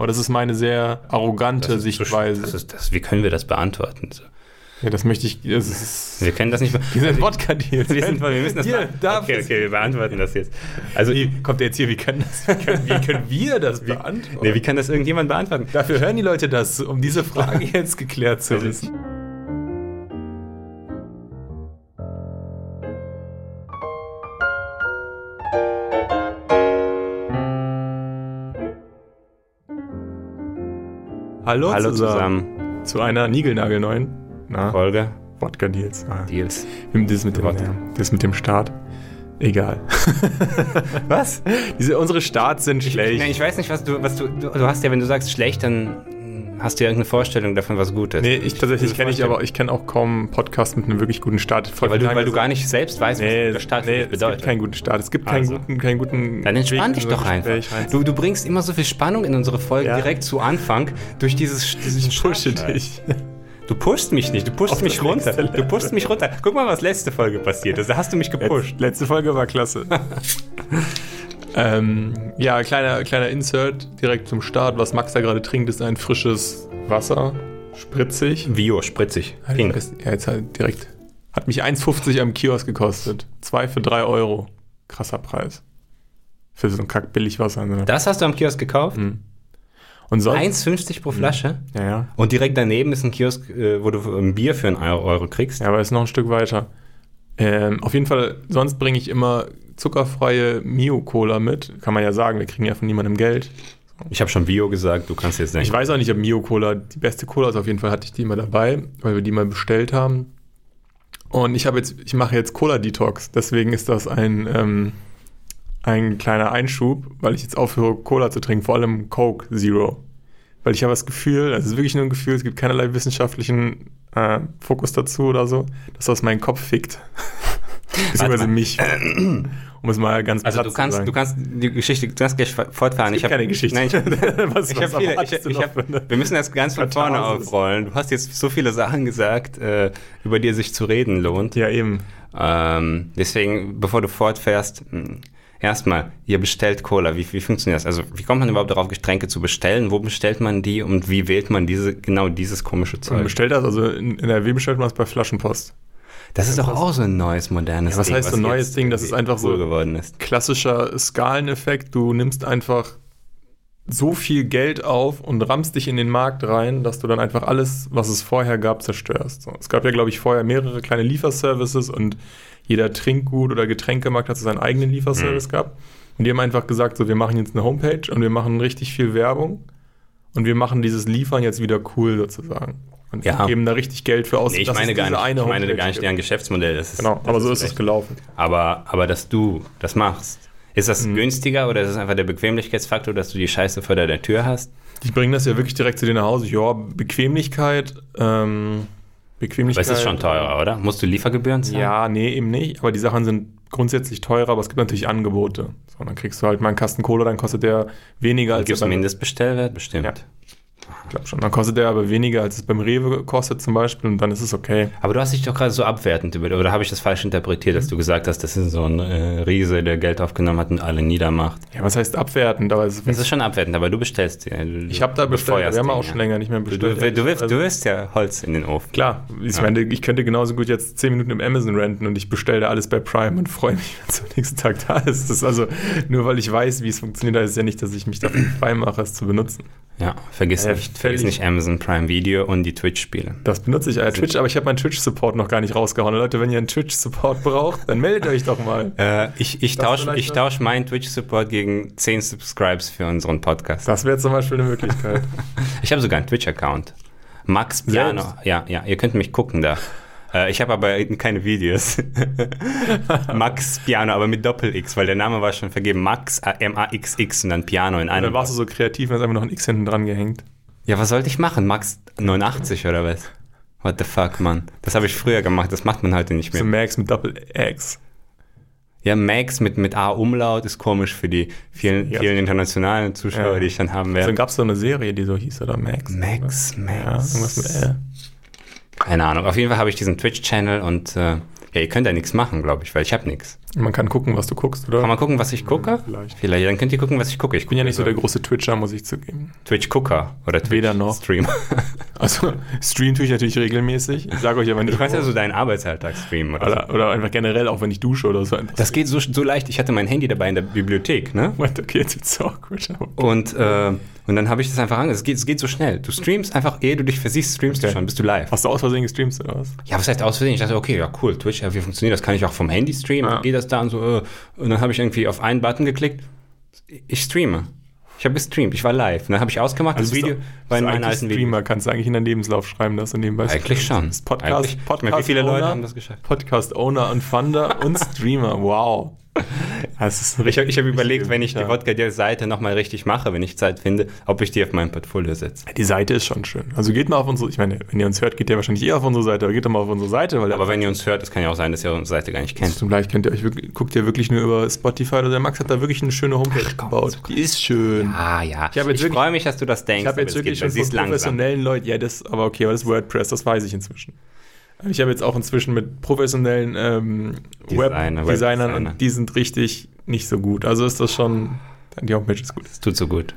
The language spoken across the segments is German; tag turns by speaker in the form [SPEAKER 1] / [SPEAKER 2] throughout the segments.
[SPEAKER 1] Aber das ist meine sehr arrogante
[SPEAKER 2] ist
[SPEAKER 1] Sichtweise.
[SPEAKER 2] Das ist, das, wie können wir das beantworten? So.
[SPEAKER 1] ja, das möchte ich. Das ist,
[SPEAKER 2] Wir können das nicht. be-
[SPEAKER 1] wir sind Wodka-Deals.
[SPEAKER 2] Wir, sind, wir müssen das
[SPEAKER 1] Hier, darf
[SPEAKER 2] okay, okay, wir beantworten das jetzt. Also,
[SPEAKER 1] Wie kommt der jetzt hier? Wie können, das, wie können, wie können wir das beantworten?
[SPEAKER 2] nee, wie kann das irgendjemand beantworten?
[SPEAKER 1] Dafür hören die Leute das, um diese Frage jetzt geklärt zu wissen. Hallo,
[SPEAKER 2] Hallo
[SPEAKER 1] zusammen.
[SPEAKER 2] zusammen.
[SPEAKER 1] Zu einer niegelnagelneuen na,
[SPEAKER 2] Folge
[SPEAKER 1] Wodka Deals. Ah,
[SPEAKER 2] Deals.
[SPEAKER 1] das, mit dem,
[SPEAKER 2] Wodka.
[SPEAKER 1] das mit dem Start. Egal.
[SPEAKER 2] Was?
[SPEAKER 1] Diese, unsere Starts sind schlecht.
[SPEAKER 2] Nein, ich weiß nicht, was du, was du, du, hast ja, wenn du sagst schlecht, dann hast du ja irgendeine Vorstellung davon, was gut ist.
[SPEAKER 1] Nee, ich tatsächlich kenne ich aber, ich kenne auch kaum einen Podcast mit einem wirklich guten Start.
[SPEAKER 2] Ja, weil, du, weil du gar nicht selbst weißt, was
[SPEAKER 1] Nee,
[SPEAKER 2] der Start
[SPEAKER 1] nee
[SPEAKER 2] dich
[SPEAKER 1] es
[SPEAKER 2] bedeutet.
[SPEAKER 1] gibt keinen guten Start. Es gibt keinen
[SPEAKER 2] Also.
[SPEAKER 1] guten, keinen guten.
[SPEAKER 2] Dann entspann
[SPEAKER 1] Weg,
[SPEAKER 2] dich doch
[SPEAKER 1] ein
[SPEAKER 2] einfach. Du, du bringst immer so viel Spannung in unsere Folgen
[SPEAKER 1] Ja.
[SPEAKER 2] direkt zu Anfang durch dieses, diesen
[SPEAKER 1] Ich pushe dich.
[SPEAKER 2] Du pushst mich nicht, du pushst
[SPEAKER 1] Auf
[SPEAKER 2] mich runter. Du pushst mich runter. Guck mal, was letzte Folge passiert ist. Da hast du mich gepusht.
[SPEAKER 1] Letz- Letzte Folge war klasse. ähm, ja, kleiner, kleiner Insert direkt zum Start. Was Max da gerade trinkt, ist ein frisches Wasser. Spritzig.
[SPEAKER 2] Bio, spritzig, pink.
[SPEAKER 1] Ja, jetzt halt direkt. Hat mich 1,50 am Kiosk gekostet. Zwei für drei Euro. Krasser Preis. Für so ein kack billig Wasser. Ne?
[SPEAKER 2] Das hast du am Kiosk gekauft?
[SPEAKER 1] Und sonst.
[SPEAKER 2] 1,50 pro Flasche?
[SPEAKER 1] Ja, ja.
[SPEAKER 2] Und direkt daneben ist ein Kiosk, äh, wo du ein Bier für einen Euro, Euro kriegst.
[SPEAKER 1] Ja, aber ist noch ein Stück weiter. Ähm, auf jeden Fall, sonst bringe ich immer zuckerfreie Mio-Cola mit. Kann man ja sagen, wir kriegen ja von niemandem Geld.
[SPEAKER 2] Ich habe schon Bio gesagt, du kannst jetzt
[SPEAKER 1] Ich
[SPEAKER 2] nicht.
[SPEAKER 1] weiß auch nicht, ob Mio-Cola die beste Cola ist. Auf jeden Fall hatte ich die immer dabei, weil wir die mal bestellt haben. Und ich habe jetzt, ich mache jetzt Cola-Detox. Deswegen ist das ein, ähm, ein kleiner Einschub, weil ich jetzt aufhöre, Cola zu trinken, vor allem Coke Zero. Weil ich habe das Gefühl, also es ist wirklich nur ein Gefühl, es gibt keinerlei wissenschaftlichen äh, Fokus dazu oder so, dass das meinen Kopf fickt. Beziehungsweise mich. um es mal ganz
[SPEAKER 2] Also du kannst, du kannst die Geschichte, du kannst gleich fortfahren.
[SPEAKER 1] Es gibt
[SPEAKER 2] hab-
[SPEAKER 1] keine Geschichte.
[SPEAKER 2] Nein, ich,
[SPEAKER 1] was,
[SPEAKER 2] ich
[SPEAKER 1] was
[SPEAKER 2] habe viele, ich, ich hab, wir müssen das ganz von vorne aufrollen. Du hast jetzt so viele Sachen gesagt, äh, über die es sich zu reden lohnt.
[SPEAKER 1] Ja, eben.
[SPEAKER 2] Ähm, deswegen, bevor du fortfährst, mh, erstmal, ihr bestellt Cola. Wie, wie funktioniert das? Also, wie kommt man überhaupt darauf, Getränke zu bestellen? Wo bestellt man die und wie wählt man diese, genau dieses komische
[SPEAKER 1] Man
[SPEAKER 2] Zeug?
[SPEAKER 1] bestellt das, also in NRW bestellt man es bei Flaschenpost.
[SPEAKER 2] Das ist doch auch so ein neues, modernes
[SPEAKER 1] Ja, was
[SPEAKER 2] Ding.
[SPEAKER 1] heißt so ein neues Ding? Das ist einfach so-
[SPEAKER 2] geworden ist.
[SPEAKER 1] Klassischer Skaleneffekt, du nimmst einfach so viel Geld auf und rammst dich in den Markt rein, dass du dann einfach alles, was es vorher gab, zerstörst. So, es gab ja, glaube ich, vorher mehrere kleine Lieferservices und jeder Trinkgut- oder Getränkemarkt hat so seinen eigenen Lieferservice
[SPEAKER 2] Mhm.
[SPEAKER 1] gehabt. Und die haben einfach gesagt, so, wir machen jetzt eine Homepage und wir machen richtig viel Werbung und wir machen dieses Liefern jetzt wieder cool sozusagen. Und
[SPEAKER 2] Ja.
[SPEAKER 1] geben da richtig Geld für aus.
[SPEAKER 2] Nee, ich
[SPEAKER 1] dass
[SPEAKER 2] meine
[SPEAKER 1] es
[SPEAKER 2] gar nicht,
[SPEAKER 1] eine
[SPEAKER 2] ich meine
[SPEAKER 1] Homepage
[SPEAKER 2] gar nicht deren Geschäftsmodell. Das ist,
[SPEAKER 1] Genau,
[SPEAKER 2] das
[SPEAKER 1] aber so ist es
[SPEAKER 2] recht.
[SPEAKER 1] gelaufen.
[SPEAKER 2] Aber, aber dass du das machst, ist das
[SPEAKER 1] Mhm.
[SPEAKER 2] günstiger oder ist es einfach der Bequemlichkeitsfaktor, dass du die Scheiße vor der Tür hast?
[SPEAKER 1] Die bringen das ja wirklich direkt zu dir nach Hause. Ja, Bequemlichkeit. Ähm,
[SPEAKER 2] Aber
[SPEAKER 1] Bequemlichkeit.
[SPEAKER 2] es ist schon teurer, oder? Musst du Liefergebühren zahlen?
[SPEAKER 1] Ja, nee, eben nicht. Aber die Sachen sind grundsätzlich teurer, aber es gibt natürlich Angebote. So, dann kriegst du halt mal einen Kasten Cola, dann kostet der weniger als
[SPEAKER 2] Gibt es einen Mindestbestellwert? Bestimmt.
[SPEAKER 1] Ja. Ich glaube schon. Dann kostet der aber weniger, als es beim Rewe kostet zum Beispiel und dann ist es okay.
[SPEAKER 2] Aber du hast dich doch gerade so abwertend über, oder habe ich das falsch interpretiert, dass du gesagt hast, das ist so ein äh, Riese, der Geld aufgenommen hat und alle niedermacht?
[SPEAKER 1] Ja, was heißt abwertend? Aber es
[SPEAKER 2] Das ist schon abwertend, aber du bestellst die. Du,
[SPEAKER 1] ich habe da bestellt. Wir haben auch
[SPEAKER 2] ja.
[SPEAKER 1] schon länger nicht mehr bestellt.
[SPEAKER 2] du, du, wirfst,
[SPEAKER 1] Also-
[SPEAKER 2] du wirfst ja Holz in den Ofen.
[SPEAKER 1] Klar, ich meine, ich könnte genauso gut jetzt 10 Minuten im Amazon renten und ich bestelle alles bei Prime und freue mich, wenn es am nächsten Tag da ist. Das ist also, nur weil ich weiß, wie es funktioniert, heißt es ja nicht, dass ich mich dafür frei mache, es zu benutzen.
[SPEAKER 2] Ja, vergiss,
[SPEAKER 1] Ja,
[SPEAKER 2] nicht, vergiss
[SPEAKER 1] völlig.
[SPEAKER 2] nicht Amazon Prime Video und die Twitch-Spiele.
[SPEAKER 1] Das benutze ich als Twitch, aber ich habe meinen Twitch-Support noch gar nicht rausgehauen. Leute, wenn ihr einen Twitch-Support braucht, dann meldet euch doch mal.
[SPEAKER 2] Äh, ich ich tausche ich tausch meinen Twitch-Support gegen 10 Subscribes für unseren Podcast.
[SPEAKER 1] Das wäre zum Beispiel eine Möglichkeit.
[SPEAKER 2] Ich habe sogar einen Twitch-Account. Max Piano.
[SPEAKER 1] Selbst?
[SPEAKER 2] Ja, ja, ihr könnt mich gucken da. Äh, ich habe aber keine Videos. Max Piano, aber mit Doppel-X, weil der Name war schon vergeben. Max M-A-X-X und dann Piano in
[SPEAKER 1] Und
[SPEAKER 2] einem.
[SPEAKER 1] dann warst du so kreativ und hast einfach noch ein X hinten dran gehängt.
[SPEAKER 2] Ja, was sollte ich machen? Max 89 oder was? What the fuck, Mann? Das habe ich früher gemacht, das macht man heute nicht
[SPEAKER 1] So
[SPEAKER 2] mehr.
[SPEAKER 1] Max mit Doppel-X.
[SPEAKER 2] Ja, Max mit, mit A-Umlaut ist komisch für die vielen,
[SPEAKER 1] Ja.
[SPEAKER 2] vielen internationalen Zuschauer,
[SPEAKER 1] Ja.
[SPEAKER 2] die ich dann haben werde.
[SPEAKER 1] gab es so eine Serie, die so hieß, oder Max?
[SPEAKER 2] Max,
[SPEAKER 1] Ja,
[SPEAKER 2] Max.
[SPEAKER 1] irgendwas mit L.
[SPEAKER 2] Keine Ahnung. Auf jeden Fall habe ich diesen Twitch-Channel und äh, ja, ihr könnt ja nichts machen, glaube ich, weil ich habe nichts.
[SPEAKER 1] Man kann gucken, was du guckst, oder?
[SPEAKER 2] Kann man gucken, was ich gucke?
[SPEAKER 1] Vielleicht.
[SPEAKER 2] Vielleicht. Dann könnt ihr gucken, was ich gucke. Ich
[SPEAKER 1] Ich bin ja nicht so der
[SPEAKER 2] gucke
[SPEAKER 1] große Twitcher, muss ich zugeben.
[SPEAKER 2] Twitch-Gucker oder Twitch
[SPEAKER 1] Weder noch.
[SPEAKER 2] Stream.
[SPEAKER 1] Also, stream tue ich natürlich regelmäßig. Ich sage euch ja, wenn
[SPEAKER 2] Du
[SPEAKER 1] ich.
[SPEAKER 2] kannst ja so deinen Arbeitsalltag streamen oder, so.
[SPEAKER 1] oder, oder einfach generell, auch wenn ich dusche oder so.
[SPEAKER 2] Das geht so, so leicht. Ich hatte mein Handy dabei in der Bibliothek, ne?
[SPEAKER 1] What? Okay, jetzt wird's so awkward.
[SPEAKER 2] Und, äh, und dann habe ich das einfach an. Es geht, es geht so schnell. Du streamst einfach, ehe du dich versiehst, streamst
[SPEAKER 1] Okay.
[SPEAKER 2] du schon, bist du live.
[SPEAKER 1] Hast du aus Versehen gestreamt oder was?
[SPEAKER 2] Ja, was heißt aus Versehen? Ich dachte, okay, ja, cool, Twitch, ja, wie funktioniert das? Kann ich auch vom Handy streamen?
[SPEAKER 1] Ja.
[SPEAKER 2] Geht das da und so? Äh, und dann habe ich irgendwie auf einen Button geklickt. Ich streame. Ich habe gestreamt, ich war live. Dann habe ich ausgemacht, das
[SPEAKER 1] bist
[SPEAKER 2] Video war in meinen alten.
[SPEAKER 1] Streamer, kannst du eigentlich in deinen Lebenslauf schreiben, dass du nebenbei
[SPEAKER 2] Eigentlich schon.
[SPEAKER 1] Das Podcast. Podcast
[SPEAKER 2] Ich meine, wie viele Leute
[SPEAKER 1] Owner,
[SPEAKER 2] haben das geschafft?
[SPEAKER 1] Podcast Owner und Funder und Streamer. Wow. Ein
[SPEAKER 2] Ich habe ich hab überlegt, wenn ich die
[SPEAKER 1] ja.
[SPEAKER 2] Wodka-Seite nochmal richtig mache, wenn ich Zeit finde, ob ich die auf mein Portfolio setze.
[SPEAKER 1] Die Seite ist schon schön. Also geht mal auf unsere, ich meine, wenn ihr uns hört, geht ihr wahrscheinlich eher auf unsere Seite, aber geht doch mal auf unsere Seite, weil
[SPEAKER 2] Aber wenn ihr uns hört, es kann ja auch sein, dass ihr unsere Seite gar nicht kennt.
[SPEAKER 1] Zum Gleich könnt ihr euch wirklich, guckt ihr wirklich nur über Spotify oder der Max hat da wirklich eine schöne Homepage
[SPEAKER 2] komm,
[SPEAKER 1] gebaut. Die ist schön.
[SPEAKER 2] Ah ja,
[SPEAKER 1] Ich wirklich-
[SPEAKER 2] freue mich, dass du das denkst.
[SPEAKER 1] Ich habe jetzt wirklich schon von professionellen Leuten, ja, das, aber okay, aber das WordPress, das weiß ich inzwischen. Ich habe jetzt auch inzwischen mit professionellen ähm,
[SPEAKER 2] Designer,
[SPEAKER 1] Webdesignern
[SPEAKER 2] Webdesigner.
[SPEAKER 1] und die sind richtig nicht so gut. Also ist das schon, die Homepage ist gut.
[SPEAKER 2] Es tut so gut.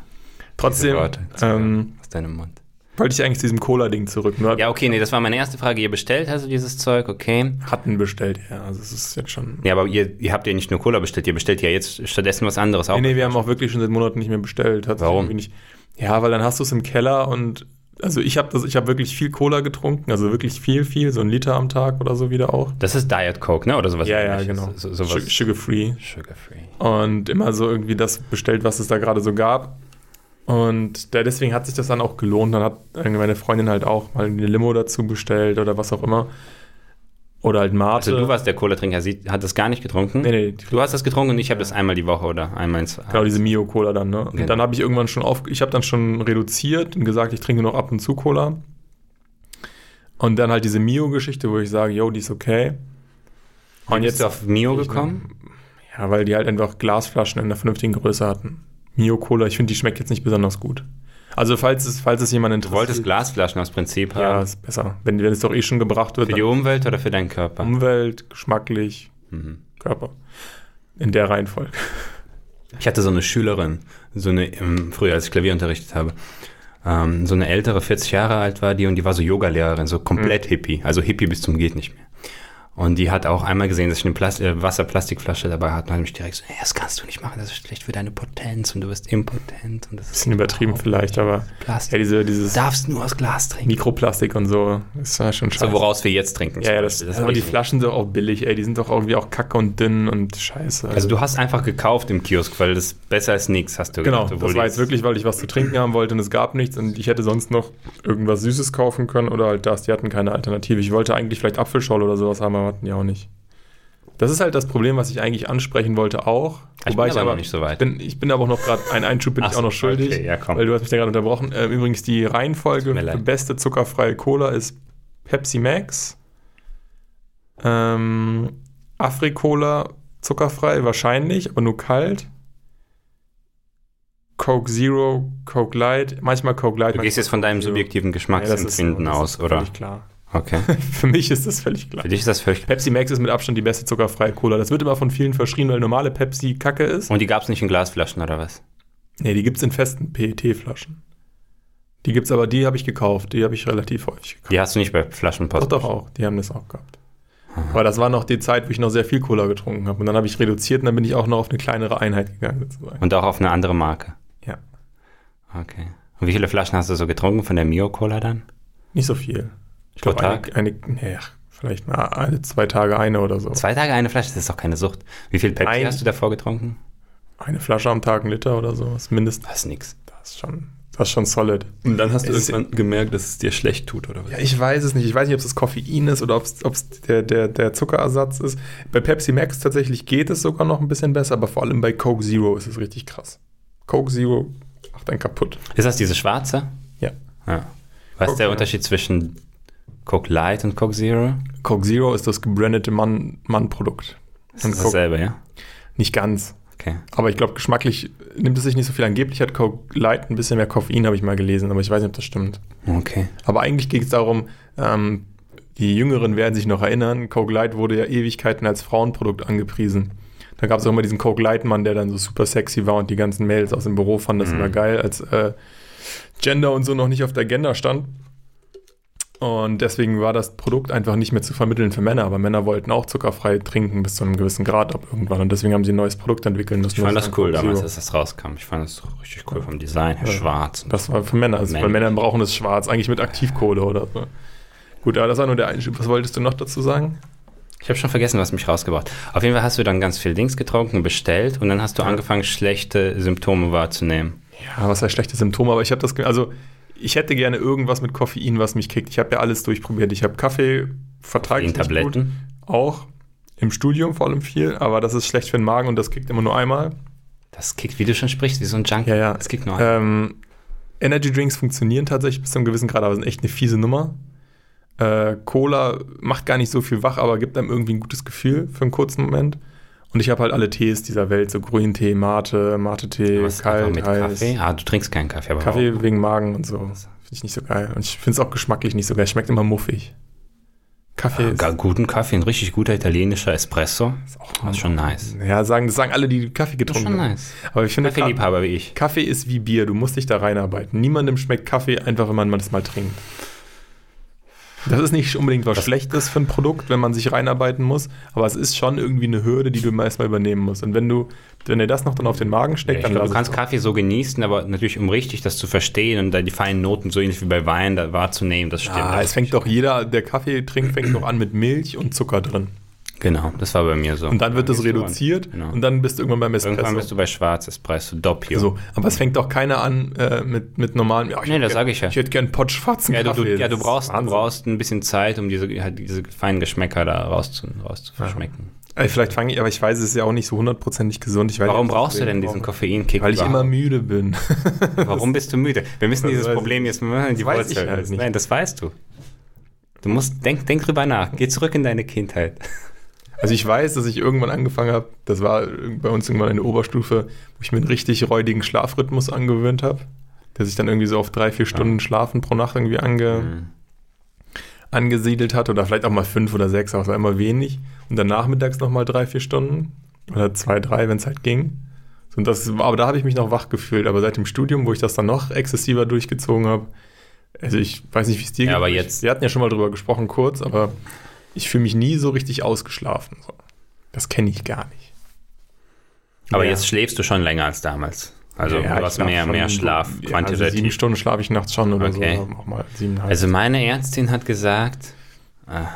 [SPEAKER 1] Trotzdem ähm,
[SPEAKER 2] aus deinem Mund.
[SPEAKER 1] wollte ich eigentlich zu diesem Cola-Ding zurück. Nur
[SPEAKER 2] Ja, okay, nee, das war meine erste Frage. Ihr bestellt also dieses Zeug, okay.
[SPEAKER 1] hatten bestellt, ja. Also es ist jetzt schon.
[SPEAKER 2] Ja, aber ihr, ihr habt ja nicht nur Cola bestellt, ihr bestellt ja jetzt stattdessen was anderes auch.
[SPEAKER 1] Nee, nee, wir haben auch wirklich schon seit Monaten nicht mehr bestellt. Hat
[SPEAKER 2] Warum?
[SPEAKER 1] Nicht, ja, weil dann hast du es im Keller und also ich habe das, ich habe wirklich viel Cola getrunken, also wirklich viel, viel, so ein Liter am Tag oder so wieder auch.
[SPEAKER 2] Das ist Diet Coke, ne? Oder sowas
[SPEAKER 1] Ja, ja, genau.
[SPEAKER 2] So, sowas.
[SPEAKER 1] Sugar free.
[SPEAKER 2] Sugar free.
[SPEAKER 1] Und immer so irgendwie das bestellt, was es da gerade so gab. Und da, deswegen hat sich das dann auch gelohnt. Dann hat meine Freundin halt auch mal eine Limo dazu bestellt oder was auch immer. Oder halt Mate.
[SPEAKER 2] Also du warst der Cola-Trinker, sie hat das gar nicht getrunken.
[SPEAKER 1] Nee, nee,
[SPEAKER 2] Du hast das getrunken und ich habe das einmal die Woche oder einmal ins
[SPEAKER 1] Genau, diese Mio-Cola dann, ne? Und
[SPEAKER 2] Genau.
[SPEAKER 1] dann habe ich irgendwann schon auf, ich habe dann schon reduziert und gesagt, ich trinke noch ab und zu Cola. Und dann halt diese Mio-Geschichte, wo ich sage, yo, die ist okay.
[SPEAKER 2] Und jetzt du auf Mio gekommen?
[SPEAKER 1] Ja, weil die halt einfach Glasflaschen in einer vernünftigen Größe hatten. Mio-Cola, ich finde, die schmeckt jetzt nicht besonders gut. Also, falls es, falls es jemand
[SPEAKER 2] Du
[SPEAKER 1] interessiert.
[SPEAKER 2] wolltest Glasflaschen aus Prinzip
[SPEAKER 1] Ja,
[SPEAKER 2] haben.
[SPEAKER 1] ist besser. Wenn, wenn es doch eh schon gebracht wird,
[SPEAKER 2] Für die Umwelt oder für deinen Körper?
[SPEAKER 1] Umwelt, geschmacklich,
[SPEAKER 2] Mhm.
[SPEAKER 1] Körper. In der Reihenfolge.
[SPEAKER 2] Ich hatte so eine Schülerin, so eine, früher als ich Klavier unterrichtet habe, ähm, so eine ältere, 40 Jahre alt war die und die war so Yoga-Lehrerin, so
[SPEAKER 1] Mhm.
[SPEAKER 2] komplett Hippie, also Hippie bis zum geht nicht mehr. Und die hat auch einmal gesehen, dass ich eine Plast äh, Wasserplastikflasche dabei hatte und hat mich direkt so, hey, das kannst du nicht machen, das ist schlecht für deine Potenz und du wirst impotent und das ist
[SPEAKER 1] Bisschen übertrieben vielleicht, aber ja,
[SPEAKER 2] Plastik.
[SPEAKER 1] diese, dieses
[SPEAKER 2] Du darfst nur aus Glas trinken.
[SPEAKER 1] Mikroplastik und so ist ja schon scheiße.
[SPEAKER 2] So, woraus wir jetzt trinken.
[SPEAKER 1] ja, ja, das,
[SPEAKER 2] Beispiel.
[SPEAKER 1] aber die
[SPEAKER 2] nicht.
[SPEAKER 1] Flaschen sind auch billig, ey. Die sind doch irgendwie auch kacke und dünn und scheiße.
[SPEAKER 2] Also du hast einfach gekauft im Kiosk, weil das besser als nichts, hast du
[SPEAKER 1] Genau,
[SPEAKER 2] gedacht, obwohl
[SPEAKER 1] das war jetzt wirklich, weil ich was zu trinken haben wollte und es gab nichts und ich hätte sonst noch irgendwas Süßes kaufen können oder halt das, die hatten keine Alternative. Ich wollte eigentlich vielleicht Apfelschorle oder sowas haben, hatten die auch nicht. Das ist halt das Problem, was ich eigentlich ansprechen wollte auch.
[SPEAKER 2] Ich bin aber noch nicht so weit.
[SPEAKER 1] Ich bin, ich bin aber noch gerade, einen Einschub bin
[SPEAKER 2] Ach
[SPEAKER 1] ich
[SPEAKER 2] so,
[SPEAKER 1] auch noch schuldig,
[SPEAKER 2] okay, ja, komm.
[SPEAKER 1] weil du hast mich da gerade unterbrochen. Ähm, übrigens, die Reihenfolge für beste zuckerfreie Cola ist Pepsi Max, ähm, Afri-Cola zuckerfrei, wahrscheinlich, aber nur kalt. Coke Zero, Coke Light, manchmal Coke Light.
[SPEAKER 2] Du gehst jetzt von deinem subjektiven Geschmacksempfinden
[SPEAKER 1] ist-
[SPEAKER 2] aus, oder?
[SPEAKER 1] Klar.
[SPEAKER 2] Okay.
[SPEAKER 1] Für mich ist das völlig klar.
[SPEAKER 2] Für dich ist das völlig.
[SPEAKER 1] Pepsi Max ist mit Abstand die beste zuckerfreie Cola. Das wird immer von vielen verschrien, weil normale Pepsi Kacke ist.
[SPEAKER 2] Und die gab es nicht in Glasflaschen oder was?
[SPEAKER 1] Nee, die gibt es in festen PET-Flaschen. Die gibt's aber, die habe ich gekauft. Die habe ich relativ häufig gekauft.
[SPEAKER 2] Die hast du nicht bei Flaschenpost.
[SPEAKER 1] Doch, doch auch. Die haben das auch gehabt. Aber das war noch die Zeit, wo ich noch sehr viel Cola getrunken habe. Und dann habe ich reduziert und dann bin ich auch noch auf eine kleinere Einheit gegangen, sozusagen.
[SPEAKER 2] Und auch auf eine andere Marke.
[SPEAKER 1] Ja.
[SPEAKER 2] Okay. Und wie viele Flaschen hast du so getrunken von der Mio Cola dann?
[SPEAKER 1] Nicht so viel. Ich glaube, eine,
[SPEAKER 2] Tag?
[SPEAKER 1] eine, nee, vielleicht mal alle zwei Tage eine oder so.
[SPEAKER 2] Zwei Tage eine Flasche, das ist doch keine Sucht. Wie viel Pepsi
[SPEAKER 1] Ein-
[SPEAKER 2] hast du davor getrunken?
[SPEAKER 1] Eine Flasche am Tag, ein Liter oder so. Das ist mindestens.
[SPEAKER 2] Das ist nix.
[SPEAKER 1] Das ist schon, das ist schon solid.
[SPEAKER 3] Und dann hast du
[SPEAKER 1] Es
[SPEAKER 3] irgendwann gemerkt, dass es dir schlecht tut, oder was?
[SPEAKER 1] Ja, ich weiß es nicht. Ich weiß nicht, ob es das Koffein ist oder ob es der, der, der Zuckerersatz ist. Bei Pepsi Max tatsächlich geht es sogar noch ein bisschen besser, aber vor allem bei Coke Zero ist es richtig krass. Coke Zero macht einen kaputt.
[SPEAKER 2] Ist das diese schwarze?
[SPEAKER 1] Ja.
[SPEAKER 2] Ja. Was ist der
[SPEAKER 1] ja.
[SPEAKER 2] Unterschied zwischen Coke Light und Coke Zero?
[SPEAKER 1] Coke Zero ist das gebrandete Mann- Mann-Produkt.
[SPEAKER 2] Das
[SPEAKER 1] Und
[SPEAKER 2] ist dasselbe, ja?
[SPEAKER 1] nicht ganz.
[SPEAKER 2] Okay.
[SPEAKER 1] Aber ich glaube, geschmacklich nimmt es sich nicht so viel. Angeblich hat Coke Light ein bisschen mehr Koffein, habe ich mal gelesen, aber ich weiß nicht, ob das stimmt.
[SPEAKER 2] Okay.
[SPEAKER 1] Aber eigentlich geht es darum, ähm, die Jüngeren werden sich noch erinnern, Coke Light wurde ja Ewigkeiten als Frauenprodukt angepriesen. Da gab es auch immer diesen Coke Lightmann, der dann so super sexy war und die ganzen Mails aus dem Büro fanden das
[SPEAKER 2] Mhm.
[SPEAKER 1] immer geil, als äh, Gender und so noch nicht auf der Agenda stand. Und deswegen war das Produkt einfach nicht mehr zu vermitteln für Männer. Aber Männer wollten auch zuckerfrei trinken bis zu einem gewissen Grad ab irgendwann. Und deswegen haben sie ein neues Produkt entwickeln müssen.
[SPEAKER 2] Ich fand das cool damals, als das rauskam. Ich fand das richtig cool vom Design her,
[SPEAKER 1] Ja.
[SPEAKER 2] schwarz.
[SPEAKER 1] Das war für Männer. Also, weil
[SPEAKER 2] Männlich.
[SPEAKER 1] Männer brauchen es schwarz, eigentlich mit Aktivkohle oder so. Gut, aber das war nur der Einschub. Was wolltest du noch dazu sagen?
[SPEAKER 2] Ich habe schon vergessen, was mich rausgebracht. Auf jeden Fall hast du dann ganz viel Dings getrunken, bestellt und dann hast du
[SPEAKER 1] Ja.
[SPEAKER 2] angefangen, schlechte Symptome wahrzunehmen.
[SPEAKER 1] Ja, was heißt schlechte Symptome? Aber ich habe das, also ich hätte gerne irgendwas mit Koffein, was mich kickt. Ich habe ja alles durchprobiert. Ich habe Kaffee, vertrage
[SPEAKER 2] In
[SPEAKER 1] ich nicht gut.
[SPEAKER 2] Tabletten.
[SPEAKER 1] Auch im Studium vor allem viel, aber das ist schlecht für den Magen und das kickt immer nur einmal.
[SPEAKER 2] Das kickt, wie du schon sprichst, wie so ein Junkie.
[SPEAKER 1] Ja, ja.
[SPEAKER 2] Das kickt nur ein.
[SPEAKER 1] Ähm, Energy Drinks funktionieren tatsächlich bis zu einem gewissen Grad, aber sind echt eine fiese Nummer. Äh, Cola macht gar nicht so viel wach, aber gibt einem irgendwie ein gutes Gefühl für einen kurzen Moment. Und ich habe halt alle Tees dieser Welt, so Grüntee, Mate, Mate-Tee, kalt,
[SPEAKER 2] mit
[SPEAKER 1] heiß.
[SPEAKER 2] Kaffee? Ah, du trinkst keinen Kaffee, aber
[SPEAKER 1] Kaffee
[SPEAKER 2] warum?
[SPEAKER 1] wegen Magen und so. Finde ich nicht so geil. Und ich finde es auch geschmacklich nicht so geil. Schmeckt immer muffig. Kaffee
[SPEAKER 2] Ja,
[SPEAKER 1] ist,
[SPEAKER 2] guten Kaffee, ein richtig guter italienischer Espresso.
[SPEAKER 1] ist auch
[SPEAKER 2] Das ist schon nice.
[SPEAKER 1] Ja, sagen, das sagen alle, die Kaffee
[SPEAKER 2] Das ist
[SPEAKER 1] getrunken
[SPEAKER 2] schon
[SPEAKER 1] haben.
[SPEAKER 2] nice.
[SPEAKER 1] Aber ich finde, Ka-
[SPEAKER 2] Kaffeeliebhaber wie ich.
[SPEAKER 1] Kaffee ist wie Bier. Du musst dich da reinarbeiten. Niemandem schmeckt Kaffee einfach, wenn man das mal trinkt. Das ist nicht unbedingt was Schlechtes für ein Produkt, wenn man sich reinarbeiten muss, aber es ist schon irgendwie eine Hürde, die du erstmal übernehmen musst. Und wenn du, wenn dir das noch dann auf den Magen
[SPEAKER 2] Ja,
[SPEAKER 1] steckt,
[SPEAKER 2] ich
[SPEAKER 1] dann
[SPEAKER 2] glaub, du kannst. Kaffee so genießen, aber natürlich, um richtig das zu verstehen und da die feinen Noten so ähnlich wie bei Wein da wahrzunehmen, das stimmt.
[SPEAKER 1] Ah, es fängt doch jeder, der Kaffee trinkt, fängt doch an mit Milch und Zucker drin.
[SPEAKER 2] Genau, das war bei mir so.
[SPEAKER 1] Und dann wird das
[SPEAKER 2] du
[SPEAKER 1] reduziert
[SPEAKER 2] Genau.
[SPEAKER 1] und dann bist du irgendwann beim Espresso.
[SPEAKER 2] Irgendwann bist du bei Schwarz Espresso, Doppio.
[SPEAKER 1] so, aber es fängt doch keiner an äh, mit, mit normalen. Ja,
[SPEAKER 2] Nee, das
[SPEAKER 1] gern-
[SPEAKER 2] sag ich ja.
[SPEAKER 1] Ich hätte gern einen Pott schwarzen
[SPEAKER 2] Ja, du,
[SPEAKER 1] Kaffee.
[SPEAKER 2] du, ja, du brauchst, du brauchst ein bisschen Zeit, um diese, halt diese feinen Geschmäcker da rauszu, rauszuverschmecken.
[SPEAKER 1] Ey, vielleicht fange ich, aber ich weiß, es ist ja auch nicht so hundertprozentig gesund.
[SPEAKER 2] Warum brauchst du denn diesen Koffeinkick?
[SPEAKER 1] Weil ich immer müde bin.
[SPEAKER 2] Warum bist du müde? Wir müssen
[SPEAKER 1] Das
[SPEAKER 2] dieses Problem jetzt mal in die Wurzel.
[SPEAKER 1] halt nicht.
[SPEAKER 2] Nein, das weißt du. Du musst, denk, denk drüber nach. Geh zurück in deine Kindheit.
[SPEAKER 1] Also ich weiß, dass ich irgendwann angefangen habe, das war bei uns irgendwann in der Oberstufe, wo ich mir einen richtig räudigen Schlafrhythmus angewöhnt habe, der sich dann irgendwie so auf drei, vier Stunden Schlafen pro Nacht irgendwie ange,
[SPEAKER 2] Mhm.
[SPEAKER 1] angesiedelt hat oder vielleicht auch mal fünf oder sechs, aber es war immer wenig. Und dann nachmittags nochmal drei, vier Stunden oder zwei, drei, wenn es halt ging. So, Und das, aber da habe ich mich noch wach gefühlt. Aber seit dem Studium, wo ich das dann noch exzessiver durchgezogen habe, also ich weiß nicht, wie es dir
[SPEAKER 2] Ja, aber
[SPEAKER 1] Ich-
[SPEAKER 2] jetzt-
[SPEAKER 1] Wir hatten ja schon mal drüber gesprochen kurz, aber ich fühle mich nie so richtig ausgeschlafen. So. Das kenne ich gar nicht.
[SPEAKER 2] Aber
[SPEAKER 1] Ja.
[SPEAKER 2] jetzt schläfst du schon länger als damals. Also
[SPEAKER 1] Ja,
[SPEAKER 2] du hast mehr, mehr Schlaf,
[SPEAKER 1] ja, Also
[SPEAKER 2] quantitativ.
[SPEAKER 1] sieben Stunden schlafe ich nachts schon oder
[SPEAKER 2] Okay.
[SPEAKER 1] so. Auch mal siebeneinhalb.
[SPEAKER 2] Also meine Ärztin hat gesagt, ah,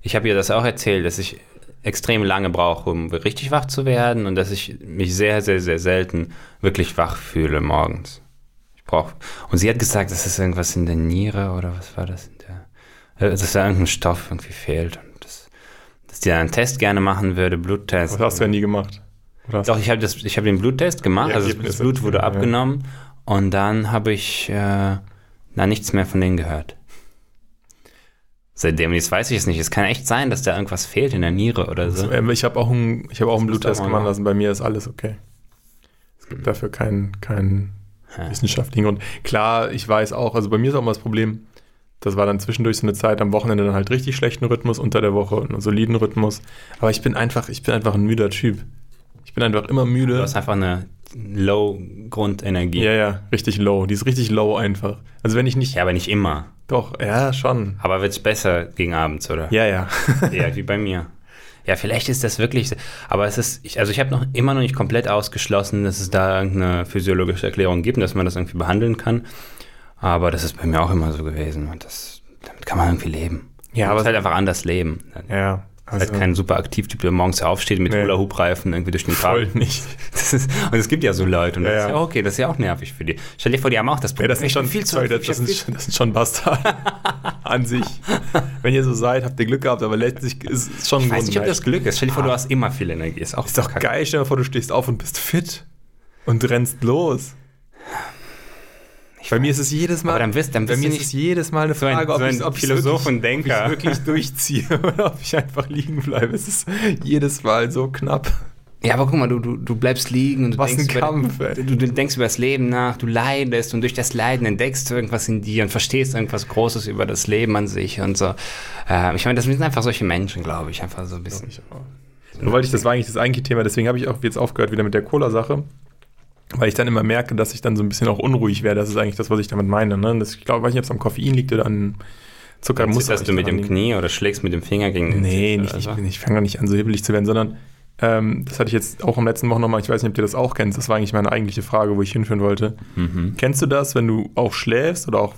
[SPEAKER 2] ich habe ihr das auch erzählt, dass ich extrem lange brauche, um richtig wach zu werden und dass ich mich sehr, sehr, sehr selten wirklich wach fühle morgens. Ich brauche. Und sie hat gesagt, das ist irgendwas in der Niere oder was war das äh, dass da irgendein Stoff irgendwie fehlt und das, dass die einen Test gerne machen würde, Bluttest.
[SPEAKER 1] das hast du ja nie gemacht. Oder
[SPEAKER 2] Doch, ich habe habe den Bluttest gemacht, also das Blut wurde
[SPEAKER 1] ja.
[SPEAKER 2] abgenommen und dann habe ich äh, na nichts mehr von denen gehört. Seitdem, jetzt weiß ich es nicht. Es kann echt sein, dass da irgendwas fehlt in der Niere oder so.
[SPEAKER 1] Ähm, Ich habe auch einen, ich hab auch einen Bluttest
[SPEAKER 2] auch
[SPEAKER 1] gemacht
[SPEAKER 2] machen.
[SPEAKER 1] lassen. Bei mir ist alles okay. Es gibt dafür keinen keinen
[SPEAKER 2] Ja.
[SPEAKER 1] wissenschaftlichen Grund. Klar, ich weiß auch, also bei mir ist auch mal das Problem, das war dann zwischendurch so eine Zeit am Wochenende dann halt richtig schlechten Rhythmus, unter der Woche einen soliden Rhythmus. Aber ich bin einfach, ich bin einfach ein müder Typ. Ich bin einfach immer
[SPEAKER 2] Du
[SPEAKER 1] müde.
[SPEAKER 2] hast einfach eine low Grundenergie.
[SPEAKER 1] Ja, ja, richtig low. Die ist richtig low einfach. Also wenn ich nicht,
[SPEAKER 2] Ja, aber nicht immer.
[SPEAKER 1] doch, ja, schon.
[SPEAKER 2] Aber wird es besser gegen abends, oder?
[SPEAKER 1] Ja, ja.
[SPEAKER 2] Ja, wie bei mir. Ja, vielleicht ist das wirklich, aber es ist, ich, also ich habe noch immer noch nicht komplett ausgeschlossen, dass es da irgendeine physiologische Erklärung gibt, und dass man das irgendwie behandeln kann. Aber das ist bei mir auch immer so gewesen und das, damit kann man irgendwie leben.
[SPEAKER 1] Ja, aber-
[SPEAKER 2] muss halt einfach anders leben.
[SPEAKER 1] ja,
[SPEAKER 2] Also, halt kein super Aktivtyp, der morgens aufsteht mit
[SPEAKER 1] Nee.
[SPEAKER 2] Hula-Hoop-Reifen irgendwie durch den
[SPEAKER 1] voll
[SPEAKER 2] Tag.
[SPEAKER 1] nicht.
[SPEAKER 2] Das ist, und es gibt ja so Leute und
[SPEAKER 1] Ja,
[SPEAKER 2] das ist
[SPEAKER 1] ja.
[SPEAKER 2] ja okay, das ist ja auch nervig für die. Stell dir vor, die haben auch das
[SPEAKER 1] Ja,
[SPEAKER 2] Problem.
[SPEAKER 1] das sind
[SPEAKER 2] Ich
[SPEAKER 1] schon
[SPEAKER 2] viel zu
[SPEAKER 1] sorry, das,
[SPEAKER 2] ich
[SPEAKER 1] das, sind, das sind schon Bastarde an sich. Wenn ihr so seid, habt ihr Glück gehabt, aber letztlich ist es schon
[SPEAKER 2] Ich
[SPEAKER 1] ein
[SPEAKER 2] weiß
[SPEAKER 1] Grund,
[SPEAKER 2] nicht, ob das Glück ist. Stell dir vor, du hast immer viel Energie. Ist auch
[SPEAKER 1] Ist doch geil, stell dir vor, du stehst auf und bist fit und rennst los. Bei mir ist es jedes Mal.
[SPEAKER 2] Aber dann wirst- dann
[SPEAKER 1] bei
[SPEAKER 2] wirst
[SPEAKER 1] mir
[SPEAKER 2] du
[SPEAKER 1] ist es jedes Mal eine
[SPEAKER 2] so ein-
[SPEAKER 1] Frage, ob
[SPEAKER 2] so ein
[SPEAKER 1] ich ob
[SPEAKER 2] Philosoph
[SPEAKER 1] wirklich,
[SPEAKER 2] und Denker.
[SPEAKER 1] Ob ich wirklich durchziehe oder ob ich einfach liegen bleibe. Es ist jedes Mal so knapp.
[SPEAKER 2] Ja, aber guck mal, du, du, du bleibst liegen und du
[SPEAKER 1] Was ein
[SPEAKER 2] denkst,
[SPEAKER 1] Kampf,
[SPEAKER 2] über, du, du denkst über das Leben nach, du leidest und durch das Leiden entdeckst du irgendwas in dir und verstehst irgendwas Großes über das Leben an sich und so. Äh, ich meine, das sind einfach solche Menschen, glaube ich, einfach so ein bisschen.
[SPEAKER 1] Dann wollte ich, das war eigentlich das eigentliche Thema, deswegen habe ich auch jetzt aufgehört wieder mit der Cola-Sache, weil ich dann immer merke, dass ich dann so ein bisschen auch unruhig werde. Das ist eigentlich das, was ich damit meine. Ne? Das, ich glaube, weiß nicht, ob es am Koffein liegt oder an Zucker.
[SPEAKER 2] Muss du mit dem Knie oder schlägst mit dem Finger gegen den
[SPEAKER 1] Nee, nicht,
[SPEAKER 2] oder
[SPEAKER 1] ich, ich fange nicht an, so hibbelig zu werden, sondern ähm, das hatte ich jetzt auch im letzten Wochen nochmal, ich weiß nicht, ob du das auch kennst, das war eigentlich meine eigentliche Frage, wo ich hinführen wollte.
[SPEAKER 2] Mhm.
[SPEAKER 1] Kennst du das, wenn du auch schläfst oder auch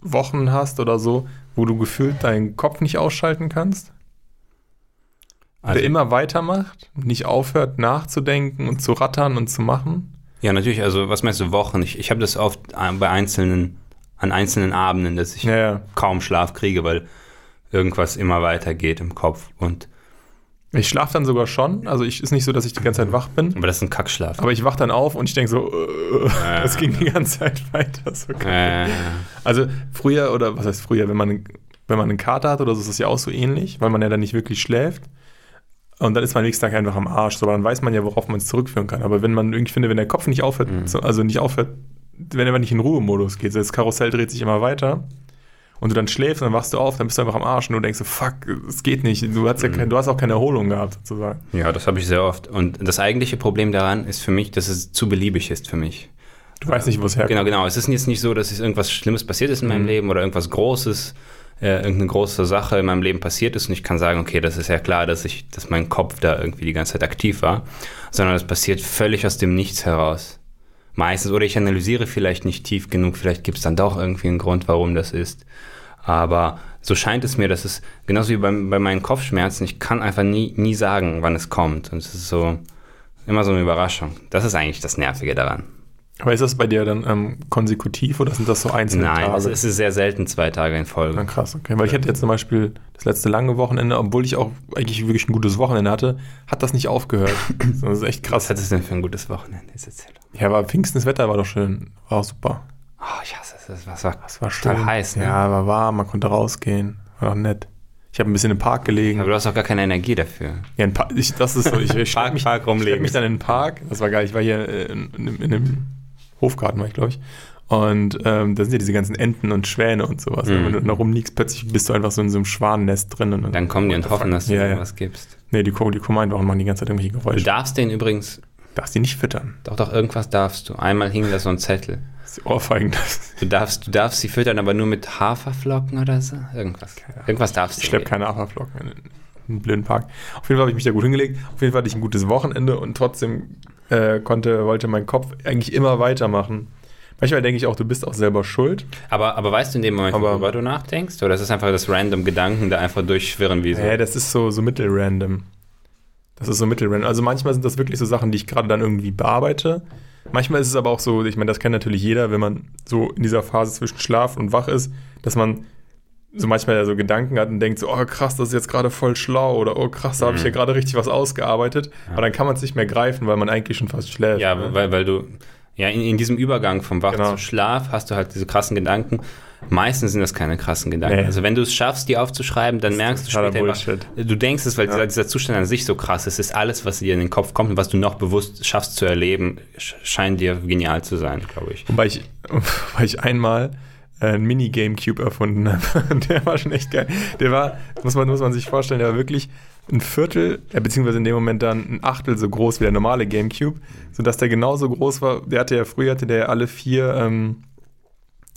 [SPEAKER 1] Wochen hast oder so, wo du gefühlt deinen Kopf nicht ausschalten kannst?
[SPEAKER 2] Also,
[SPEAKER 1] der immer weitermacht, nicht aufhört nachzudenken und zu rattern und zu machen?
[SPEAKER 2] Ja, natürlich, also was meinst du Wochen? Ich, ich habe das oft äh, bei einzelnen, an einzelnen Abenden, dass ich
[SPEAKER 1] Ja, ja.
[SPEAKER 2] kaum Schlaf kriege, weil irgendwas immer weitergeht im Kopf. Und
[SPEAKER 1] Ich schlafe dann sogar schon, also ich ist nicht so, dass ich die ganze Zeit wach bin,
[SPEAKER 2] aber das ist ein Kackschlaf.
[SPEAKER 1] aber ich wach dann auf und ich denke so, äh,
[SPEAKER 2] Ja.
[SPEAKER 1] das ging die ganze Zeit weiter. So
[SPEAKER 2] äh,
[SPEAKER 1] Also früher, oder was heißt früher, wenn man, wenn man einen Kater hat oder so, ist das ja auch so ähnlich, weil man ja dann nicht wirklich schläft. Und dann ist man nächsten Tag einfach am Arsch. So, aber dann weiß man ja, worauf man es zurückführen kann. Aber wenn man irgendwie finde, wenn der Kopf nicht aufhört,
[SPEAKER 2] Mhm.
[SPEAKER 1] so, also nicht aufhört, wenn er nicht in Ruhemodus geht, so das Karussell dreht sich immer weiter und du dann schläfst und dann wachst du auf, dann bist du einfach am Arsch und du denkst so, fuck, es geht nicht. Du hast, ja
[SPEAKER 2] Mhm.
[SPEAKER 1] kein, du hast auch keine Erholung gehabt, sozusagen.
[SPEAKER 2] ja, das habe ich sehr oft. Und das eigentliche Problem daran ist für mich, dass es zu beliebig ist für mich.
[SPEAKER 1] Du weißt nicht, wo es herkommt.
[SPEAKER 2] Genau, genau. Es ist jetzt nicht so, dass es irgendwas Schlimmes passiert ist in meinem
[SPEAKER 1] Mhm.
[SPEAKER 2] Leben oder irgendwas Großes, äh, irgendeine große Sache in meinem Leben passiert ist und ich kann sagen, okay, das ist ja klar, dass ich, dass mein Kopf da irgendwie die ganze Zeit aktiv war, sondern es passiert völlig aus dem Nichts heraus. Meistens, oder ich analysiere vielleicht nicht tief genug, vielleicht gibt es dann doch irgendwie einen Grund, warum das ist. Aber so scheint es mir, dass es genauso wie bei, bei meinen Kopfschmerzen, ich kann einfach nie, nie sagen, wann es kommt. Und es ist so immer so eine Überraschung. Das ist eigentlich das Nervige daran.
[SPEAKER 1] Aber ist das bei dir dann ähm, konsekutiv oder sind das so einzelne
[SPEAKER 2] Nein,
[SPEAKER 1] Tage?
[SPEAKER 2] es ist sehr selten zwei Tage in Folge.
[SPEAKER 1] Na krass, okay. Weil ich hatte jetzt zum Beispiel das letzte lange Wochenende, obwohl ich auch eigentlich wirklich ein gutes Wochenende hatte, hat das nicht aufgehört. Das ist echt
[SPEAKER 2] Was
[SPEAKER 1] krass.
[SPEAKER 2] hat es denn für ein gutes Wochenende?
[SPEAKER 1] Ja, aber Pfingsten, das Wetter war doch schön. War auch super.
[SPEAKER 2] Oh, ich hasse es. Was war,
[SPEAKER 1] Das war
[SPEAKER 2] Total
[SPEAKER 1] schön.
[SPEAKER 2] heiß, ne?
[SPEAKER 1] Ja, war warm, man konnte rausgehen. War doch nett. Ich habe ein bisschen im Park gelegen.
[SPEAKER 2] aber du hast auch gar keine Energie dafür.
[SPEAKER 1] Ja, ein Pa- ich, das ist so, ich, ich
[SPEAKER 2] Park-
[SPEAKER 1] mich,
[SPEAKER 2] Park rumlegen.
[SPEAKER 1] Ich mich dann in den Park. Das war geil. Ich war hier äh, in, in, in einem Hofgarten, war ich, glaube ich. Und ähm, da sind ja diese ganzen Enten und Schwäne und sowas.
[SPEAKER 2] Mhm.
[SPEAKER 1] Wenn du da rumliegst, plötzlich bist du einfach so in so einem Schwanennest drin. Und
[SPEAKER 2] Dann kommen die und hoffen, dass du
[SPEAKER 1] Ja, ja.
[SPEAKER 2] irgendwas gibst.
[SPEAKER 1] Nee, die, kommen- die kommen einfach und machen die ganze Zeit irgendwelche
[SPEAKER 2] Du
[SPEAKER 1] Geräusche.
[SPEAKER 2] darfst den übrigens,
[SPEAKER 1] darfst die nicht füttern.
[SPEAKER 2] doch, doch, irgendwas darfst du. Einmal hing da so ein Zettel.
[SPEAKER 1] Ohrfeigen. Das.
[SPEAKER 2] Du darfst, du darfst sie füttern, aber nur mit Haferflocken oder so. Irgendwas. Irgendwas darfst du.
[SPEAKER 1] Ich schleppe keine Haferflocken in einen blöden Park. Auf jeden Fall habe ich mich da gut hingelegt. Auf jeden Fall hatte ich ein gutes Wochenende und trotzdem äh, konnte, wollte mein Kopf eigentlich immer weitermachen. Manchmal denke ich auch, du bist auch selber schuld.
[SPEAKER 2] Aber, aber weißt du in dem Moment,
[SPEAKER 1] Aber-
[SPEAKER 2] worüber du nachdenkst? Oder ist es einfach das random Gedanken, da einfach durchschwirren wie so?
[SPEAKER 1] Ja, das ist so, so mittelrandom. Das ist so mittelrandom. Also manchmal sind das wirklich so Sachen, die ich gerade dann irgendwie bearbeite. Manchmal ist es aber auch so, ich meine, das kennt natürlich jeder, wenn man so in dieser Phase zwischen Schlaf und Wach ist, dass man so manchmal ja so Gedanken hat und denkt so, oh krass, das ist jetzt gerade voll schlau oder oh krass, da habe ich
[SPEAKER 2] Mhm.
[SPEAKER 1] ja gerade richtig was ausgearbeitet. Aber dann kann man es nicht mehr greifen, weil man eigentlich schon fast schläft.
[SPEAKER 2] Ja,
[SPEAKER 1] ne?
[SPEAKER 2] weil, weil du, ja, in, in diesem Übergang vom Wach
[SPEAKER 1] Genau.
[SPEAKER 2] zu Schlaf hast du halt diese krassen Gedanken. Meistens sind das keine krassen Gedanken.
[SPEAKER 1] Nee.
[SPEAKER 2] Also wenn du es schaffst, die aufzuschreiben, dann merkst du später
[SPEAKER 1] Bullshit.
[SPEAKER 2] du denkst es, weil
[SPEAKER 1] Ja.
[SPEAKER 2] dieser, Zustand an sich so krass ist, ist alles, was dir in den Kopf kommt und was du noch bewusst schaffst zu erleben, sch- scheint dir genial zu sein, glaube ich.
[SPEAKER 1] Wobei ich, wobei ich einmal ein Mini-Gamecube erfunden habe. der war schon echt geil. Der war, muss man, muss man sich vorstellen, der war wirklich ein Viertel, äh, beziehungsweise in dem Moment dann ein Achtel so groß wie der normale Gamecube, sodass der genauso groß war. Der hatte ja, früher hatte der alle vier ähm,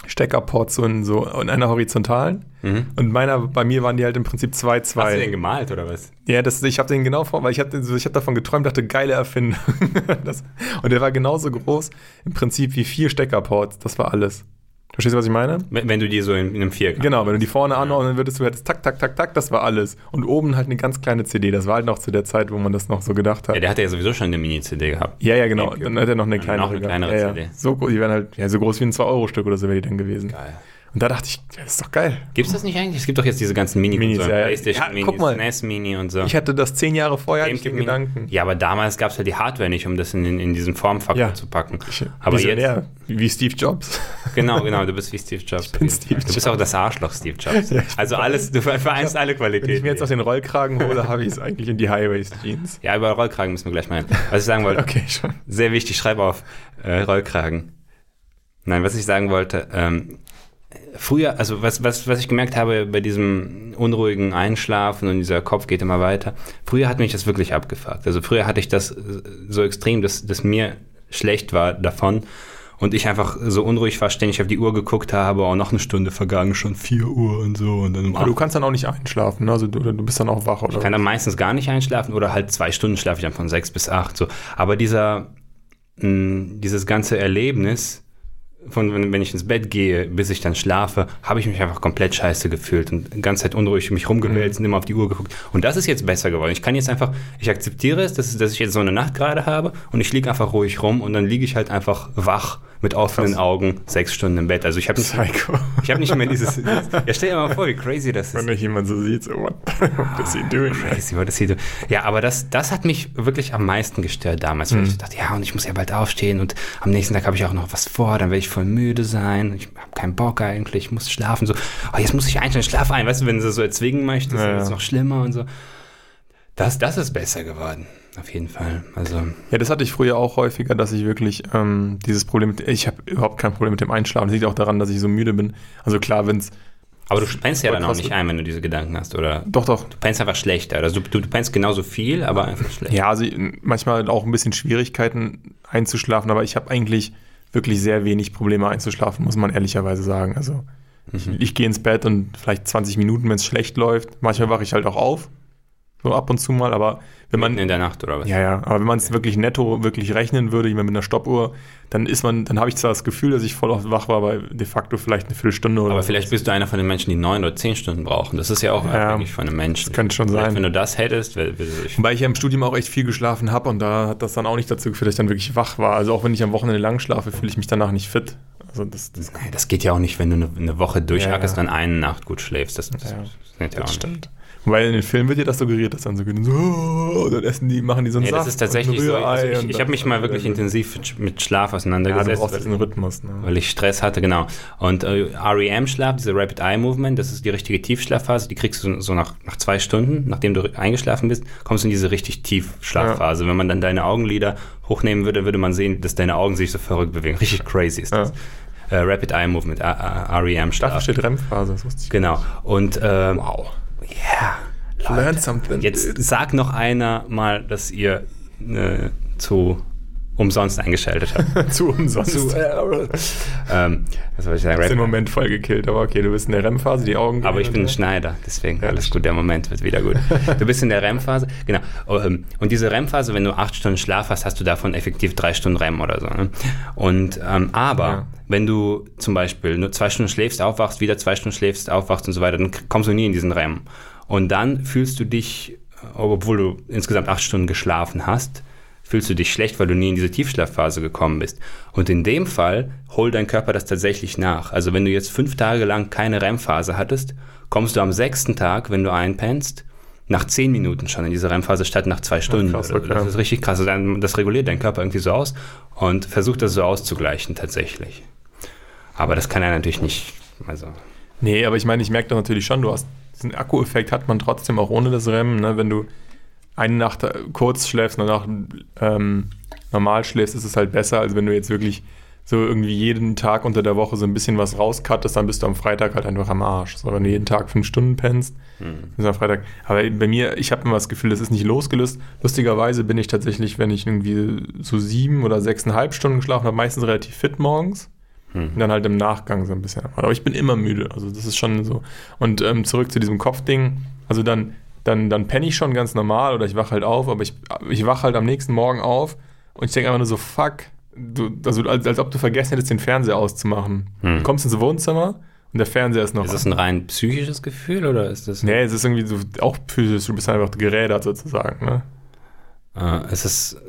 [SPEAKER 1] Steckerports so in, so in einer horizontalen.
[SPEAKER 2] Mhm.
[SPEAKER 1] Und meiner, bei mir waren die halt im Prinzip zwei,
[SPEAKER 2] Hast du den
[SPEAKER 1] zwei.
[SPEAKER 2] gemalt oder was?
[SPEAKER 1] Ja, das, ich habe den genau vor, weil ich so, ich habe davon geträumt, dachte, geile Erfindung. das, und der war genauso groß im Prinzip wie vier Steckerports. Das war alles. Verstehst du, was ich meine?
[SPEAKER 2] Wenn, du die so in, in einem Viereck
[SPEAKER 1] Genau, wenn du die vorne anordnen würdest, du hättest tak, tak, tak, tak, das war alles. Und oben halt eine ganz kleine CD. Das war halt noch zu der Zeit, wo man das noch so gedacht hat.
[SPEAKER 2] Ja, der hatte ja sowieso schon eine Mini-CD gehabt.
[SPEAKER 1] Ja, ja, genau. Dann hat er noch eine
[SPEAKER 2] Ja,
[SPEAKER 1] kleinere.
[SPEAKER 2] noch eine kleinere
[SPEAKER 1] ja, ja.
[SPEAKER 2] CD.
[SPEAKER 1] So, groß- die wären halt ja, so groß wie ein 2-Euro-Stück oder so wäre die dann gewesen.
[SPEAKER 2] Geil.
[SPEAKER 1] Und da dachte ich, das ist doch geil.
[SPEAKER 2] Gibt es das nicht eigentlich? Es gibt doch jetzt diese ganzen Mini
[SPEAKER 1] Minis, ja, ja.
[SPEAKER 2] Playstation
[SPEAKER 1] Ja,
[SPEAKER 2] Mini,
[SPEAKER 1] guck mal.
[SPEAKER 2] SNES Mini und so.
[SPEAKER 1] Ich hatte das zehn Jahre vorher, hatte ich den
[SPEAKER 2] GameCube Mini.
[SPEAKER 1] Gedanken.
[SPEAKER 2] Ja, aber damals gab es ja die Hardware nicht, um das in, in, in diesen Formfaktor
[SPEAKER 1] Ja.
[SPEAKER 2] zu packen. Aber
[SPEAKER 1] Visionär, wie Steve Jobs.
[SPEAKER 2] Genau, genau, du bist wie Steve Jobs.
[SPEAKER 1] Ich bin Steve
[SPEAKER 2] Du bist auch das Arschloch Steve Jobs.
[SPEAKER 1] Ja,
[SPEAKER 2] also alles, du vereinst alle
[SPEAKER 1] Wenn ich
[SPEAKER 2] Qualitäten.
[SPEAKER 1] mir jetzt noch den Rollkragen hole, habe ich es eigentlich in die Highways-Jeans.
[SPEAKER 2] ja, über Rollkragen müssen wir gleich mal hin. Was ich sagen wollte,
[SPEAKER 1] Okay, schon.
[SPEAKER 2] sehr wichtig, schreib auf, äh, Rollkragen. Nein, was ich sagen wollte, ähm, früher, also was, was, was ich gemerkt habe bei diesem unruhigen Einschlafen und dieser Kopf geht immer weiter, früher hat mich das wirklich abgefuckt. Also früher hatte ich das so extrem, dass, dass mir schlecht war davon und ich einfach so unruhig war, ständig auf die Uhr geguckt habe, auch noch eine Stunde vergangen, schon 4 Uhr und so. Und dann
[SPEAKER 1] Aber du kannst dann auch nicht einschlafen, ne? also du, du bist dann auch wach, oder?
[SPEAKER 2] Ich kann dann meistens gar nicht einschlafen oder halt zwei Stunden schlafe ich dann von sechs bis acht. So. Aber dieser, mh, dieses ganze Erlebnis, von wenn, wenn ich ins Bett gehe, bis ich dann schlafe, habe ich mich einfach komplett scheiße gefühlt und die ganze Zeit unruhig mich rumgewälzt mhm. und immer auf die Uhr geguckt. Und das ist jetzt besser geworden. Ich kann jetzt einfach, ich akzeptiere es, dass, dass ich jetzt so eine Nacht gerade habe und ich liege einfach ruhig rum und dann liege ich halt einfach wach mit offenen Augen sechs Stunden im Bett. Also ich habe nicht, ich hab nicht mehr dieses, ja stell dir mal vor, wie crazy das ist.
[SPEAKER 1] Wenn dich jemand so sieht, so what, what is he doing?
[SPEAKER 2] Crazy, what is he doing? Ja, aber das, das hat mich wirklich am meisten gestört damals, weil mhm. ich dachte, ja und ich muss ja bald aufstehen und am nächsten Tag habe ich auch noch was vor, dann werde ich voll müde sein, ich habe keinen Bock eigentlich, ich muss schlafen, so, oh, jetzt muss ich einstellen, schlaf ein, weißt du, wenn du so erzwingen möchtest, ja, ist es noch schlimmer und so. Das, das ist besser geworden auf jeden Fall. Also
[SPEAKER 1] ja, das hatte ich früher auch häufiger, dass ich wirklich ähm, dieses Problem, mit, ich habe überhaupt kein Problem mit dem Einschlafen. Das liegt auch daran, dass ich so müde bin. Also klar, wenn es
[SPEAKER 2] aber du pennst ja dann auch nicht ein, wenn du diese Gedanken hast, oder?
[SPEAKER 1] Doch, doch.
[SPEAKER 2] Du pennst einfach schlechter. Also du, du pennst genauso viel, aber einfach schlechter.
[SPEAKER 1] Ja, also manchmal auch ein bisschen Schwierigkeiten einzuschlafen, aber ich habe eigentlich wirklich sehr wenig Probleme einzuschlafen, muss man ehrlicherweise sagen. Also mhm. ich, ich gehe ins Bett und vielleicht 20 Minuten, wenn es schlecht läuft. Manchmal wache ich halt auch auf, so ab und zu mal, aber wenn man
[SPEAKER 2] in der Nacht oder was?
[SPEAKER 1] Ja, ja, aber wenn man es wirklich netto wirklich rechnen würde, jemand mit einer Stoppuhr, dann ist man, dann habe ich zwar das Gefühl, dass ich voll oft wach war, aber de facto vielleicht eine Viertelstunde oder
[SPEAKER 2] Aber vielleicht bist du einer von den Menschen, die neun oder zehn Stunden brauchen. Das ist ja auch ja, abhängig von einem Menschen.
[SPEAKER 1] Das könnte schon sein.
[SPEAKER 2] Wenn du das hättest,
[SPEAKER 1] ich. Wobei ich ja im Studium auch echt viel geschlafen habe und da hat das dann auch nicht dazu geführt, dass ich dann wirklich wach war. Also auch wenn ich am Wochenende lang schlafe, fühle ich mich danach nicht fit. Also
[SPEAKER 2] das, das, das geht ja auch nicht, wenn du eine, eine Woche durchhackerst ja, ja. und eine Nacht gut schläfst. Das, das,
[SPEAKER 1] ja, das, das stimmt. Nicht. Weil in den Filmen wird dir das suggeriert, dass dann so, so oh, dann essen die, machen die so einen
[SPEAKER 2] ja. Das ist tatsächlich so. Also ich, ich habe mich mal wirklich intensiv mit Schlaf auseinandergesetzt. Ja, du
[SPEAKER 1] brauchst diesen Rhythmus. Ne?
[SPEAKER 2] Weil ich Stress hatte, genau. Und äh, REM-Schlaf, diese Rapid Eye Movement, das ist die richtige Tiefschlafphase, die kriegst du so nach, nach zwei Stunden, nachdem du eingeschlafen bist, kommst du in diese richtig Tiefschlafphase. Ja. Wenn man dann deine Augenlider hochnehmen würde, würde man sehen, dass deine Augen sich so verrückt bewegen. Richtig crazy ist das. Ja. Äh, Rapid Eye Movement, REM-Schlaf.
[SPEAKER 1] Dafür steht REM-Phase, das wusste ich.
[SPEAKER 2] Genau. Und äh, wow. Yeah.
[SPEAKER 1] Learn something.
[SPEAKER 2] Jetzt sag noch einer mal, dass ihr äh, zu umsonst eingeschaltet habt.
[SPEAKER 1] zu umsonst. Zu, äh, ähm, was soll ich sagen? den Moment voll gekillt, aber okay, du bist in der REM-Phase, die Augen.
[SPEAKER 2] Aber ich bin ein Schneider, deswegen ja, alles gut, der Moment wird wieder gut. du bist in der REM-Phase, genau. Ähm, und diese REM-Phase, wenn du acht Stunden Schlaf hast, hast du davon effektiv drei Stunden REM oder so. Ne? Und ähm, aber ja. wenn du zum Beispiel nur zwei Stunden schläfst, aufwachst, wieder zwei Stunden schläfst, aufwachst und so weiter, dann kommst du nie in diesen REM. Und dann fühlst du dich, obwohl du insgesamt acht Stunden geschlafen hast, fühlst du dich schlecht, weil du nie in diese Tiefschlafphase gekommen bist. Und in dem Fall holt dein Körper das tatsächlich nach. Also wenn du jetzt fünf Tage lang keine REM-Phase hattest, kommst du am sechsten Tag, wenn du einpennst, nach zehn Minuten schon in diese REM-Phase statt nach zwei Stunden. Krass, okay. Das ist richtig krass. Das reguliert dein Körper irgendwie so aus und versucht das so auszugleichen tatsächlich. Aber das kann er natürlich nicht. Also.
[SPEAKER 1] Nee, aber ich meine, ich merke doch natürlich schon, du hast diesen Akku-Effekt hat man trotzdem auch ohne das REM. Ne? Wenn du eine Nacht kurz schläfst und danach ähm, normal schläfst, ist es halt besser, als wenn du jetzt wirklich so irgendwie jeden Tag unter der Woche so ein bisschen was rauskattest, dann bist du am Freitag halt einfach am Arsch. So, wenn du jeden Tag fünf Stunden pennst, mhm. bist du am Freitag. Aber bei mir, ich habe immer das Gefühl, das ist nicht losgelöst. Lustigerweise bin ich tatsächlich, wenn ich irgendwie so sieben oder sechseinhalb Stunden geschlafen habe, meistens relativ fit morgens. Hm. Und dann halt im Nachgang so ein bisschen. Aber ich bin immer müde. Also das ist schon so. Und ähm, zurück zu diesem Kopfding. Also dann, dann, dann penne ich schon ganz normal oder ich wache halt auf, aber ich, ich wache halt am nächsten Morgen auf und ich denke einfach nur so, fuck, du, also als, als ob du vergessen hättest, den Fernseher auszumachen. Hm. Du kommst ins Wohnzimmer und der Fernseher ist noch.
[SPEAKER 2] Ist das ein rein psychisches Gefühl oder ist das.
[SPEAKER 1] Nee, es ist irgendwie so auch physisch, du bist einfach gerädert sozusagen, ne?
[SPEAKER 2] Äh, es ist.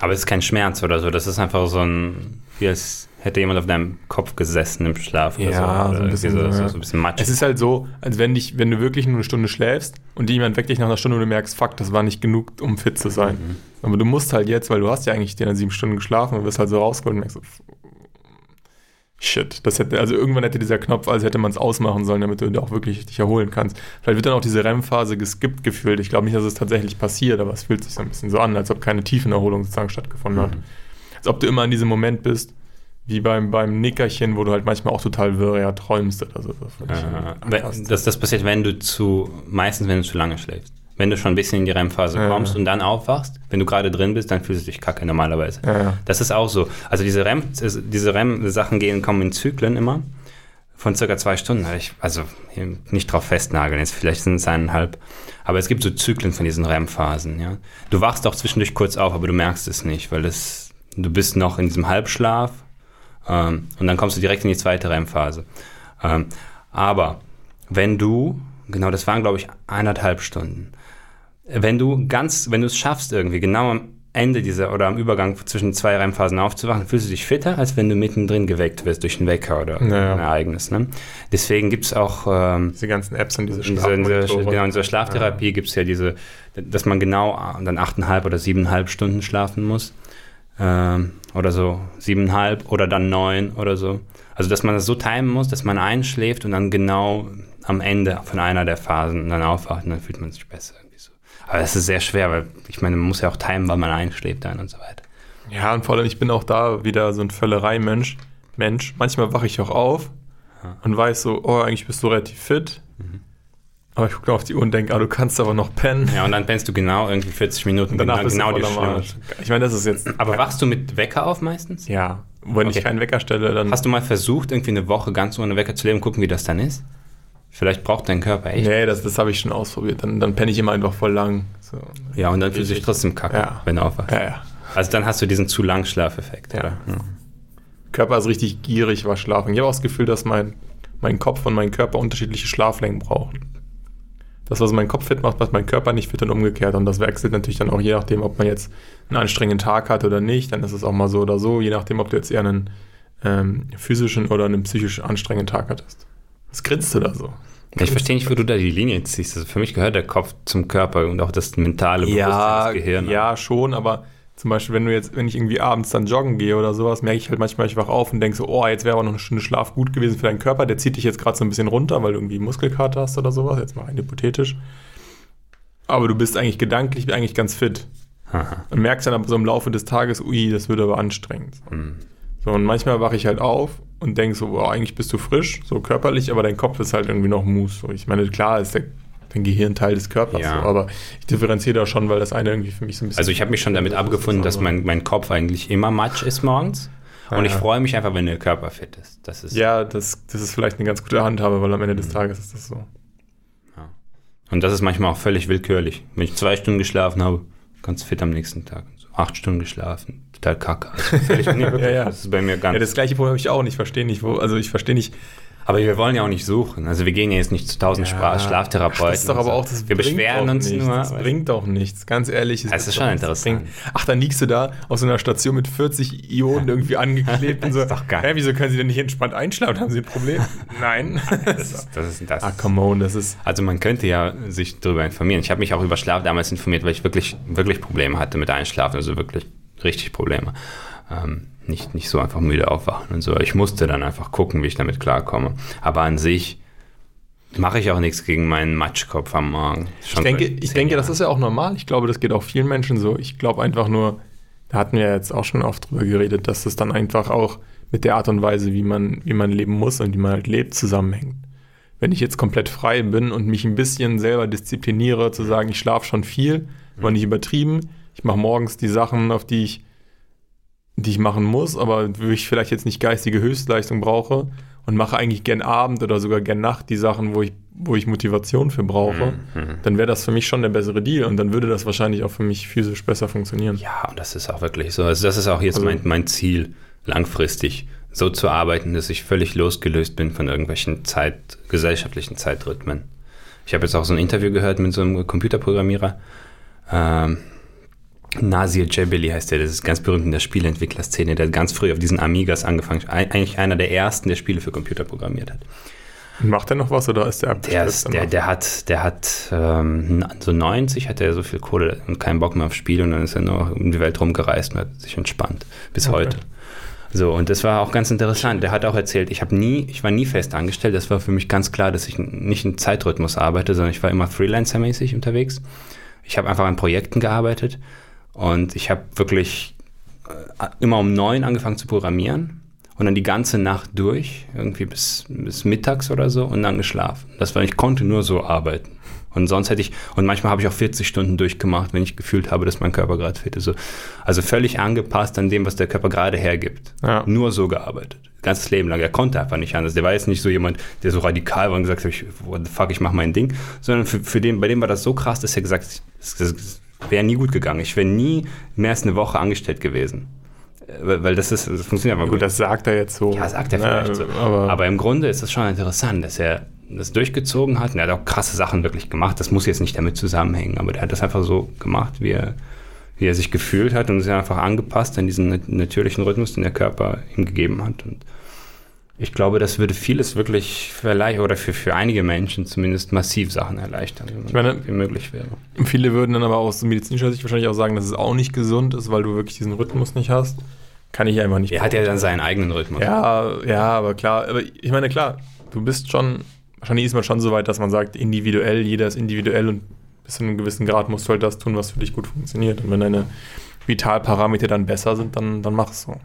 [SPEAKER 2] Aber es ist kein Schmerz oder so, das ist einfach so ein. Wie als hätte jemand auf deinem Kopf gesessen im Schlaf
[SPEAKER 1] oder ja, so. Oder so ein bisschen, so, so, so ein bisschen matschig. Es ist halt so, als wenn, dich, wenn du wirklich nur eine Stunde schläfst und jemand weckt dich nach einer Stunde und du merkst, fuck, das war nicht genug, um fit zu sein. Mhm. Aber du musst halt jetzt, weil du hast ja eigentlich die sieben Stunden geschlafen und wirst halt so rausgeholt und merkst so, Shit, das hätte, also irgendwann hätte dieser Knopf, als hätte man es ausmachen sollen, damit du auch wirklich dich erholen kannst. Vielleicht wird dann auch diese REM-Phase geskippt gefühlt. Ich glaube nicht, dass es tatsächlich passiert, aber es fühlt sich so ein bisschen so an, als ob keine Tiefenerholung sozusagen stattgefunden mhm. hat. Als ob du immer in diesem Moment bist, wie beim, beim Nickerchen, wo du halt manchmal auch total wirr ja, träumst oder so. Das, fantastisch.
[SPEAKER 2] das, das passiert, wenn du zu, meistens wenn du zu lange schläfst. Wenn du schon ein bisschen in die REM-Phase
[SPEAKER 1] Ja,
[SPEAKER 2] kommst
[SPEAKER 1] ja.
[SPEAKER 2] und dann aufwachst, wenn du gerade drin bist, dann fühlst du dich kacke normalerweise.
[SPEAKER 1] ja.
[SPEAKER 2] Das ist auch so. Also diese REM, diese REM-Sachen gehen, kommen in Zyklen immer. Von circa zwei Stunden. Ich, also hier nicht drauf festnageln, jetzt vielleicht sind es eineinhalb. Aber es gibt so Zyklen von diesen REM-Phasen. Ja? Du wachst auch zwischendurch kurz auf, aber du merkst es nicht, weil das, du bist noch in diesem Halbschlaf ähm, und dann kommst du direkt in die zweite REM-Phase. Ähm, aber wenn du, genau, das waren glaube ich eineinhalb Stunden, wenn du ganz, wenn du es schaffst irgendwie genau am Ende dieser oder am Übergang zwischen zwei REM-Phasen aufzuwachen, fühlst du dich fitter, als wenn du mittendrin geweckt wirst durch einen Wecker oder
[SPEAKER 1] Ja.
[SPEAKER 2] ein Ereignis. Ne? Deswegen gibt es auch ähm,
[SPEAKER 1] Diese ganzen Apps und diese Schlafmonitore.
[SPEAKER 2] genau, in dieser Schlaftherapie gibt es ja diese, dass man genau äh, dann achteinhalb oder siebeneinhalb Stunden schlafen muss. Ähm, oder so siebeneinhalb oder dann neun oder so. Also dass man das so timen muss, dass man einschläft und dann genau am Ende von einer der Phasen dann aufwacht und dann fühlt man sich besser. Irgendwie so. Aber das ist sehr schwer, weil ich meine, man muss ja auch timen, wann man einschläft dann und so weiter.
[SPEAKER 1] Ja, und vor allem, ich bin auch da wieder so ein Völlerei-Mensch. Mensch. Manchmal wache ich auch auf und weiß so, oh, eigentlich bist du relativ fit. Aber ich gucke auf die Uhr und denke, ah, du kannst aber noch pennen.
[SPEAKER 2] Ja, und dann pennst du genau irgendwie 40 Minuten,
[SPEAKER 1] Und danach
[SPEAKER 2] genau, genau die
[SPEAKER 1] Arsch. Ich meine, das ist jetzt...
[SPEAKER 2] Aber wachst du mit Wecker auf meistens?
[SPEAKER 1] Ja, wenn
[SPEAKER 2] Okay.
[SPEAKER 1] ich keinen Wecker stelle, dann...
[SPEAKER 2] Hast du mal versucht, irgendwie eine Woche ganz ohne Wecker zu leben, gucken, wie das dann ist? Vielleicht braucht dein Körper echt.
[SPEAKER 1] Nee, das, das habe ich schon ausprobiert. Dann, dann penne ich immer einfach voll lang. So.
[SPEAKER 2] Ja, und dann fühlst du dich trotzdem kacke,
[SPEAKER 1] Ja.
[SPEAKER 2] wenn du aufwachst.
[SPEAKER 1] Ja, ja.
[SPEAKER 2] Also dann hast du diesen zu lang Schlafeffekt,
[SPEAKER 1] Ja.
[SPEAKER 2] oder?
[SPEAKER 1] Körper ist richtig gierig, was schlafen. Ich habe auch das Gefühl, dass mein, mein Kopf und mein Körper unterschiedliche Schlaflängen brauchen. Das, was mein Kopf fit macht, macht mein Körper nicht fit und umgekehrt. Und das wechselt natürlich dann auch je nachdem, ob man jetzt einen anstrengenden Tag hat oder nicht. Dann ist es auch mal so oder so, je nachdem, ob du jetzt eher einen ähm, physischen oder einen psychisch anstrengenden Tag hattest. Was grinst du da so?
[SPEAKER 2] Ich verstehe nicht, wo du da die Linie ziehst. Also für mich gehört der Kopf zum Körper und auch das mentale Bewusstsein, das Gehirn.
[SPEAKER 1] ja, schon, aber zum Beispiel, wenn du jetzt, wenn ich irgendwie abends dann joggen gehe oder sowas, merke ich halt manchmal, ich wach auf und denke so, oh, jetzt wäre aber noch eine Stunde Schlaf gut gewesen für deinen Körper. Der zieht dich jetzt gerade so ein bisschen runter, weil du irgendwie Muskelkater hast oder sowas. Jetzt mal rein hypothetisch. Aber du bist eigentlich gedanklich eigentlich ganz fit.
[SPEAKER 2] Aha.
[SPEAKER 1] Und merkst dann aber so im Laufe des Tages, ui, das wird aber anstrengend.
[SPEAKER 2] Hm.
[SPEAKER 1] So, und manchmal wache ich halt auf und denke so, boah, eigentlich bist du frisch, so körperlich, aber dein Kopf ist halt irgendwie noch Mus. So, ich meine, klar ist der, dein Gehirn Teil des Körpers,
[SPEAKER 2] Ja.
[SPEAKER 1] so, aber ich differenziere da schon, weil das eine irgendwie für mich so ein bisschen.
[SPEAKER 2] Also ich habe mich schon damit abgefunden, dass mein, mein Kopf eigentlich immer matsch ist morgens. Und ich
[SPEAKER 1] Ja.
[SPEAKER 2] freue mich einfach, wenn der Körper fit ist. Das ist
[SPEAKER 1] ja, das, das ist vielleicht eine ganz gute Handhabe, weil am Ende des Tages ist das so.
[SPEAKER 2] Und das ist manchmal auch völlig willkürlich. Wenn ich zwei Stunden geschlafen habe, ganz fit am nächsten Tag. So acht Stunden geschlafen, total kacke. Also völlig, nee, wirklich,
[SPEAKER 1] Ja, ja.
[SPEAKER 2] Das ist bei mir ganz.
[SPEAKER 1] Ja, das gleiche Problem habe ich auch nicht. Ich verstehe nicht, wo, also ich verstehe nicht.
[SPEAKER 2] Aber wir wollen ja auch nicht suchen. Also wir gehen ja jetzt nicht zu tausend Spra- Schlaftherapeuten.
[SPEAKER 1] Das ist doch aber
[SPEAKER 2] so.
[SPEAKER 1] auch, das
[SPEAKER 2] Wir beschweren uns
[SPEAKER 1] nichts.
[SPEAKER 2] nur.
[SPEAKER 1] Das bringt doch nichts, ganz ehrlich.
[SPEAKER 2] Es ist schon.
[SPEAKER 1] Das
[SPEAKER 2] interessant.
[SPEAKER 1] Ach, dann liegst du da auf so einer Station mit 40 Ionen irgendwie angeklebt und so.
[SPEAKER 2] ist doch geil.
[SPEAKER 1] Hä, wieso können Sie denn nicht entspannt einschlafen? Haben Sie ein Problem? Nein.
[SPEAKER 2] das ist, das ist das.
[SPEAKER 1] ah, come on, das ist.
[SPEAKER 2] Also man könnte ja sich darüber informieren. Ich habe mich auch über Schlaf damals informiert, weil ich wirklich, wirklich Probleme hatte mit Einschlafen, also wirklich richtig Probleme. Ähm, nicht, nicht so einfach müde aufwachen und so. Ich musste dann einfach gucken, wie ich damit klarkomme. Aber an sich mache ich auch nichts gegen meinen Matschkopf am Morgen.
[SPEAKER 1] Ich denke, ich denke das ist ja auch normal. Ich glaube, das geht auch vielen Menschen so. Ich glaube einfach nur, da hatten wir jetzt auch schon oft drüber geredet, dass es dann einfach auch mit der Art und Weise, wie man, wie man leben muss und wie man halt lebt, zusammenhängt. Wenn ich jetzt komplett frei bin und mich ein bisschen selber diszipliniere, zu sagen, ich schlafe schon viel, aber nicht übertrieben, ich mache morgens die Sachen, auf die ich, die ich machen muss, aber wo ich vielleicht jetzt nicht geistige Höchstleistung brauche und mache eigentlich gern Abend oder sogar gern Nacht die Sachen, wo ich, wo ich Motivation für brauche, dann wäre das für mich schon der bessere Deal und dann würde das wahrscheinlich auch für mich physisch besser funktionieren.
[SPEAKER 2] Ja, und das ist auch wirklich so. Also das ist auch jetzt
[SPEAKER 1] Also-
[SPEAKER 2] mein, mein Ziel, langfristig so zu arbeiten, dass ich völlig losgelöst bin von irgendwelchen Zeit, gesellschaftlichen Zeitrhythmen. Ich habe jetzt auch so ein Interview gehört mit so einem Computerprogrammierer. Ähm, Nasir Jebeli heißt der, das ist ganz berühmt in der Spieleentwicklerszene, der hat ganz früh auf diesen Amigas angefangen, Eig- eigentlich einer der ersten, der Spiele für Computer programmiert hat.
[SPEAKER 1] Macht er noch was oder ist der
[SPEAKER 2] Der, ist, der, der hat, der hat ähm, so 90 hat er so viel Kohle und keinen Bock mehr auf Spiele und dann ist er nur um die Welt rumgereist und hat sich entspannt. Bis
[SPEAKER 1] Okay.
[SPEAKER 2] heute. So, und das war auch ganz interessant. Der hat auch erzählt, ich habe nie, ich war nie fest angestellt. Das war für mich ganz klar, dass ich nicht in Zeitrhythmus arbeite, sondern ich war immer Freelancer-mäßig unterwegs. Ich habe einfach an Projekten gearbeitet und ich habe wirklich äh, immer um neun angefangen zu programmieren und dann die ganze Nacht durch, irgendwie bis, bis mittags oder so und dann geschlafen. Das war, ich konnte nur so arbeiten. Und sonst hätte ich, und manchmal habe ich auch 40 Stunden durchgemacht, wenn ich gefühlt habe, dass mein Körper gerade fit ist. Also, also völlig angepasst an dem, was der Körper gerade hergibt.
[SPEAKER 1] Ja.
[SPEAKER 2] Nur so gearbeitet. Ganzes Leben lang. Er konnte einfach nicht anders. Der war jetzt nicht so jemand, der so radikal war und gesagt hat, ich, what the fuck, ich mache mein Ding. Sondern für, für den, bei dem war das so krass, dass er gesagt hat, wäre nie gut gegangen. Ich wäre nie mehr als eine Woche angestellt gewesen. Äh, Weil, das ist, das funktioniert einfach
[SPEAKER 1] Gut, das sagt er jetzt so.
[SPEAKER 2] ja, sagt er
[SPEAKER 1] Ja,
[SPEAKER 2] vielleicht so.
[SPEAKER 1] Aber,
[SPEAKER 2] Aber, im Grunde ist es schon interessant, dass er das durchgezogen hat. Und er hat auch krasse Sachen wirklich gemacht. Das muss jetzt nicht damit zusammenhängen, aber der hat das einfach so gemacht, wie er, wie er sich gefühlt hat und ist einfach angepasst an diesen nat- natürlichen Rhythmus, den der Körper ihm gegeben hat. Und ich glaube, das würde vieles wirklich vielleicht oder für, für einige Menschen zumindest massiv Sachen erleichtern, wenn
[SPEAKER 1] Ich meine-
[SPEAKER 2] wie möglich wäre.
[SPEAKER 1] viele würden dann aber aus medizinischer Sicht wahrscheinlich auch sagen, dass es auch nicht gesund ist, weil du wirklich diesen Rhythmus nicht hast. Kann ich einfach nicht.
[SPEAKER 2] Er hat ja dann seinen eigenen Rhythmus.
[SPEAKER 1] Ja, ja, aber klar, aber ich meine, klar, du bist schon, wahrscheinlich ist man schon so weit, dass man sagt, individuell, jeder ist individuell und bis zu einem gewissen Grad musst du halt das tun, was für dich gut funktioniert. Und wenn deine Vitalparameter dann besser sind, dann, dann mach es so.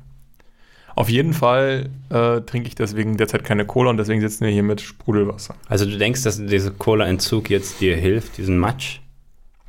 [SPEAKER 1] Auf jeden Fall äh, trinke ich deswegen derzeit keine Cola und deswegen sitzen wir hier mit Sprudelwasser.
[SPEAKER 2] Also du denkst, dass dieser Cola-Entzug jetzt dir hilft, diesen Matsch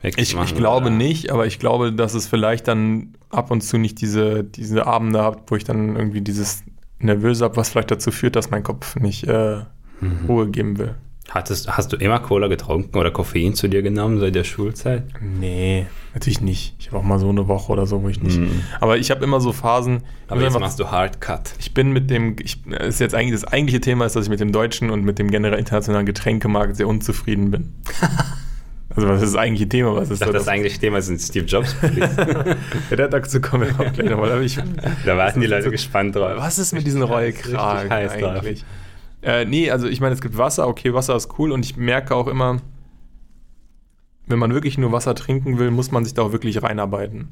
[SPEAKER 1] Ich,
[SPEAKER 2] wegzumachen?
[SPEAKER 1] ich glaube
[SPEAKER 2] oder?
[SPEAKER 1] nicht, aber ich glaube, dass es vielleicht dann ab und zu nicht diese, diese Abende habt, wo ich dann irgendwie dieses Nervöse habe, was vielleicht dazu führt, dass mein Kopf nicht äh,
[SPEAKER 2] Mhm.
[SPEAKER 1] Ruhe geben will.
[SPEAKER 2] Hattest, hast du immer Cola getrunken oder Koffein zu dir genommen seit der Schulzeit?
[SPEAKER 1] Nee, natürlich nicht. Ich habe auch mal so eine Woche oder so, wo ich nicht.
[SPEAKER 2] Mhm.
[SPEAKER 1] Aber ich habe immer so Phasen.
[SPEAKER 2] Aber jetzt
[SPEAKER 1] einfach-
[SPEAKER 2] machst du Hard Cut.
[SPEAKER 1] ich bin mit dem, ich, ist jetzt eigentlich das eigentliche Thema ist, dass ich mit dem deutschen und mit dem generell internationalen Getränkemarkt sehr unzufrieden bin. also was ist das eigentliche Thema? Was ist
[SPEAKER 2] dachte,
[SPEAKER 1] so
[SPEAKER 2] das eigentliche Thema sind Steve Jobs.
[SPEAKER 1] Ja, dazu kommen wir auch gleich nochmal.
[SPEAKER 2] Da warten die Leute gespannt drauf.
[SPEAKER 1] Was ist mit diesen Rollkragen
[SPEAKER 2] heiß drauf.
[SPEAKER 1] Äh, nee, also ich meine, es gibt Wasser, okay, Wasser ist cool und ich merke auch immer, wenn man wirklich nur Wasser trinken will, muss man sich da auch wirklich reinarbeiten.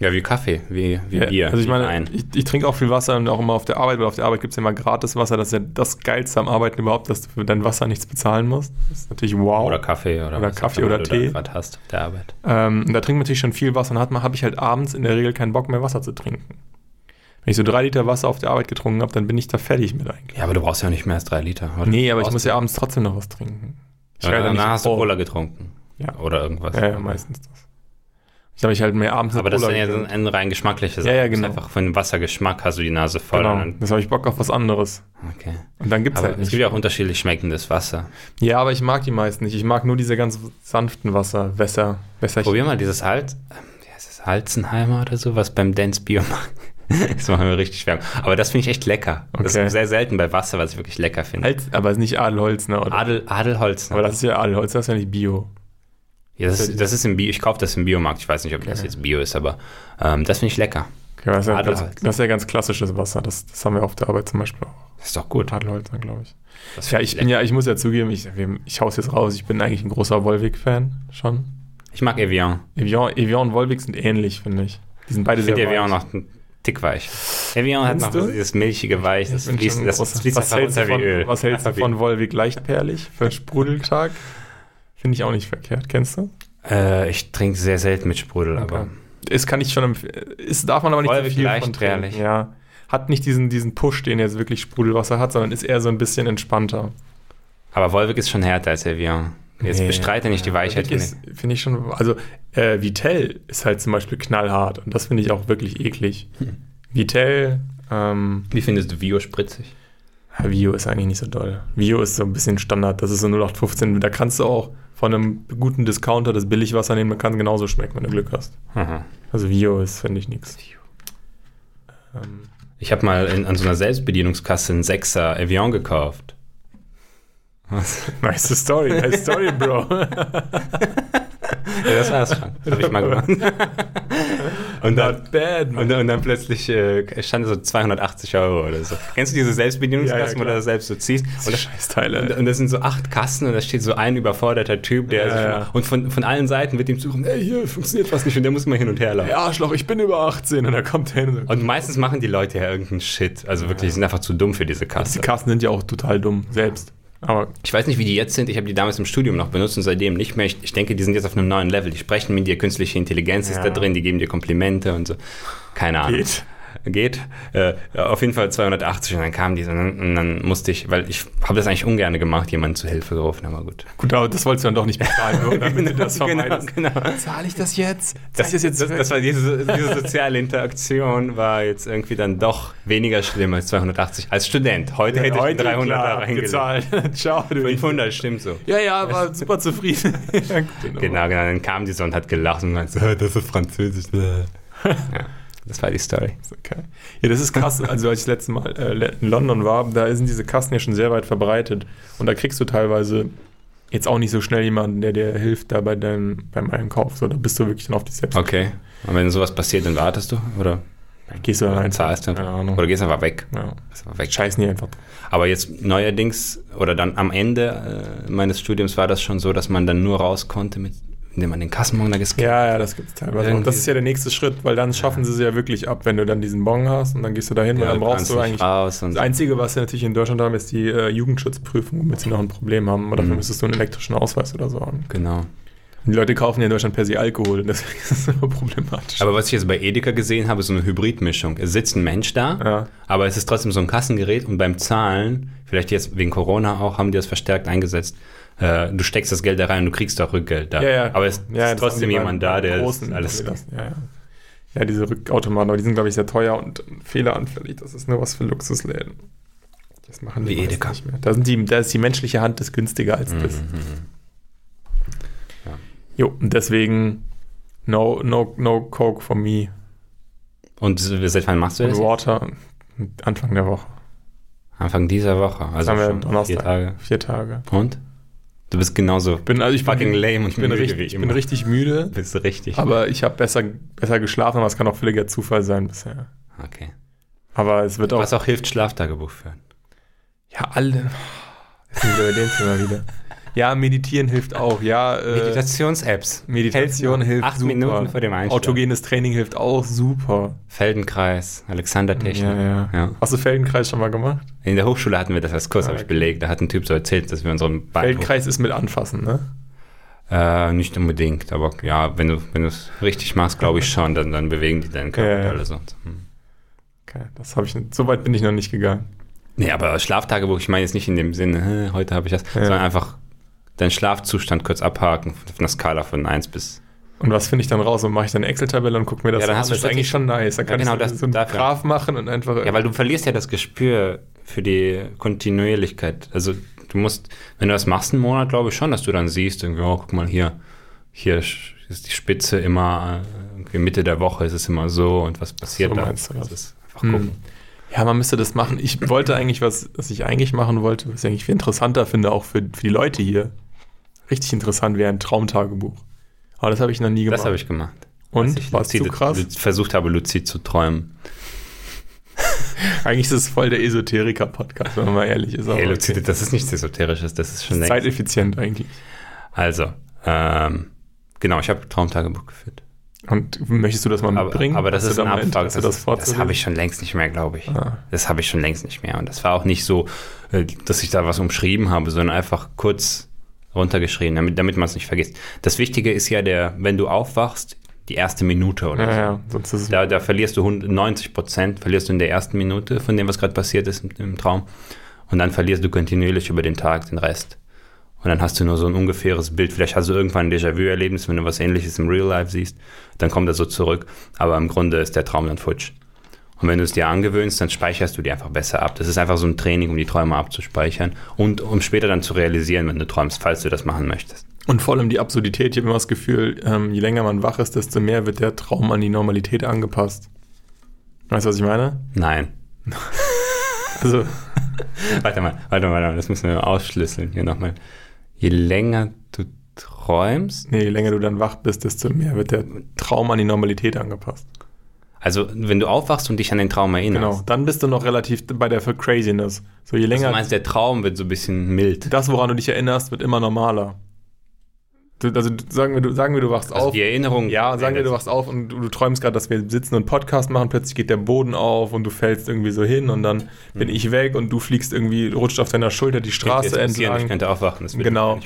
[SPEAKER 2] Ja, wie Kaffee, wie, wie
[SPEAKER 1] Ja,
[SPEAKER 2] Bier.
[SPEAKER 1] also ich meine, ich, ich trinke auch viel Wasser und auch immer auf der Arbeit, weil auf der Arbeit gibt es ja immer gratis Wasser. Das ist ja das Geilste am Arbeiten überhaupt, dass du für dein Wasser nichts bezahlen musst. Das ist natürlich wow.
[SPEAKER 2] Oder Kaffee oder,
[SPEAKER 1] Oder
[SPEAKER 2] was
[SPEAKER 1] Kaffee oder
[SPEAKER 2] du
[SPEAKER 1] Tee.
[SPEAKER 2] da gerade hast auf der Arbeit.
[SPEAKER 1] Ähm, da trinkt man natürlich schon viel Wasser und hat man, habe ich halt abends in der Regel keinen Bock mehr Wasser zu trinken. Wenn ich so drei Liter Wasser auf der Arbeit getrunken habe, dann bin ich da fertig mit eigentlich.
[SPEAKER 2] Ja, aber du brauchst ja nicht mehr als drei Liter. Oder?
[SPEAKER 1] Nee, aber ich muss ja abends trotzdem noch was trinken. Ich
[SPEAKER 2] Ja,
[SPEAKER 1] schreie da
[SPEAKER 2] dann
[SPEAKER 1] nicht
[SPEAKER 2] hast du. Cola getrunken.
[SPEAKER 1] Ja.
[SPEAKER 2] Oder irgendwas.
[SPEAKER 1] Ja, ja, meistens das. Ich habe ich halt mehr abends
[SPEAKER 2] Aber das ist ja eine rein geschmackliche
[SPEAKER 1] Ja, ja, genau.
[SPEAKER 2] Einfach von dem Wassergeschmack hast du die Nase voll.
[SPEAKER 1] Genau, das habe ich Bock auf was anderes.
[SPEAKER 2] okay.
[SPEAKER 1] Und dann gibt es
[SPEAKER 2] Aber
[SPEAKER 1] halt
[SPEAKER 2] es
[SPEAKER 1] nicht.
[SPEAKER 2] gibt ja auch unterschiedlich schmeckendes Wasser.
[SPEAKER 1] Ja, aber ich mag die meisten nicht. Ich mag nur diese ganz sanften Wasser, Wässer, Wässerchen.
[SPEAKER 2] Probier mal dieses Halt, wie heißt das, Halzenheimer oder so, was beim Dance Bio macht. Das machen wir richtig schwer. Aber das finde ich echt lecker. Das
[SPEAKER 1] Okay.
[SPEAKER 2] ist sehr selten bei Wasser, was ich wirklich lecker finde.
[SPEAKER 1] Halt, aber es ist nicht Adelholzner, oder?
[SPEAKER 2] Adel, Adelholz.
[SPEAKER 1] aber das ist ja Adelholzner, das ist ja nicht Bio.
[SPEAKER 2] Ja, das, ist, das ist im Bio. Ich kaufe das im Biomarkt. Ich weiß nicht, ob das
[SPEAKER 1] Okay.
[SPEAKER 2] jetzt Bio ist, aber ähm, das finde ich lecker.
[SPEAKER 1] Okay, das, ist ja, das,
[SPEAKER 2] Adelholz.
[SPEAKER 1] das ist ja ganz klassisches Wasser. Das, das haben wir auf der Arbeit zum Beispiel auch.
[SPEAKER 2] Das ist doch gut.
[SPEAKER 1] Adelholzner, glaube ich.
[SPEAKER 2] Das
[SPEAKER 1] Ja, ich bin ja, ich muss ja zugeben, ich, ich hau's jetzt raus, ich bin eigentlich ein großer Volvic-Fan schon.
[SPEAKER 2] Ich mag Evian.
[SPEAKER 1] Evian, Evian und Volvic sind ähnlich, finde ich. Die sind beide
[SPEAKER 2] Ich
[SPEAKER 1] sehr
[SPEAKER 2] finde Evian
[SPEAKER 1] weich.
[SPEAKER 2] noch einen Tick weich. Evian hat noch
[SPEAKER 1] du?
[SPEAKER 2] dieses milchige Weich. Das fließt, das fließt
[SPEAKER 1] was
[SPEAKER 2] einfach
[SPEAKER 1] hältst du
[SPEAKER 2] runter wie
[SPEAKER 1] von,
[SPEAKER 2] Öl.
[SPEAKER 1] Was hältst du von Volvic leichtperlig für einen Sprudeltag? Finde ich auch nicht verkehrt. Kennst du?
[SPEAKER 2] Äh, ich trinke sehr selten mit Sprudel,
[SPEAKER 1] Okay.
[SPEAKER 2] aber
[SPEAKER 1] Es kann ich schon empfehlen. Es darf man aber nicht
[SPEAKER 2] Volvic
[SPEAKER 1] zu viel von
[SPEAKER 2] leichtperlig.
[SPEAKER 1] trinken. Ja. Hat nicht diesen, diesen Push, den jetzt wirklich Sprudelwasser hat, sondern ist eher so ein bisschen entspannter.
[SPEAKER 2] Aber Volvic ist schon härter als Evian. Jetzt
[SPEAKER 1] Nee.
[SPEAKER 2] bestreite nicht die Weichheit. Von
[SPEAKER 1] ist, finde ich schon. Also, äh, Vitell ist halt zum Beispiel knallhart und das finde ich auch wirklich eklig.
[SPEAKER 2] Hm.
[SPEAKER 1] Vitell, ähm,
[SPEAKER 2] Wie findest du Bio spritzig?
[SPEAKER 1] ja, Vio ist eigentlich nicht so doll. Vio ist so ein bisschen Standard, das ist so 0815. Da kannst du auch von einem guten Discounter das Billigwasser nehmen, man kann genauso schmecken, wenn du Glück hast.
[SPEAKER 2] Aha.
[SPEAKER 1] Also Vio ist, finde ich, nichts. Ähm,
[SPEAKER 2] Ich habe mal in, an so einer Selbstbedienungskasse einen Sechser Evian gekauft. Was?
[SPEAKER 1] nice Story, nice Story, Bro.
[SPEAKER 2] Ja, das war's schon. Das habe ich mal gemacht. Und dann,
[SPEAKER 1] bad,
[SPEAKER 2] und, dann- und dann plötzlich äh, stand so 280 Euro oder so. Kennst du diese Selbstbedienungskassen,
[SPEAKER 1] Ja, ja,
[SPEAKER 2] wo du das selbst so ziehst? Und das,
[SPEAKER 1] Scheißteile.
[SPEAKER 2] und, und das sind so acht Kassen und da steht so ein überforderter Typ, der
[SPEAKER 1] Ja,
[SPEAKER 2] sich,
[SPEAKER 1] ja.
[SPEAKER 2] und von, von allen Seiten wird ihm suchen, ey, hier funktioniert was nicht und der muss immer hin und her laufen.
[SPEAKER 1] Ey, Arschloch, ich bin über 18 und da kommt der hin und
[SPEAKER 2] Und meistens machen die Leute ja irgendeinen Shit. Also wirklich, die sind einfach zu dumm für diese Kasse.
[SPEAKER 1] die Kassen sind ja auch total dumm, selbst. Aber
[SPEAKER 2] Ich weiß nicht, wie die jetzt sind. Ich habe die damals im Studium noch benutzt und seitdem nicht mehr. Ich, ich denke, die sind jetzt auf einem neuen Level. Die sprechen mit dir, künstliche Intelligenz ist
[SPEAKER 1] Ja.
[SPEAKER 2] da drin, die geben dir Komplimente und so. Keine Ahnung.
[SPEAKER 1] geht.
[SPEAKER 2] Geht. Äh, auf jeden Fall 280 und dann kam die so, und dann musste ich, weil ich habe das eigentlich ungern gemacht, jemanden zu Hilfe gerufen, aber gut.
[SPEAKER 1] Gut, aber das wolltest du dann doch nicht bezahlen, oder? damit du das
[SPEAKER 2] genau,
[SPEAKER 1] vermeidest.
[SPEAKER 2] genau.
[SPEAKER 1] Zahle ich das jetzt?
[SPEAKER 2] Das, das, das, das war diese, diese soziale Interaktion war jetzt irgendwie dann doch weniger schlimm als 280 als Student. Heute hätte ich 300 da reingelegt.
[SPEAKER 1] Ciao, du.
[SPEAKER 2] 500, stimmt so.
[SPEAKER 1] Ja, ja, war super zufrieden. Ja,
[SPEAKER 2] Genau, genau. Dann kam die so und hat gelacht und "Ah, das ist Französisch. ja, das war die Story.
[SPEAKER 1] Okay. Ja, das ist krass. Also als ich das letzte Mal äh, in London war, da sind diese Kassen ja schon sehr weit verbreitet. Und da kriegst du teilweise jetzt auch nicht so schnell jemanden, der dir hilft da bei deinem, beim Einkauf. So, da bist du wirklich dann auf dich selbst.
[SPEAKER 2] Okay. Und wenn sowas passiert, dann wartest du? Oder
[SPEAKER 1] Gehst du dann einfach.
[SPEAKER 2] zahlst du?
[SPEAKER 1] Keine Ahnung.
[SPEAKER 2] Oder gehst einfach weg?
[SPEAKER 1] Ja.
[SPEAKER 2] Einfach weg.
[SPEAKER 1] Scheißen die einfach.
[SPEAKER 2] Aber jetzt neuerdings oder dann am Ende äh, meines Studiums war das schon so, dass man dann nur raus konnte, mit, indem man den Kassenbon da gescannt
[SPEAKER 1] Ja, ja, das gibt es teilweise. Und das ist ja der nächste Schritt, weil dann schaffen sie es ja wirklich ab, wenn du dann diesen Bon hast und dann gehst du dahin, weil
[SPEAKER 2] Ja,
[SPEAKER 1] dann brauchst du eigentlich.
[SPEAKER 2] und
[SPEAKER 1] Das Einzige, was sie natürlich in Deutschland haben, ist die äh, Jugendschutzprüfung, womit sie noch ein Problem haben. Aber dafür
[SPEAKER 2] Mhm.
[SPEAKER 1] müsstest du einen elektrischen Ausweis oder so haben.
[SPEAKER 2] genau.
[SPEAKER 1] Und die Leute kaufen ja in Deutschland per se Alkohol, deswegen ist das immer problematisch.
[SPEAKER 2] Aber was ich jetzt bei Edeka gesehen habe, ist so eine Hybridmischung. Es sitzt ein Mensch da,
[SPEAKER 1] ja.
[SPEAKER 2] aber es ist trotzdem so ein Kassengerät und beim Zahlen, vielleicht jetzt wegen Corona auch, haben die das verstärkt eingesetzt. Äh, du steckst das Geld da rein und du kriegst auch Rückgeld da.
[SPEAKER 1] Ja, ja.
[SPEAKER 2] Aber es
[SPEAKER 1] Ja,
[SPEAKER 2] ist
[SPEAKER 1] das
[SPEAKER 2] trotzdem jemand da, der
[SPEAKER 1] großen,
[SPEAKER 2] alles.
[SPEAKER 1] das, ja, ja. diese Rückautomaten, aber die sind, glaube ich, sehr teuer und fehleranfällig. Das ist nur was für Luxusläden. Das machen die
[SPEAKER 2] Wie Edeka.
[SPEAKER 1] nicht mehr. Da, sind die, da ist die menschliche Hand ist günstiger als das.
[SPEAKER 2] Mhm. Ja.
[SPEAKER 1] Jo, und deswegen no, no, no Coke for me.
[SPEAKER 2] Und seit wann machst du
[SPEAKER 1] Und
[SPEAKER 2] das?
[SPEAKER 1] Water Anfang der Woche.
[SPEAKER 2] Anfang dieser Woche. Also
[SPEAKER 1] haben wir
[SPEAKER 2] schon
[SPEAKER 1] Donnerstag.
[SPEAKER 2] vier Tage.
[SPEAKER 1] Vier Tage.
[SPEAKER 2] Und? Du bist genauso
[SPEAKER 1] Bin, also ich
[SPEAKER 2] fucking
[SPEAKER 1] bin,
[SPEAKER 2] lame und
[SPEAKER 1] ich bin, richtig, ich bin richtig müde,
[SPEAKER 2] Bist richtig?
[SPEAKER 1] aber ich habe besser, besser geschlafen, aber es kann auch völliger Zufall sein bisher.
[SPEAKER 2] okay.
[SPEAKER 1] Aber es wird auch.
[SPEAKER 2] Was auch hilft, Schlaftagebuch führen.
[SPEAKER 1] Ja, alle. Jetzt sind wir bei dem Thema wieder. Ja, meditieren hilft auch. Ja, äh,
[SPEAKER 2] Meditations-Apps.
[SPEAKER 1] Meditation hilft
[SPEAKER 2] Acht
[SPEAKER 1] super.
[SPEAKER 2] Minuten vor dem Einschlafen.
[SPEAKER 1] Autogenes Training hilft auch super.
[SPEAKER 2] Feldenkreis, Alexander-Technik.
[SPEAKER 1] Ja, ja,
[SPEAKER 2] Ja.
[SPEAKER 1] Hast du Feldenkreis schon mal gemacht?
[SPEAKER 2] In der Hochschule hatten wir das als Kurs,
[SPEAKER 1] Ah,
[SPEAKER 2] habe ich belegt. Da hat ein Typ so erzählt, dass wir unseren Bein
[SPEAKER 1] Feldenkreis ist mit anfassen, ne?
[SPEAKER 2] Äh, nicht unbedingt, aber ja, wenn du wenn du es richtig machst, glaube ich schon, dann, dann bewegen die deinen Körper
[SPEAKER 1] Ja, ja.
[SPEAKER 2] alle so. Hm.
[SPEAKER 1] Okay, das habe ich. So weit bin ich noch nicht gegangen.
[SPEAKER 2] Nee, aber Schlaftagebuch, ich meine jetzt nicht in dem Sinne, heute habe ich das,
[SPEAKER 1] Ja.
[SPEAKER 2] sondern einfach deinen Schlafzustand kurz abhaken auf einer Skala von 1 bis.
[SPEAKER 1] Und was finde ich dann raus? Und mache ich dann eine Excel-Tabelle und gucke mir das
[SPEAKER 2] Ja, dann
[SPEAKER 1] an.
[SPEAKER 2] hast du
[SPEAKER 1] das ist eigentlich schon nice. Dann
[SPEAKER 2] Ja,
[SPEAKER 1] kann
[SPEAKER 2] genau,
[SPEAKER 1] ich
[SPEAKER 2] das-
[SPEAKER 1] so, einen
[SPEAKER 2] dafür.
[SPEAKER 1] Graph machen und einfach.
[SPEAKER 2] Ja, weil du verlierst ja das Gespür für die Kontinuierlichkeit. Also du musst, wenn du das machst einen Monat, glaube ich schon, dass du dann siehst, irgendwie, oh, guck mal hier, hier ist die Spitze immer, äh, irgendwie Mitte der Woche ist es immer so und was passiert
[SPEAKER 1] So
[SPEAKER 2] da.
[SPEAKER 1] meinst du das.
[SPEAKER 2] ist einfach
[SPEAKER 1] Hm.
[SPEAKER 2] gucken.
[SPEAKER 1] Ja, man müsste das machen. Ich wollte eigentlich was, was ich eigentlich machen wollte, was ich eigentlich viel interessanter finde, auch für, für die Leute hier. Richtig interessant wäre ein Traumtagebuch. Aber das habe ich noch nie gemacht.
[SPEAKER 2] Das habe ich gemacht.
[SPEAKER 1] Und?
[SPEAKER 2] Ich
[SPEAKER 1] War's zu
[SPEAKER 2] luzide-
[SPEAKER 1] krass?
[SPEAKER 2] versucht habe, luzid zu träumen.
[SPEAKER 1] Eigentlich ist es voll der Esoteriker-Podcast, wenn man mal ehrlich ist.
[SPEAKER 2] Hey,
[SPEAKER 1] okay.
[SPEAKER 2] luzide, das ist nichts Esoterisches, das ist schon
[SPEAKER 1] Das ist
[SPEAKER 2] längst.
[SPEAKER 1] zeiteffizient eigentlich.
[SPEAKER 2] Also, ähm, genau, ich habe Traumtagebuch geführt.
[SPEAKER 1] Und möchtest du das mal
[SPEAKER 2] Aber,
[SPEAKER 1] mitbringen?
[SPEAKER 2] aber das ist ein.
[SPEAKER 1] Interesse,
[SPEAKER 2] Das,
[SPEAKER 1] das
[SPEAKER 2] das, habe ich schon längst nicht mehr, glaube ich.
[SPEAKER 1] Ah.
[SPEAKER 2] Das habe ich schon längst nicht mehr. Und das war auch nicht so, äh, dass ich da was umschrieben habe, sondern einfach kurz runtergeschrieben, damit, damit man es nicht vergisst. Das Wichtige ist ja der, wenn du aufwachst, die erste Minute oder
[SPEAKER 1] Ja,
[SPEAKER 2] so.
[SPEAKER 1] ja, sonst ist.
[SPEAKER 2] Da, da verlierst du 100 90 Prozent, verlierst du in der ersten Minute von dem, was gerade passiert ist im, im Traum. Und dann verlierst du kontinuierlich über den Tag den Rest. Und dann hast du nur so ein ungefähres Bild. Vielleicht hast du irgendwann ein Déjà-vu-Erlebnis, wenn du was ähnliches im Real Life siehst, dann kommt das so zurück. Aber im Grunde ist der Traum dann futsch. Und wenn du es dir angewöhnst, dann speicherst du die einfach besser ab. Das ist einfach so ein Training, um die Träume abzuspeichern und um später dann zu realisieren, wenn du träumst, falls du das machen möchtest.
[SPEAKER 1] Und vor allem die Absurdität. Ich habe immer das Gefühl, ähm, je länger man wach ist, desto mehr wird der Traum an die Normalität angepasst. Weißt du, was ich meine?
[SPEAKER 2] Nein.
[SPEAKER 1] Also,
[SPEAKER 2] Warte mal, warte mal, warte mal, das müssen wir ausschlüsseln hier nochmal. Je länger du träumst,
[SPEAKER 1] nee, je länger du dann wach bist, desto mehr wird der Traum an die Normalität angepasst.
[SPEAKER 2] Also wenn du aufwachst und dich an den Traum erinnerst,
[SPEAKER 1] Genau. Dann bist du noch relativ bei der für Craziness. So, je
[SPEAKER 2] also
[SPEAKER 1] länger.
[SPEAKER 2] du meinst, der Traum wird so ein bisschen mild.
[SPEAKER 1] das, woran du dich erinnerst, wird immer normaler. Du, also sagen wir, du, sagen wir, du wachst
[SPEAKER 2] Also
[SPEAKER 1] auf.
[SPEAKER 2] die Erinnerung.
[SPEAKER 1] Ja, sagen wir, du wachst auf und du, du träumst gerade, dass wir sitzen und Podcast machen, plötzlich geht der Boden auf und du fällst irgendwie so hin und dann bin ich weg und du fliegst irgendwie, rutscht auf deiner Schulter die Straße
[SPEAKER 2] jetzt passieren, Ich
[SPEAKER 1] entlang.
[SPEAKER 2] könnte aufwachen, das
[SPEAKER 1] Genau.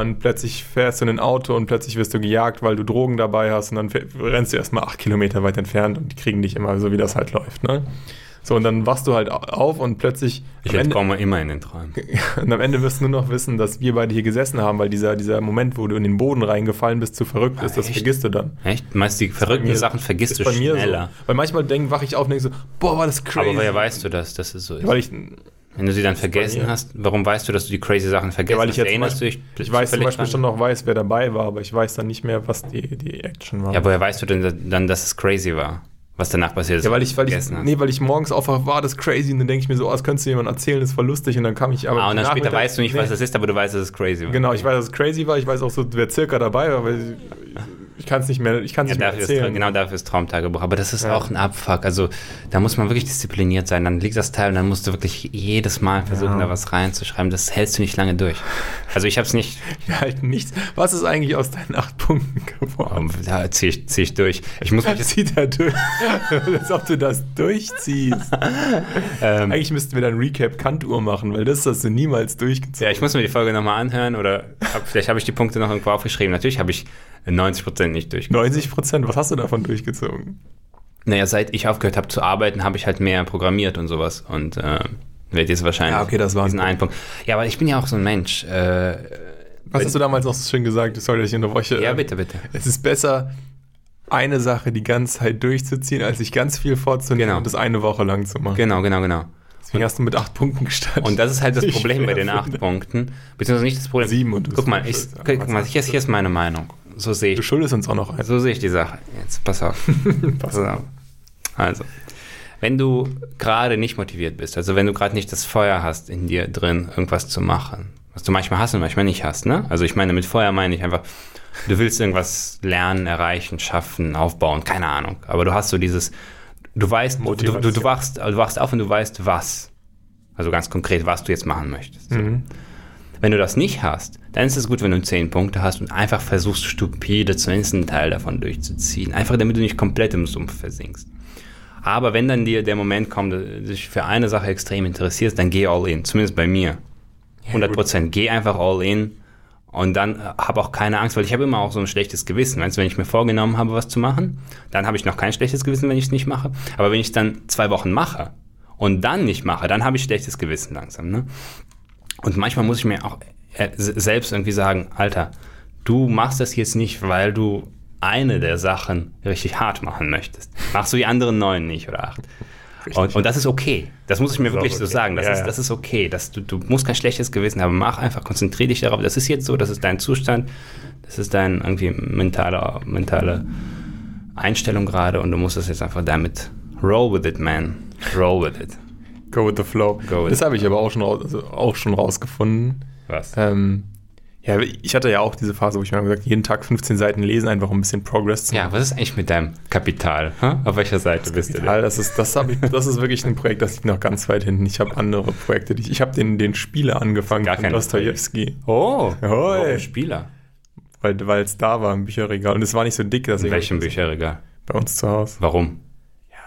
[SPEAKER 1] Und plötzlich fährst du in ein Auto und plötzlich wirst du gejagt, weil du Drogen dabei hast und dann rennst du erstmal acht Kilometer weit entfernt und die kriegen dich immer so, wie das halt läuft. Ne? So, und dann wachst du halt au- auf und plötzlich
[SPEAKER 2] Ich entkomme immer in den Träumen.
[SPEAKER 1] und am Ende wirst du nur noch wissen, dass wir beide hier gesessen haben, weil dieser, dieser Moment, wo du in den Boden reingefallen bist, zu verrückt ist, das vergisst du dann.
[SPEAKER 2] Echt? Meist die verrückten
[SPEAKER 1] mir-
[SPEAKER 2] Sachen vergisst du
[SPEAKER 1] bei mir
[SPEAKER 2] schneller.
[SPEAKER 1] so. Weil manchmal denk, wache ich auf und denke so, boah, war das crazy.
[SPEAKER 2] Aber woher weißt du das, dass es so ist?
[SPEAKER 1] weil ich,
[SPEAKER 2] Wenn du sie dann vergessen hast, warum weißt du, dass du die crazy Sachen vergessen
[SPEAKER 1] ja, weil ich
[SPEAKER 2] hast? Erinnerst
[SPEAKER 1] Beispiel,
[SPEAKER 2] du dich
[SPEAKER 1] ich weiß zum Beispiel
[SPEAKER 2] dran?
[SPEAKER 1] schon noch weiß, wer dabei war, aber ich weiß dann nicht mehr, was die, die Action war.
[SPEAKER 2] Ja, woher weißt du denn dann, dass es crazy war? Was danach passiert ist?
[SPEAKER 1] Ja, weil ich, weil ich, nee, weil ich morgens aufwache, war das crazy und dann denke ich mir so, oh, das könntest du jemandem erzählen, das war lustig und dann kam ich aber.
[SPEAKER 2] ah, und dann später weißt du nicht,
[SPEAKER 1] nee,
[SPEAKER 2] was das ist, aber du weißt, dass es crazy war.
[SPEAKER 1] Genau, ich weiß, dass es crazy war, ich weiß auch so, wer circa dabei war, weil ich, kann es nicht mehr, ich kann es
[SPEAKER 2] Ja,
[SPEAKER 1] nicht mehr
[SPEAKER 2] dafür ist,
[SPEAKER 1] erzählen.
[SPEAKER 2] genau dafür ist Traumtagebuch. Aber das ist
[SPEAKER 1] Ja.
[SPEAKER 2] auch ein Abfuck. Also da muss man wirklich diszipliniert sein. Dann liegt das Teil und dann musst du wirklich jedes Mal versuchen,
[SPEAKER 1] Ja.
[SPEAKER 2] da was reinzuschreiben. Das hältst du nicht lange durch. Also ich habe es nicht,
[SPEAKER 1] Wir halten nichts. Was ist eigentlich aus deinen acht Punkten geworden?
[SPEAKER 2] oh, da ziehe ich, zieh ich durch. Ich muss mich
[SPEAKER 1] zieht er durch. Als ob du das durchziehst.
[SPEAKER 2] ähm,
[SPEAKER 1] Eigentlich müssten wir dann Recap Kantuhr machen, weil das hast du niemals durchgezogen.
[SPEAKER 2] ja, ich muss mir die Folge nochmal anhören oder hab, vielleicht habe ich die Punkte noch irgendwo aufgeschrieben. Natürlich habe ich 90% nicht durchgezogen.
[SPEAKER 1] 90 Prozent, was hast du davon durchgezogen?
[SPEAKER 2] Naja, seit ich aufgehört habe zu arbeiten, habe ich halt mehr programmiert und sowas. Und äh, werde jetzt wahrscheinlich
[SPEAKER 1] Ja, okay, das war ein
[SPEAKER 2] diesen einen Punkt. Ja, aber ich bin ja auch so ein Mensch. Äh,
[SPEAKER 1] Was hast du damals noch so schön gesagt? Sorry, dass ich unterbreche.
[SPEAKER 2] ja, bitte, bitte.
[SPEAKER 1] Es ist besser, eine Sache die ganze Zeit durchzuziehen, als sich ganz viel vorzunehmen
[SPEAKER 2] Genau.
[SPEAKER 1] und das eine Woche lang zu machen.
[SPEAKER 2] Genau, genau, genau.
[SPEAKER 1] Deswegen hast du mit acht Punkten gestartet.
[SPEAKER 2] Und das ist halt das Problem bei den acht. Punkten. Beziehungsweise nicht das Problem.
[SPEAKER 1] Sieben und du
[SPEAKER 2] Guck mal, ich, guck mal hier ist meine Meinung. So sehe
[SPEAKER 1] Du
[SPEAKER 2] ich,
[SPEAKER 1] schuldest uns auch noch eins.
[SPEAKER 2] so sehe ich die Sache. Jetzt pass auf. pass auf. Also, wenn du gerade nicht motiviert bist, also wenn du gerade nicht das Feuer hast in dir drin, irgendwas zu machen, was du manchmal hast und manchmal nicht hast, ne? Also ich meine, mit Feuer meine ich einfach, du willst irgendwas lernen, erreichen, schaffen, aufbauen, keine Ahnung. Aber du hast so dieses, du weißt, du, du, du, du, wachst, du wachst auf und du weißt, was. Also ganz konkret, was du jetzt machen möchtest. So. Wenn du das nicht hast, dann ist es gut, wenn du zehn Punkte hast und einfach versuchst, stupide zumindest einen Teil davon durchzuziehen. Einfach damit du nicht komplett im Sumpf versinkst. Aber wenn dann dir der Moment kommt, dass du dich für eine Sache extrem interessierst, dann geh all in. Zumindest bei mir. 100 Prozent. Geh einfach all in und dann äh, hab auch keine Angst, weil ich habe immer auch so ein schlechtes Gewissen. Weißt du, wenn ich mir vorgenommen habe, was zu machen, dann habe ich noch kein schlechtes Gewissen, wenn ich es nicht mache. Aber wenn ich es dann zwei Wochen mache und dann nicht mache, dann habe ich schlechtes Gewissen langsam. Ne? Und manchmal muss ich mir auch äh, selbst irgendwie sagen, Alter, du machst das jetzt nicht, weil du eine der Sachen richtig hart machen möchtest. Machst du die anderen neun nicht oder acht. Und, und das ist okay. Das muss ich mir wirklich
[SPEAKER 1] auch
[SPEAKER 2] so
[SPEAKER 1] okay.
[SPEAKER 2] sagen. Das,
[SPEAKER 1] Ja,
[SPEAKER 2] ist,
[SPEAKER 1] ja.
[SPEAKER 2] das ist okay. Das, du, du musst kein schlechtes Gewissen haben. Mach einfach, konzentriere dich darauf. Das ist jetzt so, das ist dein Zustand. Das ist dein irgendwie mentale, mentale Einstellung gerade und du musst das jetzt einfach damit roll with it, man. Roll with it.
[SPEAKER 1] Go with the flow.
[SPEAKER 2] With
[SPEAKER 1] das habe ich aber auch schon, also auch schon rausgefunden.
[SPEAKER 2] Was?
[SPEAKER 1] Ähm, ja, ich hatte ja auch diese Phase, wo ich mir gesagt jeden Tag 15 Seiten lesen, einfach um ein bisschen Progress zu
[SPEAKER 2] Ja, was ist eigentlich mit deinem Kapital? Hä? Auf welcher Seite bist du denn?
[SPEAKER 1] das ist, das, ich, das ist wirklich ein Projekt, das liegt noch ganz weit hinten. Ich habe andere Projekte. Ich ich habe den, den Spieler angefangen
[SPEAKER 2] Gar
[SPEAKER 1] von
[SPEAKER 2] keine
[SPEAKER 1] Dostojewski,
[SPEAKER 2] Oh, warum Spieler.
[SPEAKER 1] weil es da war im Bücherregal. Und es war nicht so dick,
[SPEAKER 2] In
[SPEAKER 1] deswegen
[SPEAKER 2] welchem Bücherregal?
[SPEAKER 1] bei uns zu Hause.
[SPEAKER 2] Warum?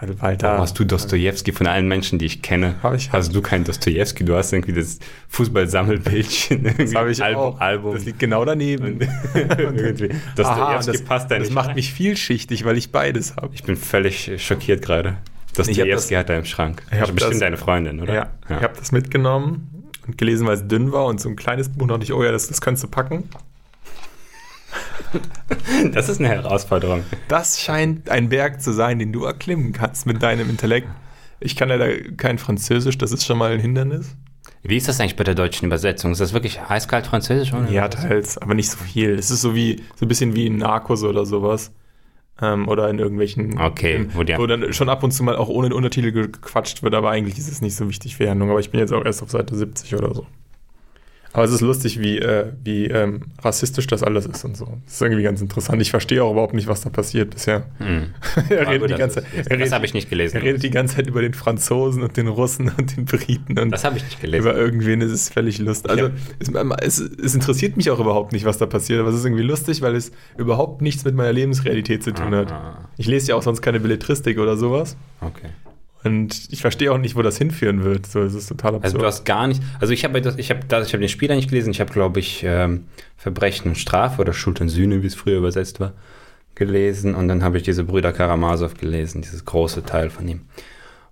[SPEAKER 1] Ja, weil halt
[SPEAKER 2] Warum
[SPEAKER 1] da.
[SPEAKER 2] hast du Dostojewski von allen Menschen, die ich kenne?
[SPEAKER 1] Hab ich-
[SPEAKER 2] hast du kein Dostojewski? Du hast irgendwie das Fußballsammelbildchen.
[SPEAKER 1] Das habe ich
[SPEAKER 2] Album,
[SPEAKER 1] auch.
[SPEAKER 2] Album.
[SPEAKER 1] Das liegt genau daneben. das,
[SPEAKER 2] passt da
[SPEAKER 1] das
[SPEAKER 2] nicht
[SPEAKER 1] macht
[SPEAKER 2] rein.
[SPEAKER 1] mich vielschichtig, weil ich beides habe.
[SPEAKER 2] Ich bin völlig schockiert gerade.
[SPEAKER 1] Das-
[SPEAKER 2] hat da im Schrank.
[SPEAKER 1] Ich
[SPEAKER 2] Also bestimmt
[SPEAKER 1] das-
[SPEAKER 2] deine Freundin, oder?
[SPEAKER 1] Ja, ich habe das mitgenommen und gelesen, weil es dünn war und so ein kleines Buch dachte ich, oh ja, das, das könntest du packen.
[SPEAKER 2] Das ist eine Herausforderung.
[SPEAKER 1] Das scheint ein Berg zu sein, den du erklimmen kannst mit deinem Intellekt. Ich kann leider kein Französisch, das ist schon mal ein Hindernis.
[SPEAKER 2] Wie ist das eigentlich bei der deutschen Übersetzung? Ist das wirklich eiskalt Französisch? Oder?
[SPEAKER 1] Ja, teils, aber nicht so viel. Es ist so wie so ein bisschen wie in Narcos oder sowas. Ähm, oder in irgendwelchen.
[SPEAKER 2] Okay,
[SPEAKER 1] in,
[SPEAKER 2] wo
[SPEAKER 1] wo dann schon ab und zu mal auch ohne Untertitel gequatscht wird, aber eigentlich ist es nicht so wichtig für Handlung. Aber ich bin jetzt auch erst auf Seite 70 oder so. Aber es ist lustig, wie, äh, wie ähm, rassistisch das alles ist und so. Das ist irgendwie ganz interessant. Ich verstehe auch überhaupt nicht, was da passiert bisher.
[SPEAKER 2] Hm.
[SPEAKER 1] er redet
[SPEAKER 2] gut,
[SPEAKER 1] die
[SPEAKER 2] das
[SPEAKER 1] ganze
[SPEAKER 2] das
[SPEAKER 1] redet-
[SPEAKER 2] habe ich nicht gelesen.
[SPEAKER 1] Er redet die ganze Zeit über den Franzosen und den Russen und den Briten und
[SPEAKER 2] Das habe ich nicht gelesen.
[SPEAKER 1] über irgendwen. Es ist völlig lustig. Also es, es, es interessiert mich auch überhaupt nicht, was da passiert, aber es ist irgendwie lustig, weil es überhaupt nichts mit meiner Lebensrealität zu tun hat.
[SPEAKER 2] Ah.
[SPEAKER 1] Ich lese ja auch sonst keine Belletristik oder sowas.
[SPEAKER 2] Okay.
[SPEAKER 1] Und ich verstehe auch nicht, wo das hinführen wird. So, es ist total absurd.
[SPEAKER 2] Also du hast gar nicht, also ich habe das, ich habe das, ich habe den Spieler nicht gelesen. Ich habe, glaube ich, ähm, Verbrechen und Strafe oder Schuld und Sühne, wie es früher übersetzt war, gelesen. Und dann habe ich diese Brüder Karamasow gelesen, dieses große Teil von ihm.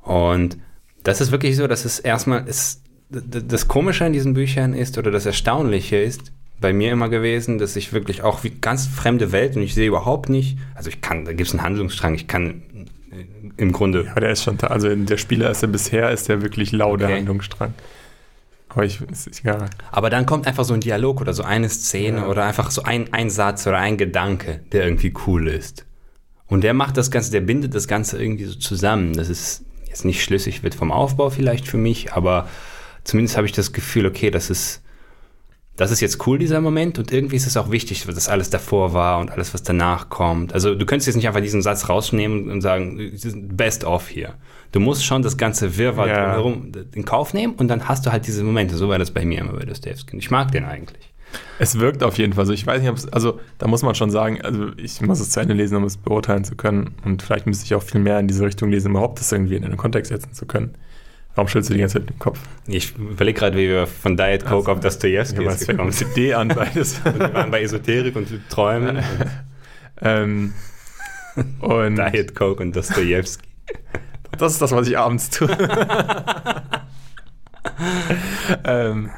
[SPEAKER 2] Und das ist wirklich so, dass es erstmal ist, das Komische an diesen Büchern ist oder das Erstaunliche ist bei mir immer gewesen, dass ich wirklich auch wie ganz fremde Welt und ich sehe überhaupt nicht, also ich kann, da gibt es einen Handlungsstrang, ich kann im Grunde
[SPEAKER 1] Aber der ist schon, da- also der Spieler ist ja bisher, ist der wirklich lau, der
[SPEAKER 2] Okay.
[SPEAKER 1] Handlungsstrang. Aber ich, ist egal.
[SPEAKER 2] Aber dann kommt einfach so ein Dialog oder so eine Szene
[SPEAKER 1] Ja.
[SPEAKER 2] oder einfach so ein, ein Satz oder ein Gedanke, der irgendwie cool ist. Und der macht das Ganze, der bindet das Ganze irgendwie so zusammen. Das ist jetzt nicht schlüssig wird vom Aufbau vielleicht für mich, aber zumindest habe ich das Gefühl, okay, das ist, das ist jetzt cool, dieser Moment, und irgendwie ist es auch wichtig, dass alles davor war und alles, was danach kommt. Also du könntest jetzt nicht einfach diesen Satz rausnehmen und sagen, best of hier. Du musst schon das ganze Wirrwarr
[SPEAKER 1] Ja.
[SPEAKER 2] drumherum in Kauf nehmen und dann hast du halt diese Momente. So war das bei mir immer bei Dostoevsky. Ich mag den eigentlich.
[SPEAKER 1] Es wirkt auf jeden Fall so. Ich weiß nicht, ob es, also da muss man schon sagen, also ich muss es zu Ende lesen, um es beurteilen zu können. Und vielleicht müsste ich auch viel mehr in diese Richtung lesen, um überhaupt das irgendwie in einen Kontext setzen zu können. Warum schüttelst du die ganze Zeit den Kopf?
[SPEAKER 2] Ich überlege gerade, wie wir von Diet Coke
[SPEAKER 1] Also,
[SPEAKER 2] auf Dostoevsky
[SPEAKER 1] Ja,
[SPEAKER 2] jetzt gekommen sind.
[SPEAKER 1] D an beides.
[SPEAKER 2] Wir waren bei Esoterik und Träumen.
[SPEAKER 1] ähm, und
[SPEAKER 2] Diet Coke und Dostoevsky.
[SPEAKER 1] das ist das, was ich abends tue. ähm,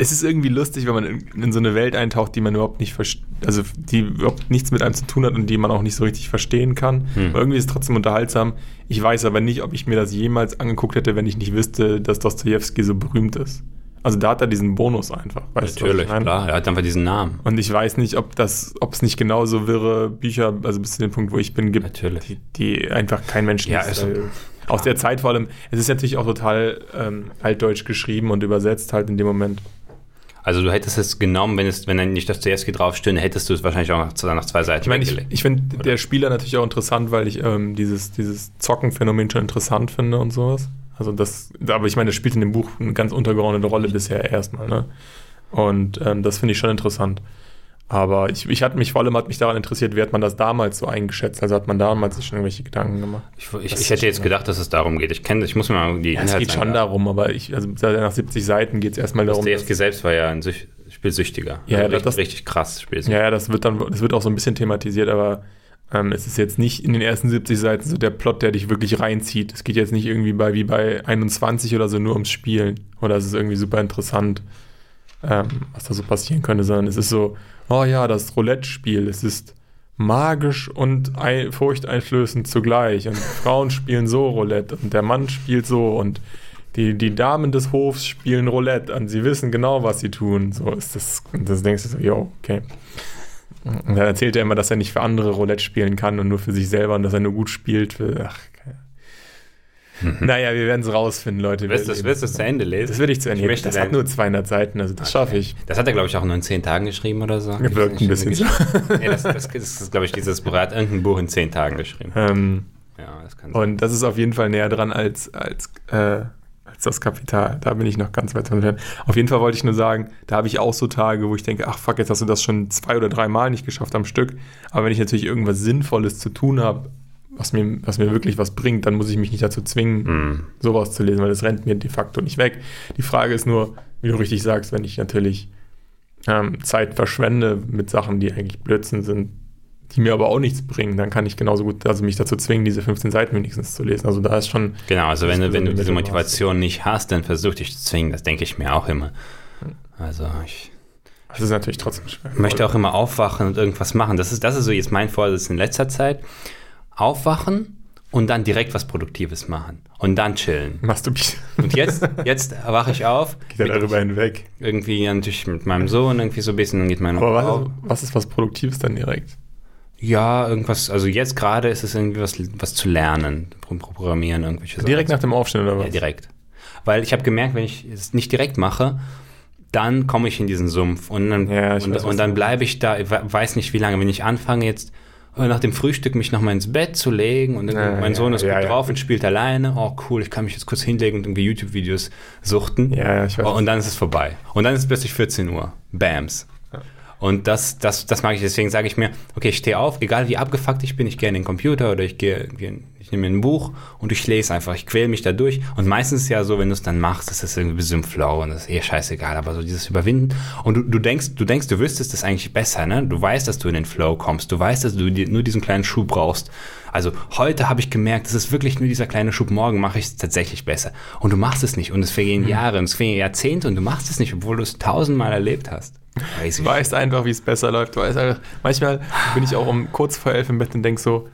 [SPEAKER 1] es ist irgendwie lustig, wenn man in, in so eine Welt eintaucht, die man überhaupt nicht versteht, also die überhaupt nichts mit einem zu tun hat und die man auch nicht so richtig verstehen kann.
[SPEAKER 2] Hm.
[SPEAKER 1] Irgendwie ist es trotzdem unterhaltsam. Ich weiß aber nicht, ob ich mir das jemals angeguckt hätte, wenn ich nicht wüsste, dass Dostoevsky so berühmt ist. Also da hat er diesen Bonus einfach.
[SPEAKER 2] Natürlich, klar. Er hat einfach diesen Namen.
[SPEAKER 1] Und ich weiß nicht, ob das, ob es nicht genauso wirre Bücher, also bis zu dem Punkt, wo ich bin, gibt,
[SPEAKER 2] Natürlich.
[SPEAKER 1] die, die einfach kein Mensch
[SPEAKER 2] Ja,
[SPEAKER 1] liest.
[SPEAKER 2] also-
[SPEAKER 1] aus der Zeit vor allem, es ist natürlich auch total ähm, altdeutsch geschrieben und übersetzt halt in dem Moment.
[SPEAKER 2] Also du hättest es genommen, wenn es, wenn dann nicht Dostoevsky draufstünde, hättest du es wahrscheinlich auch nach, nach zwei Seiten
[SPEAKER 1] Ich meine, ich, ich finde der Spieler natürlich auch interessant, weil ich ähm, dieses, dieses Zockenphänomen schon interessant finde und sowas. Also das, aber ich meine, das spielt in dem Buch eine ganz untergeordnete Rolle bisher erstmal, ne? Und ähm, das finde ich schon interessant. Aber ich, ich hatte mich vor allem hat mich daran interessiert, wie hat man das damals so eingeschätzt? Also hat man damals sich schon irgendwelche Gedanken gemacht?
[SPEAKER 2] Ich, ich,
[SPEAKER 1] Das
[SPEAKER 2] ich hätte jetzt gedacht, dass es darum geht. Ich kenne, ich muss mir mal die
[SPEAKER 1] Ja, es geht schon darum, aber ich, also nach 70 Seiten geht es erstmal darum.
[SPEAKER 2] Dostoevsky selbst war ja ein Süch Spielsüchtiger.
[SPEAKER 1] Ja,
[SPEAKER 2] also
[SPEAKER 1] ja,
[SPEAKER 2] richtig,
[SPEAKER 1] das-
[SPEAKER 2] richtig krass Spielsüchtiger.
[SPEAKER 1] Ja, ja, das wird dann, das wird auch so ein bisschen thematisiert, aber ähm, es ist jetzt nicht in den ersten 70 Seiten so der Plot, der dich wirklich reinzieht. Es geht jetzt nicht irgendwie bei wie bei 21 oder so nur ums Spielen. Oder es ist irgendwie super interessant, ähm, was da so passieren könnte, sondern es ist so, oh ja, das Roulette-Spiel, es ist magisch und ein, furchteinflößend zugleich. Und Frauen spielen so Roulette und der Mann spielt so und die, die Damen des Hofs spielen Roulette und sie wissen genau, was sie tun. So ist das. Und das denkst du so, jo, okay. Und dann erzählt er immer, dass er nicht für andere Roulette spielen kann und nur für sich selber und dass er nur gut spielt. Ach, Naja, wir werden es rausfinden, Leute.
[SPEAKER 2] Du wirst es zu Ende lesen?
[SPEAKER 1] das will ich zu Ende.
[SPEAKER 2] Möchte
[SPEAKER 1] das hat nur 200 Seiten, also das schaffe ich.
[SPEAKER 2] Das hat er, glaube ich, auch nur in zehn Tagen geschrieben oder so.
[SPEAKER 1] Wirkt ein bisschen so.
[SPEAKER 2] nee, das, das, das ist, glaube ich, dieses Buch. Er hat irgendein Buch in zehn Tagen geschrieben.
[SPEAKER 1] Ähm,
[SPEAKER 2] Ja, das kann sein.
[SPEAKER 1] und das ist auf jeden Fall näher dran als, als, äh, als das Kapital. Da bin ich noch ganz weit von entfernt. Auf jeden Fall wollte ich nur sagen, da habe ich auch so Tage, wo ich denke, ach fuck, jetzt hast du das schon zwei oder drei Mal nicht geschafft am Stück. Aber wenn ich natürlich irgendwas Sinnvolles zu tun habe, was mir, was mir wirklich was bringt, dann muss ich mich nicht dazu zwingen,
[SPEAKER 2] Hm.
[SPEAKER 1] sowas zu lesen, weil das rennt mir de facto nicht weg. Die Frage ist nur, wie du richtig sagst, wenn ich natürlich ähm, Zeit verschwende mit Sachen, die eigentlich Blödsinn sind, die mir aber auch nichts bringen, dann kann ich genauso gut also mich dazu zwingen, diese 15 Seiten wenigstens zu lesen. Also da ist schon,
[SPEAKER 2] Genau, also wenn du, wenn du diese Motivation nicht hast, dann versuch dich zu zwingen. Das denke ich mir auch immer. Also ich
[SPEAKER 1] das ist natürlich trotzdem schwer.
[SPEAKER 2] möchte auch immer aufwachen und irgendwas machen. Das ist, das ist so jetzt mein Vorsatz in letzter Zeit. Aufwachen und dann direkt was Produktives machen. Und dann chillen.
[SPEAKER 1] Machst du
[SPEAKER 2] Und jetzt, jetzt wache ich auf.
[SPEAKER 1] geht er darüber hinweg.
[SPEAKER 2] Irgendwie natürlich mit meinem Sohn irgendwie so ein bisschen, dann geht meine
[SPEAKER 1] Aber was, was ist was Produktives dann direkt?
[SPEAKER 2] Ja, irgendwas, also jetzt gerade ist es irgendwie was, was zu lernen, Pro- Programmieren, irgendwelche Sachen.
[SPEAKER 1] Direkt nach dem Aufstehen oder was?
[SPEAKER 2] Ja, direkt. Weil ich habe gemerkt, wenn ich es nicht direkt mache, dann komme ich in diesen Sumpf und dann,
[SPEAKER 1] Ja,
[SPEAKER 2] und,
[SPEAKER 1] weiß,
[SPEAKER 2] und dann bleibe ich da, weiß nicht wie lange, wenn ich anfange jetzt nach dem Frühstück mich nochmal ins Bett zu legen und dann
[SPEAKER 1] Ja,
[SPEAKER 2] mein Sohn
[SPEAKER 1] ja,
[SPEAKER 2] ist
[SPEAKER 1] ja,
[SPEAKER 2] gut
[SPEAKER 1] ja.
[SPEAKER 2] drauf und spielt alleine, oh cool, ich kann mich jetzt kurz hinlegen und irgendwie YouTube-Videos suchten
[SPEAKER 1] Ja, ja, ich weiß.
[SPEAKER 2] und dann ist es vorbei. Und dann ist es plötzlich 14 Uhr. Bams. Und das, das, das mag ich, deswegen sage ich mir, okay, ich stehe auf, egal wie abgefuckt ich bin, ich gehe in den Computer oder ich gehe, gehe ich nehme mir ein Buch und ich lese einfach, ich quäle mich da durch. Und meistens ist ja so, wenn du es dann machst, ist das irgendwie ein bisschen flow und das ist eh scheißegal, aber so dieses Überwinden. Und du, du denkst, du denkst, du wüsstest das eigentlich besser, ne? Du weißt, dass du in den Flow kommst, du weißt, dass du nur diesen kleinen Schub brauchst. Also heute habe ich gemerkt, es ist wirklich nur dieser kleine Schub, morgen mache ich es tatsächlich besser. Und du machst es nicht und es vergehen Jahre und es vergehen Jahrzehnte und du machst es nicht, obwohl du es tausendmal erlebt hast.
[SPEAKER 1] Du weißt einfach, wie es besser läuft. Du weißt einfach, manchmal bin ich auch um kurz vor elf im Bett und denk so,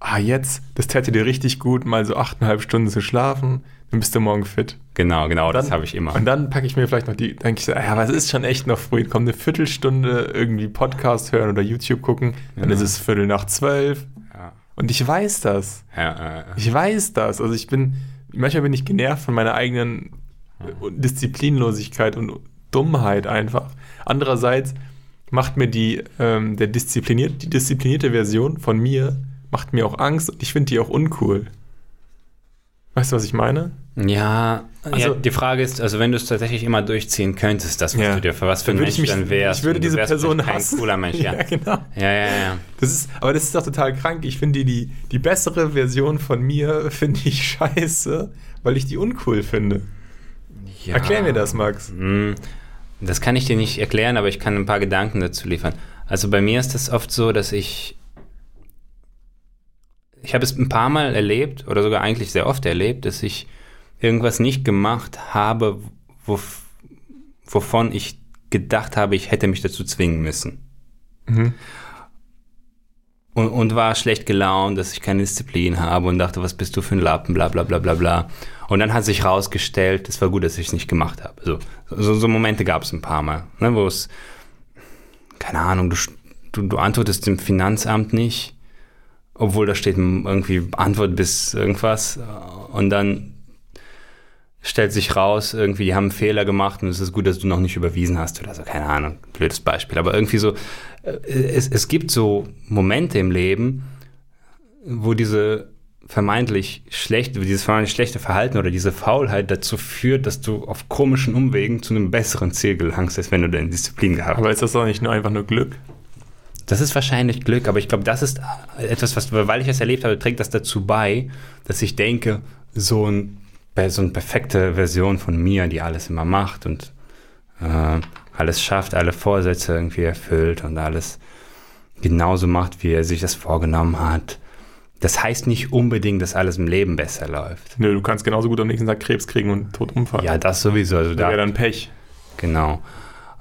[SPEAKER 1] ah, jetzt, das täte dir richtig gut, mal so achteinhalb Stunden zu schlafen, dann bist du morgen fit.
[SPEAKER 2] Genau, genau, das
[SPEAKER 1] Dann-
[SPEAKER 2] habe ich immer.
[SPEAKER 1] Und dann packe ich mir vielleicht noch die, denke ich so, ja, aber es ist schon echt noch früh. Komm, eine Viertelstunde irgendwie Podcast hören oder YouTube gucken, dann
[SPEAKER 2] Ja.
[SPEAKER 1] ist es Viertel nach zwölf.
[SPEAKER 2] Ja.
[SPEAKER 1] Und ich weiß das.
[SPEAKER 2] Ja,
[SPEAKER 1] Ich weiß das. Also ich bin, manchmal bin ich genervt von meiner eigenen äh, Disziplinlosigkeit und Dummheit einfach. Andererseits macht mir die, ähm, der diszipliniert, die disziplinierte Version von mir, macht mir auch Angst und ich finde die auch uncool. Weißt du, was ich meine?
[SPEAKER 2] Ja,
[SPEAKER 1] Also-
[SPEAKER 2] ja, die Frage ist, also wenn du es tatsächlich immer durchziehen könntest, das was
[SPEAKER 1] Ja.
[SPEAKER 2] du dir für was für ein Mensch
[SPEAKER 1] ich mich-
[SPEAKER 2] dann wärst.
[SPEAKER 1] ich würde diese Person hassen.
[SPEAKER 2] cooler Mensch, ja.
[SPEAKER 1] ja genau.
[SPEAKER 2] Ja, ja, ja.
[SPEAKER 1] Das ist, aber das ist doch total krank. Ich finde die, die, die bessere Version von mir, finde ich scheiße, weil ich die uncool finde.
[SPEAKER 2] ja.
[SPEAKER 1] Erklär mir das, Max.
[SPEAKER 2] Mm, Das kann ich dir nicht erklären, aber ich kann ein paar Gedanken dazu liefern. Also bei mir ist es oft so, dass ich ich habe es ein paar Mal erlebt oder sogar eigentlich sehr oft erlebt, dass ich irgendwas nicht gemacht habe, wo, wovon ich gedacht habe, ich hätte mich dazu zwingen müssen.
[SPEAKER 1] Mhm.
[SPEAKER 2] Und, und war schlecht gelaunt, dass ich keine Disziplin habe und dachte, was bist du für ein Lappen, bla bla bla bla bla. Und dann hat sich rausgestellt, es war gut, dass ich es nicht gemacht habe. So, so, so Momente gab es ein paar Mal, ne, wo es, keine Ahnung, du, du, du antwortest dem Finanzamt nicht, obwohl da steht irgendwie Antwort bis irgendwas. Und dann stellt sich raus, irgendwie, die haben einen Fehler gemacht und es ist gut, dass du noch nicht überwiesen hast oder so, keine Ahnung, blödes Beispiel. Aber irgendwie so, äh, es, es gibt so Momente im Leben, wo diese vermeintlich schlechte, dieses vermeintlich schlechte Verhalten oder diese Faulheit dazu führt, dass du auf komischen Umwegen zu einem besseren Ziel gelangst, als wenn du deine Disziplin gehabt hast.
[SPEAKER 1] Aber ist das doch nicht nur einfach nur Glück?
[SPEAKER 2] Das ist wahrscheinlich Glück, aber ich glaube, das ist etwas, was, weil ich es erlebt habe, trägt das dazu bei, dass ich denke, so, ein, so eine perfekte Version von mir, die alles immer macht und äh, alles schafft, alle Vorsätze irgendwie erfüllt und alles genauso macht, wie er sich das vorgenommen hat. Das heißt nicht unbedingt, dass alles im Leben besser läuft.
[SPEAKER 1] Nö, du kannst genauso gut am nächsten Tag Krebs kriegen und tot umfallen.
[SPEAKER 2] Ja, das sowieso. Also da,
[SPEAKER 1] wäre dann Pech.
[SPEAKER 2] genau.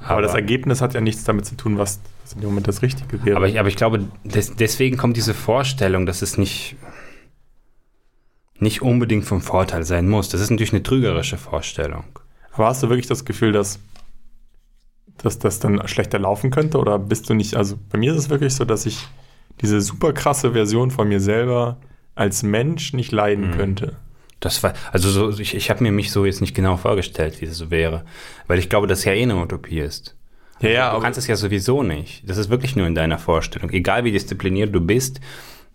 [SPEAKER 1] Aber, das Ergebnis hat ja nichts damit zu tun, was, was in dem Moment das Richtige wäre.
[SPEAKER 2] Aber ich, aber ich glaube, des, deswegen kommt diese Vorstellung, dass es nicht, nicht unbedingt vom Vorteil sein muss. Das ist natürlich eine trügerische Vorstellung.
[SPEAKER 1] Aber hast du wirklich das Gefühl, dass, dass das dann schlechter laufen könnte? Oder bist du nicht, also bei mir ist es wirklich so, dass ich diese super krasse Version von mir selber als Mensch nicht leiden
[SPEAKER 2] Mhm.
[SPEAKER 1] könnte.
[SPEAKER 2] Das war, also so, ich, ich habe mir mich so jetzt nicht genau vorgestellt, wie es so wäre. Weil ich glaube, dass ja eh eine Utopie ist.
[SPEAKER 1] Ja, ja,
[SPEAKER 2] du
[SPEAKER 1] aber
[SPEAKER 2] kannst es ja sowieso nicht. Das ist wirklich nur in deiner Vorstellung. Egal wie diszipliniert du bist,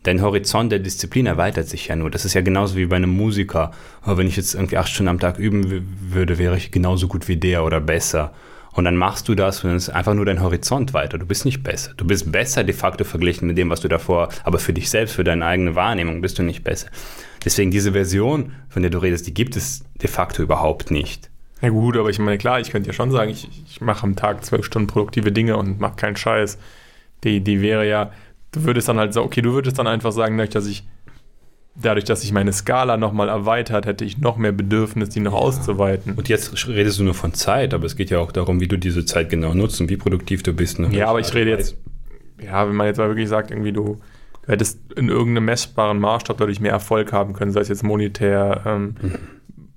[SPEAKER 2] dein Horizont der Disziplin erweitert sich ja nur. Das ist ja genauso wie bei einem Musiker. Oh, wenn ich jetzt irgendwie acht Stunden am Tag üben würde, wäre ich genauso gut wie der oder besser. Und dann machst du das und dann ist einfach nur dein Horizont weiter. Du bist nicht besser. Du bist besser de facto verglichen mit dem, was du davor, aber für dich selbst, für deine eigene Wahrnehmung bist du nicht besser. Deswegen diese Version, von der du redest, die gibt es de facto überhaupt nicht.
[SPEAKER 1] ja gut, aber ich meine, klar, ich könnte ja schon sagen, ich, ich mache am Tag zwölf Stunden produktive Dinge und mache keinen Scheiß. Die Idee wäre ja, du würdest dann halt so, okay, du würdest dann einfach sagen, dadurch, dass ich, dadurch, dass sich meine Skala nochmal erweitert, hätte ich noch mehr Bedürfnis, die noch auszuweiten.
[SPEAKER 2] Und jetzt redest du nur von Zeit, aber es geht ja auch darum, wie du diese Zeit genau nutzt und wie produktiv du bist. ne?
[SPEAKER 1] Ja, aber ich
[SPEAKER 2] Also,
[SPEAKER 1] rede jetzt, ja, wenn man jetzt mal wirklich sagt, irgendwie du, du hättest in irgendeinem messbaren Maßstab dadurch mehr Erfolg haben können, sei es jetzt monetär, ähm,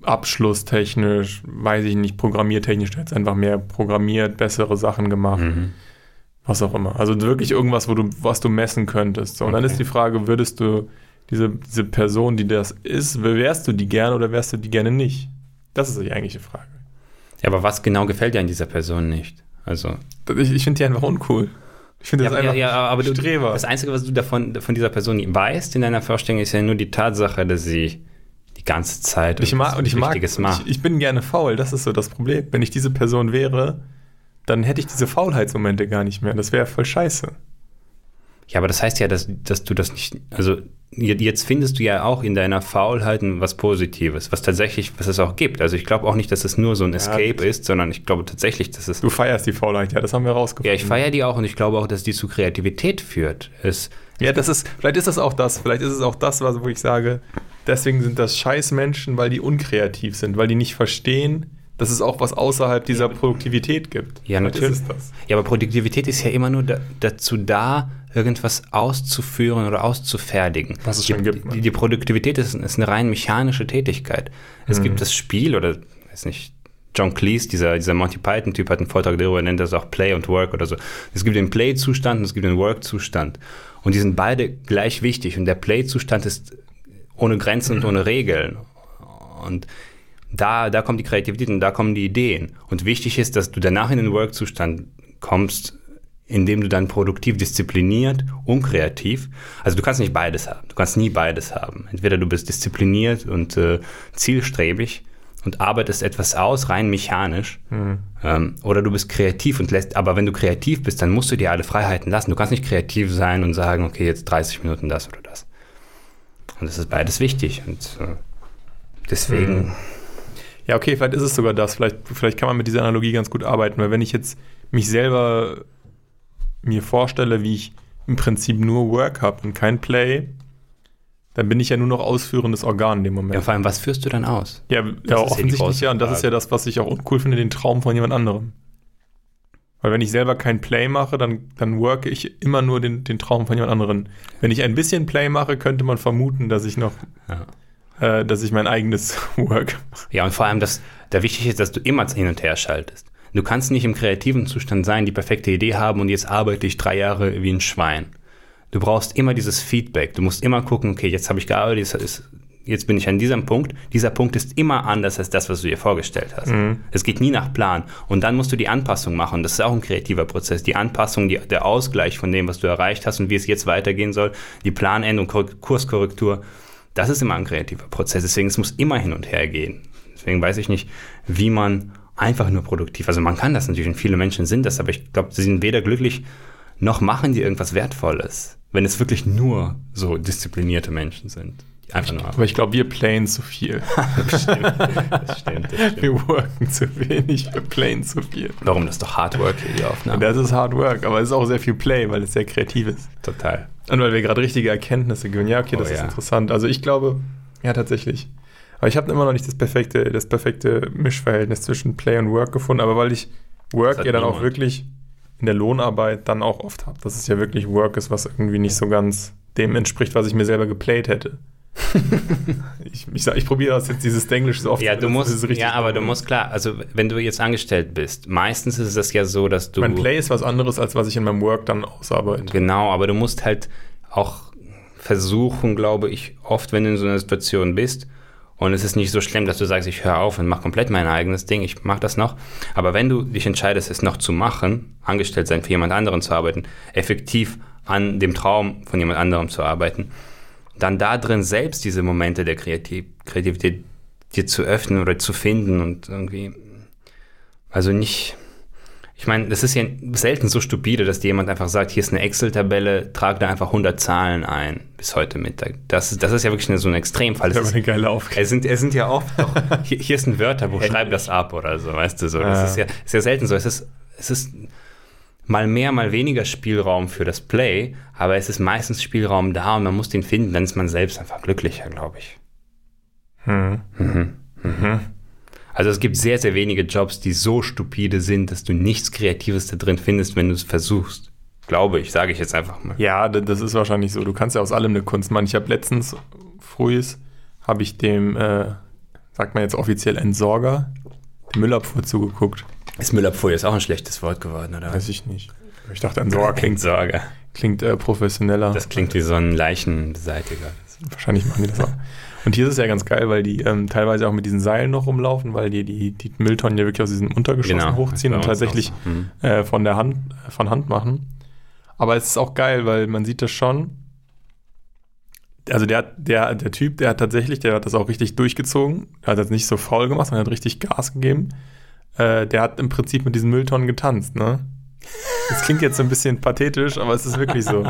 [SPEAKER 1] abschlusstechnisch, weiß ich nicht, programmiertechnisch, du hättest einfach mehr programmiert, bessere Sachen gemacht,
[SPEAKER 2] Mhm.
[SPEAKER 1] was auch immer. Also wirklich irgendwas, wo du, was du messen könntest. So, und dann ist die Frage, würdest du diese, diese Person, die das ist, wärst du die gerne oder wärst du die gerne nicht? Das ist die eigentliche Frage.
[SPEAKER 2] Ja, aber was genau gefällt dir an dieser Person nicht? Also,
[SPEAKER 1] Ich, ich finde die einfach uncool. Ich finde
[SPEAKER 2] ja,
[SPEAKER 1] das
[SPEAKER 2] aber-
[SPEAKER 1] einfach
[SPEAKER 2] ja, ja, aber du,
[SPEAKER 1] Streber.
[SPEAKER 2] das Einzige, was du davon von dieser Person weißt in deiner Vorstellung, ist ja nur die Tatsache, dass sie die ganze Zeit
[SPEAKER 1] ich mag, und ich mag, ich, ich bin gerne faul, das ist so das Problem. Wenn ich diese Person wäre, dann hätte ich diese Faulheitsmomente gar nicht mehr. Das wäre voll scheiße.
[SPEAKER 2] Ja, aber das heißt ja, dass, dass du das nicht, also jetzt findest du ja auch in deiner Faulheit was Positives, was tatsächlich, was es auch gibt. Also ich glaube auch nicht, dass es nur so ein Escape ist, sondern ich glaube tatsächlich, dass es,
[SPEAKER 1] Du feierst die Faulheit, ja, das haben wir
[SPEAKER 2] ja,
[SPEAKER 1] rausgefunden.
[SPEAKER 2] ich feiere die auch und ich glaube auch, dass die zu Kreativität führt. Es,
[SPEAKER 1] Ja, das ist, vielleicht ist das auch das, vielleicht ist es auch das, was, wo ich sage, deswegen sind das scheiß Menschen, weil die unkreativ sind, weil die nicht verstehen, dass es auch was außerhalb dieser Produktivität gibt.
[SPEAKER 2] Ja, natürlich.
[SPEAKER 1] Ist es das.
[SPEAKER 2] Ja, aber Produktivität ist ja immer nur da, dazu da, irgendwas auszuführen oder auszufertigen.
[SPEAKER 1] Was es
[SPEAKER 2] die,
[SPEAKER 1] schon gibt, ne?
[SPEAKER 2] Die, die Produktivität ist, ist eine rein mechanische Tätigkeit. Es
[SPEAKER 1] Mhm.
[SPEAKER 2] gibt das Spiel oder, weiß nicht, John Cleese, dieser, dieser Monty Python-Typ, hat einen Vortrag darüber, er nennt das auch Play und Work oder so. Es gibt den Play-Zustand und es gibt den Work-Zustand. Und die sind beide gleich wichtig. Und der Play-Zustand ist ohne Grenzen und ohne Regeln. Und da, da kommt die Kreativität und da kommen die Ideen. Und wichtig ist, dass du danach in den Work-Zustand kommst, indem du dann produktiv, diszipliniert und kreativ. Also du kannst nicht beides haben. Du kannst nie beides haben. Entweder du bist diszipliniert und äh, zielstrebig und arbeitest etwas aus, rein mechanisch, ähm, oder du bist kreativ und lässt, aber wenn du kreativ bist, dann musst du dir alle Freiheiten lassen. Du kannst nicht kreativ sein und sagen, okay, jetzt 30 Minuten das oder das. Und das ist beides wichtig. Und äh, deswegen.
[SPEAKER 1] Ja, okay, vielleicht ist es sogar das. Vielleicht, vielleicht kann man mit dieser Analogie ganz gut arbeiten, weil wenn ich jetzt mich selber mir vorstelle, wie ich im Prinzip nur Work habe und kein Play, dann bin ich ja nur noch ausführendes Organ in dem
[SPEAKER 2] Ja,
[SPEAKER 1] Moment.
[SPEAKER 2] vor allem, was führst du dann aus?
[SPEAKER 1] Ja, ja,
[SPEAKER 2] ja
[SPEAKER 1] offensichtlich ja. Und das ist ja das, was ich auch uncool finde, den Traum von jemand anderem. Weil wenn ich selber kein Play mache, dann, dann worke ich immer nur den, den Traum von jemand anderem. Wenn ich ein bisschen Play mache, könnte man vermuten, dass ich noch, äh, dass ich mein eigenes Work mache.
[SPEAKER 2] Ja, und vor allem, dass da wichtig ist, dass du immer hin und her schaltest. Du kannst nicht im kreativen Zustand sein, die perfekte Idee haben und jetzt arbeite ich drei Jahre wie ein Schwein. Du brauchst immer dieses Feedback. Du musst immer gucken, okay, jetzt habe ich gearbeitet, jetzt, ist, jetzt bin ich an diesem Punkt. Dieser Punkt ist immer anders als das, was du dir vorgestellt hast. Es geht nie nach Plan. Und dann musst du die Anpassung machen. Das ist auch ein kreativer Prozess. Die Anpassung, die, der Ausgleich von dem, was du erreicht hast und wie es jetzt weitergehen soll, die Planänderung, Kor- Kurskorrektur, das ist immer ein kreativer Prozess. Deswegen, es muss immer hin und her gehen. Deswegen weiß ich nicht, wie man einfach nur produktiv, also man kann das natürlich und viele Menschen sind das, aber ich glaube, sie sind weder glücklich noch machen die irgendwas Wertvolles, wenn es wirklich nur so disziplinierte Menschen sind. Einfach nur
[SPEAKER 1] Aber ich glaube, wir playen zu viel.
[SPEAKER 2] das stimmt, das stimmt, das stimmt.
[SPEAKER 1] Wir worken zu wenig, wir playen zu viel.
[SPEAKER 2] Warum das ist doch Hard Work hier, die Aufnahme.
[SPEAKER 1] Das ist Hard Work, aber es ist auch sehr viel Play, weil es sehr kreativ ist.
[SPEAKER 2] Total.
[SPEAKER 1] Und weil wir gerade richtige Erkenntnisse gewinnen. Ja, okay, das
[SPEAKER 2] Oh,
[SPEAKER 1] ist
[SPEAKER 2] ja.
[SPEAKER 1] interessant. Also ich glaube, ja, tatsächlich. Aber ich habe immer noch nicht das perfekte, das perfekte Mischverhältnis zwischen Play und Work gefunden, aber weil ich Work ja dann auch
[SPEAKER 2] niemand.
[SPEAKER 1] wirklich in der Lohnarbeit dann auch oft habe, dass es ja wirklich Work ist, was irgendwie nicht so ganz dem entspricht, was ich mir selber geplayt hätte. ich ich, ich probiere das jetzt, dieses Denglisch so oft.
[SPEAKER 2] Ja, du musst, ja, aber du musst klar, also wenn du jetzt angestellt bist, meistens ist es ja so, dass du
[SPEAKER 1] Mein Play ist was anderes, als was ich in meinem Work dann ausarbeite.
[SPEAKER 2] Genau, aber du musst halt auch versuchen, glaube ich, oft, wenn du in so einer Situation bist, und es ist nicht so schlimm, dass du sagst, ich höre auf und mache komplett mein eigenes Ding, ich mache das noch. Aber wenn du dich entscheidest, es noch zu machen, angestellt sein, für jemand anderen zu arbeiten, effektiv an dem Traum von jemand anderem zu arbeiten, dann da drin selbst diese Momente der Kreativ Kreativität dir zu öffnen oder zu finden und irgendwie, also nicht, ich meine, das ist ja selten so stupide, dass dir jemand einfach sagt, hier ist eine Excel-Tabelle, trag da einfach 100 Zahlen ein bis heute Mittag. Das, ist- das ist ja wirklich eine, so ein Extremfall.
[SPEAKER 1] Das ist aber eine geile Aufgabe.
[SPEAKER 2] es, sind, es sind ja oft doch, hier, hier ist ein Wörterbuch, schreib das ab oder so, weißt du so. Das
[SPEAKER 1] Ja.
[SPEAKER 2] ist, ja, ist ja selten so. Es ist, es ist mal mehr, mal weniger Spielraum für das Play, aber es ist meistens Spielraum da und man muss den finden, dann ist man selbst einfach glücklicher, glaube ich.
[SPEAKER 1] Hm.
[SPEAKER 2] Also es gibt sehr, sehr wenige Jobs, die so stupide sind, dass du nichts Kreatives da drin findest, wenn du es versuchst. Glaube ich, sage ich jetzt einfach mal.
[SPEAKER 1] Ja, das ist wahrscheinlich so. Du kannst ja aus allem eine Kunst machen. Ich habe letztens, frühs, habe ich dem, äh, sagt man jetzt offiziell Entsorger, Müllabfuhr zugeguckt.
[SPEAKER 2] Ist Müllabfuhr jetzt auch ein schlechtes Wort geworden, oder
[SPEAKER 1] Weiß ich nicht. Ich dachte, Entsorger klingt,
[SPEAKER 2] Sorge.
[SPEAKER 1] klingt äh, professioneller.
[SPEAKER 2] Das klingt wie so ein Leichenbeseitiger.
[SPEAKER 1] Wahrscheinlich machen die das auch. Und hier ist es ja ganz geil, weil die ähm, teilweise auch mit diesen Seilen noch rumlaufen, weil die die, die Mülltonnen ja wirklich aus diesen Untergeschossen
[SPEAKER 2] Genau,
[SPEAKER 1] hochziehen und tatsächlich
[SPEAKER 2] so. Hm.
[SPEAKER 1] äh, von der Hand, von Hand machen. Aber es ist auch geil, weil man sieht das schon. Also der, der, der Typ, der hat tatsächlich, der hat das auch richtig durchgezogen. Der hat das nicht so faul gemacht, sondern hat richtig Gas gegeben. Äh, der hat im Prinzip mit diesen Mülltonnen getanzt, ne? Das klingt jetzt so ein bisschen pathetisch, aber es ist wirklich so.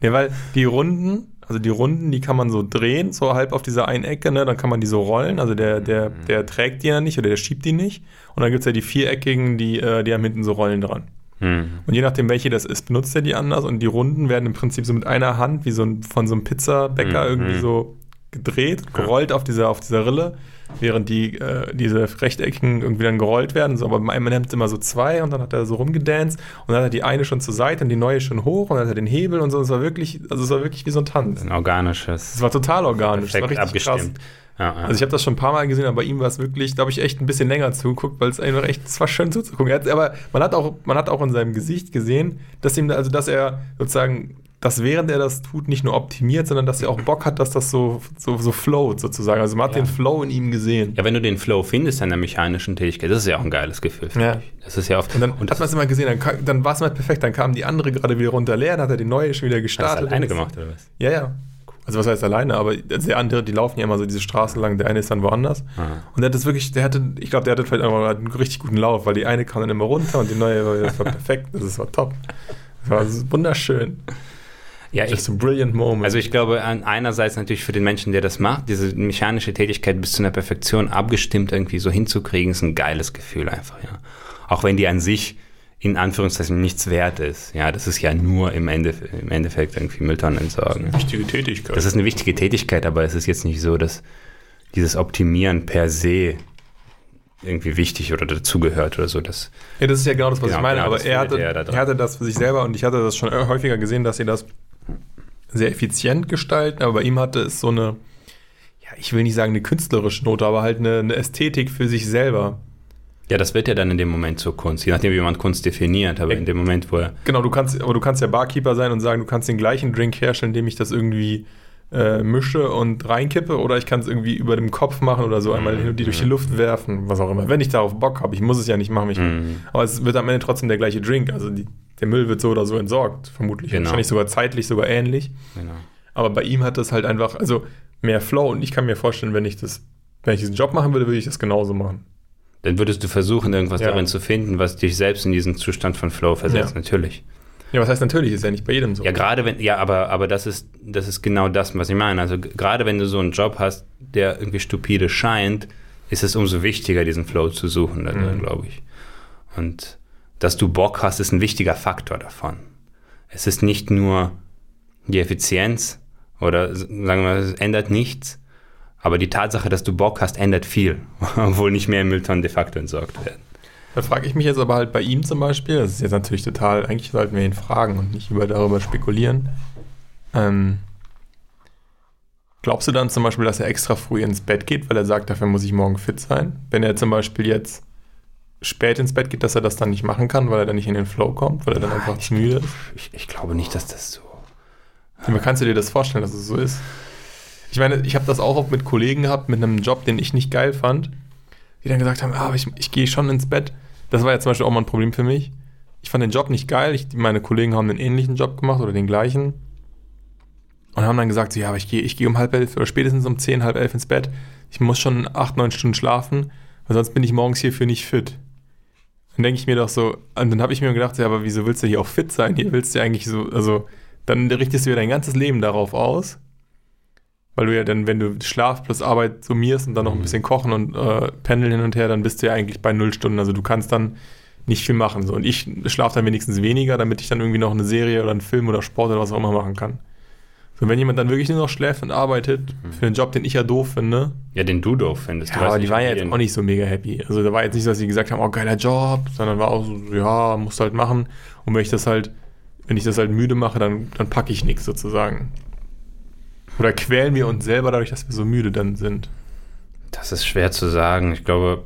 [SPEAKER 1] Ne, weil die Runden, also die Runden, die kann man so drehen, so halb auf dieser einen Ecke, ne? Dann kann man die so rollen. Also der, der, der trägt die ja nicht oder der schiebt die nicht. Und dann gibt es ja die viereckigen, die, äh, die haben hinten so Rollen dran.
[SPEAKER 2] Hm.
[SPEAKER 1] Und je nachdem, welche das ist, benutzt er die anders. Und die Runden werden im Prinzip so mit einer Hand, wie so ein, von so einem Pizzabäcker
[SPEAKER 2] Mhm.
[SPEAKER 1] irgendwie so gedreht, gerollt auf dieser, auf dieser Rille, während die, äh, diese rechteckigen irgendwie dann gerollt werden. So, aber man nimmt immer so zwei und dann hat er so rumgedanced und dann hat er die eine schon zur Seite und die neue schon hoch und dann hat er den Hebel und so. Es war wirklich, also es war wirklich wie so ein Tanz.
[SPEAKER 2] Ein organisches.
[SPEAKER 1] Es war total organisch. Es war richtig
[SPEAKER 2] abgestimmt. Ja, ja.
[SPEAKER 1] also ich habe das schon ein paar Mal gesehen, aber bei ihm war es wirklich, da habe ich echt ein bisschen länger zugeguckt, weil es einfach echt, es war schön zuzugucken. Hat, aber man hat auch, man hat auch in seinem Gesicht gesehen, dass ihm, also dass er sozusagen, dass während er das tut, nicht nur optimiert, sondern dass er auch Bock hat, dass das so, so, so float sozusagen. Also man hat
[SPEAKER 2] Ja.
[SPEAKER 1] den Flow in ihm gesehen.
[SPEAKER 2] ja, wenn du den Flow findest an der mechanischen Tätigkeit, das ist ja auch ein geiles Gefühl.
[SPEAKER 1] Ja.
[SPEAKER 2] ich. Das ist ja oft.
[SPEAKER 1] Und dann
[SPEAKER 2] und
[SPEAKER 1] hat man es immer gesehen, dann, kam- dann war es immer perfekt, dann kam die andere gerade wieder runter leer, dann hat er die neue schon wieder
[SPEAKER 2] Hast du
[SPEAKER 1] gestartet.
[SPEAKER 2] alleine
[SPEAKER 1] Und das-
[SPEAKER 2] gemacht oder was?
[SPEAKER 1] Ja, ja. Also was heißt alleine, aber der andere, die laufen ja immer so diese Straße lang, der eine ist dann woanders.
[SPEAKER 2] Ah.
[SPEAKER 1] Und der hat das wirklich, der hatte, ich glaube, der hatte vielleicht auch einen richtig guten Lauf, weil die eine kam dann immer runter und die neue, war- das war perfekt, das ist- war top. Das war wunderschön.
[SPEAKER 2] Ja, ich,
[SPEAKER 1] Just a brilliant moment.
[SPEAKER 2] Also ich glaube, einerseits natürlich für den Menschen, der das macht, diese mechanische Tätigkeit bis zu einer Perfektion abgestimmt irgendwie so hinzukriegen, ist ein geiles Gefühl einfach, ja. Auch wenn die an sich in Anführungszeichen nichts wert ist. Ja, das ist ja nur im, Ende, im Endeffekt irgendwie Mülltonnen entsorgen.
[SPEAKER 1] wichtige Tätigkeit.
[SPEAKER 2] Das ist eine wichtige Tätigkeit, aber es ist jetzt nicht so, dass dieses Optimieren per se irgendwie wichtig oder dazugehört oder so. Das,
[SPEAKER 1] ja, das ist ja genau das, was
[SPEAKER 2] Genau,
[SPEAKER 1] ich meine.
[SPEAKER 2] genau,
[SPEAKER 1] aber
[SPEAKER 2] das
[SPEAKER 1] er hatte,
[SPEAKER 2] er
[SPEAKER 1] er hatte das für sich selber und ich hatte das schon häufiger gesehen, dass sie das sehr effizient gestalten, aber bei ihm hatte es so eine, ja, ich will nicht sagen eine künstlerische Note, aber halt eine, eine Ästhetik für sich selber.
[SPEAKER 2] ja, das wird ja dann in dem Moment zur Kunst, je nachdem, wie man Kunst definiert, aber in dem Moment, wo er
[SPEAKER 1] Genau, du kannst, aber du kannst ja Barkeeper sein und sagen, du kannst den gleichen Drink herstellen, indem ich das irgendwie äh, mische und reinkippe, oder ich kann es irgendwie über dem Kopf machen oder so einmal hin und die durch die Luft werfen, was auch immer. Wenn ich darauf Bock habe, ich muss es ja nicht machen, ich,
[SPEAKER 2] Mhm.
[SPEAKER 1] aber es wird am Ende trotzdem der gleiche Drink. Also die, der Müll wird so oder so entsorgt, vermutlich.
[SPEAKER 2] Genau.
[SPEAKER 1] Wahrscheinlich sogar zeitlich sogar ähnlich.
[SPEAKER 2] genau.
[SPEAKER 1] Aber bei ihm hat das halt einfach, also mehr Flow und ich kann mir vorstellen, wenn ich das, wenn ich diesen Job machen würde, würde ich das genauso machen.
[SPEAKER 2] Dann würdest du versuchen, irgendwas
[SPEAKER 1] Ja.
[SPEAKER 2] darin zu finden, was dich selbst in diesen Zustand von Flow versetzt,
[SPEAKER 1] Ja.
[SPEAKER 2] natürlich.
[SPEAKER 1] Ja, was heißt natürlich, ist ja nicht bei jedem so.
[SPEAKER 2] Ja, gerade wenn, ja, aber, aber das ist, das ist genau das, was ich meine. Also gerade wenn du so einen Job hast, der irgendwie stupide scheint, ist es umso wichtiger, diesen Flow zu suchen,
[SPEAKER 1] Mhm.
[SPEAKER 2] glaube ich. Und dass du Bock hast, ist ein wichtiger Faktor davon. Es ist nicht nur die Effizienz oder sagen wir, es ändert nichts, aber die Tatsache, dass du Bock hast, ändert viel, obwohl nicht mehr Mülltonnen de facto entsorgt werden.
[SPEAKER 1] Da frage ich mich jetzt aber halt bei ihm zum Beispiel, das ist jetzt natürlich total, eigentlich sollten wir ihn fragen und nicht über darüber spekulieren. Ähm, glaubst du dann zum Beispiel, dass er extra früh ins Bett geht, weil er sagt, dafür muss ich morgen fit sein? Wenn er zum Beispiel jetzt spät ins Bett geht, dass er das dann nicht machen kann, weil er dann nicht in den Flow kommt, weil er dann einfach zu müde ist?
[SPEAKER 2] Ich, ich glaube nicht, dass das so.
[SPEAKER 1] Aber kannst du dir das vorstellen, dass es so ist? Ich meine, ich habe das auch oft mit Kollegen gehabt, mit einem Job, den ich nicht geil fand, die dann gesagt haben, ah, aber ich, ich gehe schon ins Bett. Das war ja zum Beispiel auch mal ein Problem für mich. Ich fand den Job nicht geil. Ich, meine Kollegen haben einen ähnlichen Job gemacht oder den gleichen. Und haben dann gesagt, so, ja, aber ich gehe ich gehe um halb elf oder spätestens um zehn, halb elf ins Bett. Ich muss schon acht, neun Stunden schlafen, weil sonst bin ich morgens hierfür nicht fit. Dann denke ich mir doch so, und dann habe ich mir gedacht, ja, aber wieso willst du hier auch fit sein? Hier willst du ja eigentlich so, also dann richtest du ja dein ganzes Leben darauf aus. Weil du ja dann, wenn du Schlaf plus Arbeit summierst und dann noch ein
[SPEAKER 2] Mhm.
[SPEAKER 1] bisschen kochen und äh, pendeln hin und her, dann bist du ja eigentlich bei null Stunden. Also du kannst dann nicht viel machen. So. Und ich schlafe dann wenigstens weniger, damit ich dann irgendwie noch eine Serie oder einen Film oder Sport oder was auch immer machen kann. So, wenn jemand dann wirklich nur noch schläft und arbeitet
[SPEAKER 2] Mhm.
[SPEAKER 1] für einen Job, den ich ja doof finde,
[SPEAKER 2] Ja, den du doof findest.
[SPEAKER 1] ja, aber die waren ja jetzt auch nicht so mega happy. Also da war jetzt nicht so, dass sie gesagt haben, oh, geiler Job, sondern war auch so, ja, musst du halt machen. Und wenn ich das halt, wenn ich das halt müde mache, dann, dann packe ich nichts sozusagen. Oder quälen wir uns selber dadurch, dass wir so müde dann sind.
[SPEAKER 2] Das ist schwer zu sagen. Ich glaube,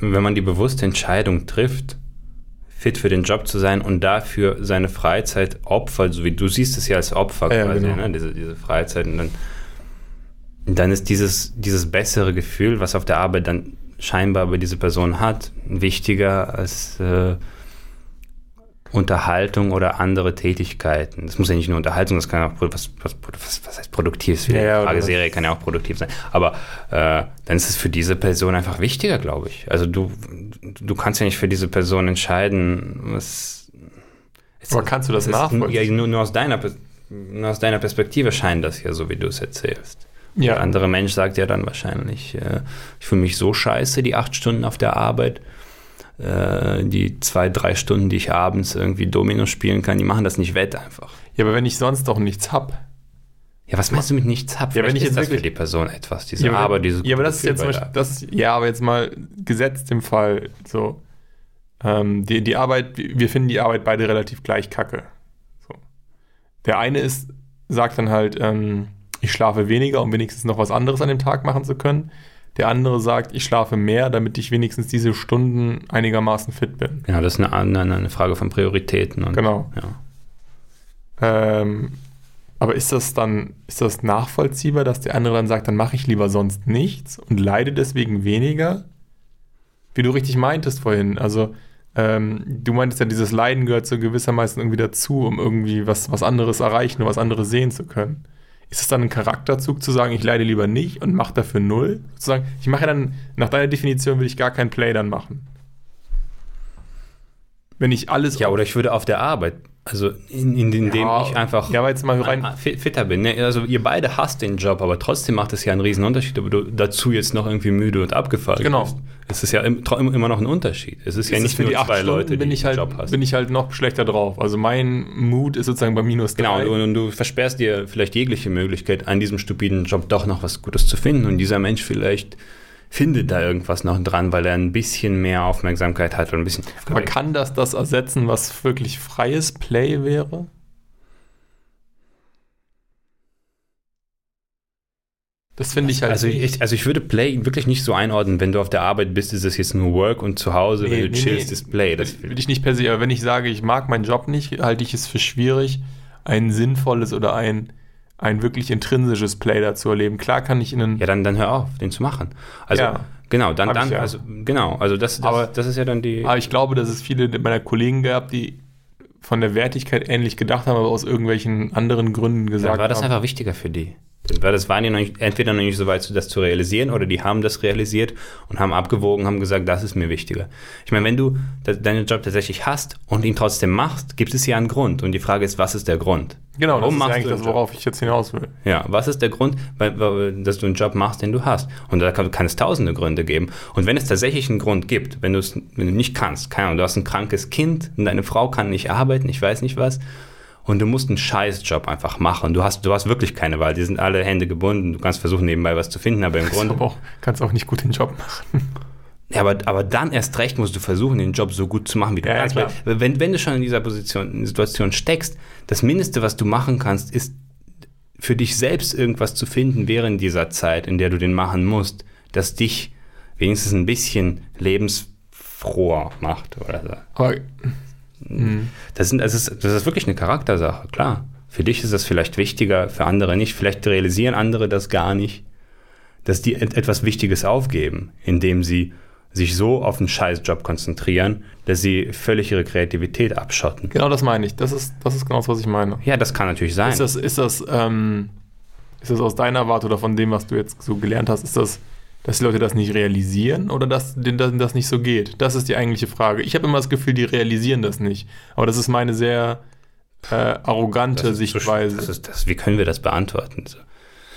[SPEAKER 2] wenn man die bewusste Entscheidung trifft, fit für den Job zu sein und dafür seine Freizeit opfert, so wie du siehst es ja als Opfer
[SPEAKER 1] Ja,
[SPEAKER 2] quasi,
[SPEAKER 1] genau.
[SPEAKER 2] ne? diese, diese Freizeit. Und dann, dann ist dieses, dieses bessere Gefühl, was auf der Arbeit dann scheinbar bei dieser Person hat, wichtiger als äh, Unterhaltung oder andere Tätigkeiten. Das muss ja nicht nur Unterhaltung, das kann auch was, was, was, was heißt produktiv?
[SPEAKER 1] Ja, ja,
[SPEAKER 2] Frage Serie kann ja auch produktiv sein. Aber äh, dann ist es für diese Person einfach wichtiger, glaube ich. Also du, du kannst ja nicht für diese Person entscheiden, was.
[SPEAKER 1] Aber kannst du das
[SPEAKER 2] ist-
[SPEAKER 1] nachvollziehen?
[SPEAKER 2] Ja, nur, nur, aus deiner, nur aus deiner Perspektive scheint das ja so, wie du es erzählst.
[SPEAKER 1] Ja.
[SPEAKER 2] Der andere Mensch sagt ja dann wahrscheinlich, äh, ich fühle mich so scheiße, die acht Stunden auf der Arbeit. Äh, die zwei, drei Stunden, die ich abends irgendwie Domino spielen kann, die machen das nicht wett einfach.
[SPEAKER 1] Ja, aber wenn ich sonst doch nichts hab.
[SPEAKER 2] Ja, was meinst du mit nichts hab?
[SPEAKER 1] Ja, wenn
[SPEAKER 2] Vielleicht
[SPEAKER 1] ich
[SPEAKER 2] ist
[SPEAKER 1] jetzt
[SPEAKER 2] das für
[SPEAKER 1] wirklich-
[SPEAKER 2] die Person etwas, diese
[SPEAKER 1] Ja, aber,
[SPEAKER 2] Arbeit, diese
[SPEAKER 1] ja, aber das ist jetzt Beispiel, das ja, aber jetzt mal gesetzt im Fall, so, ähm, die, die Arbeit, wir finden die Arbeit beide relativ gleich kacke. So. Der eine ist, sagt dann halt, ähm, ich schlafe weniger, um wenigstens noch was anderes an dem Tag machen zu können. Der andere sagt, ich schlafe mehr, damit ich wenigstens diese Stunden einigermaßen fit bin.
[SPEAKER 2] Genau, das ist eine, eine, eine Frage von Prioritäten. Und,
[SPEAKER 1] Genau.
[SPEAKER 2] Ja.
[SPEAKER 1] Ähm, aber ist das dann, ist das nachvollziehbar, dass der andere dann sagt, dann mache ich lieber sonst nichts und leide deswegen weniger? Wie du richtig meintest vorhin. Also, ähm, du meintest ja, dieses Leiden gehört so gewissermaßen irgendwie dazu, um irgendwie was, was anderes erreichen und was anderes sehen zu können. Ist es dann ein Charakterzug zu sagen, ich leide lieber nicht und mache dafür null? Sozusagen, ich mache dann, nach deiner Definition würde ich gar kein Play dann machen. Wenn ich alles
[SPEAKER 2] ja, oder ich würde auf der Arbeit, also in, in, indem
[SPEAKER 1] Ja,
[SPEAKER 2] ich einfach
[SPEAKER 1] ja, aber jetzt mal rein-
[SPEAKER 2] fi- fitter bin. Ne? Also ihr beide hasst den Job, aber trotzdem macht es ja einen riesen Unterschied, ob du dazu jetzt noch irgendwie müde und abgefallen
[SPEAKER 1] Genau.
[SPEAKER 2] bist. Es ist ja im, immer noch ein Unterschied. Es ist ja
[SPEAKER 1] Ist
[SPEAKER 2] nicht
[SPEAKER 1] es für
[SPEAKER 2] nur
[SPEAKER 1] die acht
[SPEAKER 2] zwei
[SPEAKER 1] Stunden
[SPEAKER 2] Leute, die
[SPEAKER 1] bin ich
[SPEAKER 2] einen
[SPEAKER 1] halt,
[SPEAKER 2] Job hast.
[SPEAKER 1] bin ich halt noch schlechter drauf. Also mein Mut ist sozusagen bei minus
[SPEAKER 2] Genau,
[SPEAKER 1] drei.
[SPEAKER 2] und, und du versperrst dir vielleicht jegliche Möglichkeit, an diesem stupiden Job doch noch was Gutes zu finden. Und dieser Mensch vielleicht findet da irgendwas noch dran, weil er ein bisschen mehr Aufmerksamkeit hat und ein bisschen.
[SPEAKER 1] Aber kann das das ersetzen, was wirklich freies Play wäre? Das finde ich halt.
[SPEAKER 2] Also ich, also ich würde Play wirklich nicht so einordnen, wenn du auf der Arbeit bist, ist es jetzt nur Work und zu Hause,
[SPEAKER 1] Nee,
[SPEAKER 2] wenn du
[SPEAKER 1] nee,
[SPEAKER 2] chillst,
[SPEAKER 1] nee.
[SPEAKER 2] ist Play. Das
[SPEAKER 1] will ich nicht per se, aber wenn ich sage, ich mag meinen Job nicht, halte ich es für schwierig, ein sinnvolles oder ein, ein wirklich intrinsisches Play dazu erleben. Klar kann ich in einen.
[SPEAKER 2] ja, dann, dann hör auf, den zu machen. Also
[SPEAKER 1] Ja.
[SPEAKER 2] genau, dann, dann,
[SPEAKER 1] ja.
[SPEAKER 2] also genau, also das, das,
[SPEAKER 1] Aber-
[SPEAKER 2] das ist ja dann die.
[SPEAKER 1] Aber ich glaube, dass es viele meiner Kollegen gab, die von der Wertigkeit ähnlich gedacht haben, aber aus irgendwelchen anderen Gründen gesagt
[SPEAKER 2] Dann war das
[SPEAKER 1] haben.
[SPEAKER 2] einfach wichtiger für die. Weil das waren die noch nicht, entweder noch nicht so weit, das zu realisieren, oder die haben das realisiert und haben abgewogen, haben gesagt, das ist mir wichtiger. Ich meine, wenn du de- deinen Job tatsächlich hast und ihn trotzdem machst, gibt es ja einen Grund. Und die Frage ist, was ist der Grund?
[SPEAKER 1] Genau, das
[SPEAKER 2] Warum
[SPEAKER 1] ist
[SPEAKER 2] machst
[SPEAKER 1] eigentlich
[SPEAKER 2] du
[SPEAKER 1] das, worauf ich jetzt hinaus will.
[SPEAKER 2] Ja, was ist der Grund, weil, weil, dass du einen Job machst, den du hast? Und da kann, kann es tausende Gründe geben. Und wenn es tatsächlich einen Grund gibt, wenn du es wenn du nicht kannst, keine Ahnung, du hast ein krankes Kind und deine Frau kann nicht arbeiten, ich weiß nicht was, und du musst einen Scheißjob einfach machen. Du hast, du hast wirklich keine Wahl. Die sind alle Hände gebunden. Du kannst versuchen, nebenbei was zu finden, aber im
[SPEAKER 1] Du
[SPEAKER 2] Grunde.
[SPEAKER 1] auch, kannst auch nicht gut den Job machen.
[SPEAKER 2] Ja, aber, aber dann erst recht musst du versuchen, den Job so gut zu machen, wie du
[SPEAKER 1] Ja, ja,
[SPEAKER 2] kannst. Weil, wenn, wenn du schon in dieser Position, in Situation steckst, das Mindeste, was du machen kannst, ist für dich selbst irgendwas zu finden während dieser Zeit, in der du den machen musst, das dich wenigstens ein bisschen lebensfroher macht oder so.
[SPEAKER 1] Aber Mhm.
[SPEAKER 2] Das, sind, das, ist, das ist wirklich eine Charaktersache, klar. Für dich ist das vielleicht wichtiger, für andere nicht. Vielleicht realisieren andere das gar nicht, dass die et etwas Wichtiges aufgeben, indem sie sich so auf einen Scheißjob konzentrieren, dass sie völlig ihre Kreativität abschotten.
[SPEAKER 1] genau das meine ich. Das ist, das ist genau das, was ich meine.
[SPEAKER 2] Ja, das kann natürlich sein.
[SPEAKER 1] Ist das, ist das, ähm, ist das aus deiner Warte oder von dem, was du jetzt so gelernt hast, ist das, dass die Leute das nicht realisieren oder dass denen das, nicht so geht? Das ist die eigentliche Frage. Ich habe immer das Gefühl, die realisieren das nicht. Aber das ist meine sehr äh, arrogante
[SPEAKER 2] Das
[SPEAKER 1] Sichtweise.
[SPEAKER 2] Das ist, das, wie können wir das beantworten?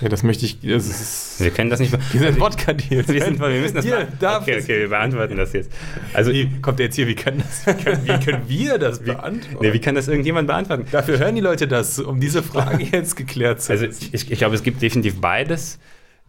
[SPEAKER 1] Ja, das möchte ich. Das ist,
[SPEAKER 2] Wir können das nicht. be-
[SPEAKER 1] wir sind Wodka-Deals.
[SPEAKER 2] Wir, sind, wir müssen das
[SPEAKER 1] Hier,
[SPEAKER 2] okay, okay, wir beantworten das jetzt. Also,
[SPEAKER 1] Wie kommt der jetzt hier? Wie können, das, wie können, wie können wir das beantworten?
[SPEAKER 2] nee, wie kann das irgendjemand beantworten?
[SPEAKER 1] Dafür hören die Leute das, um diese Frage jetzt geklärt zu
[SPEAKER 2] Also ich, ich glaube, es gibt definitiv beides.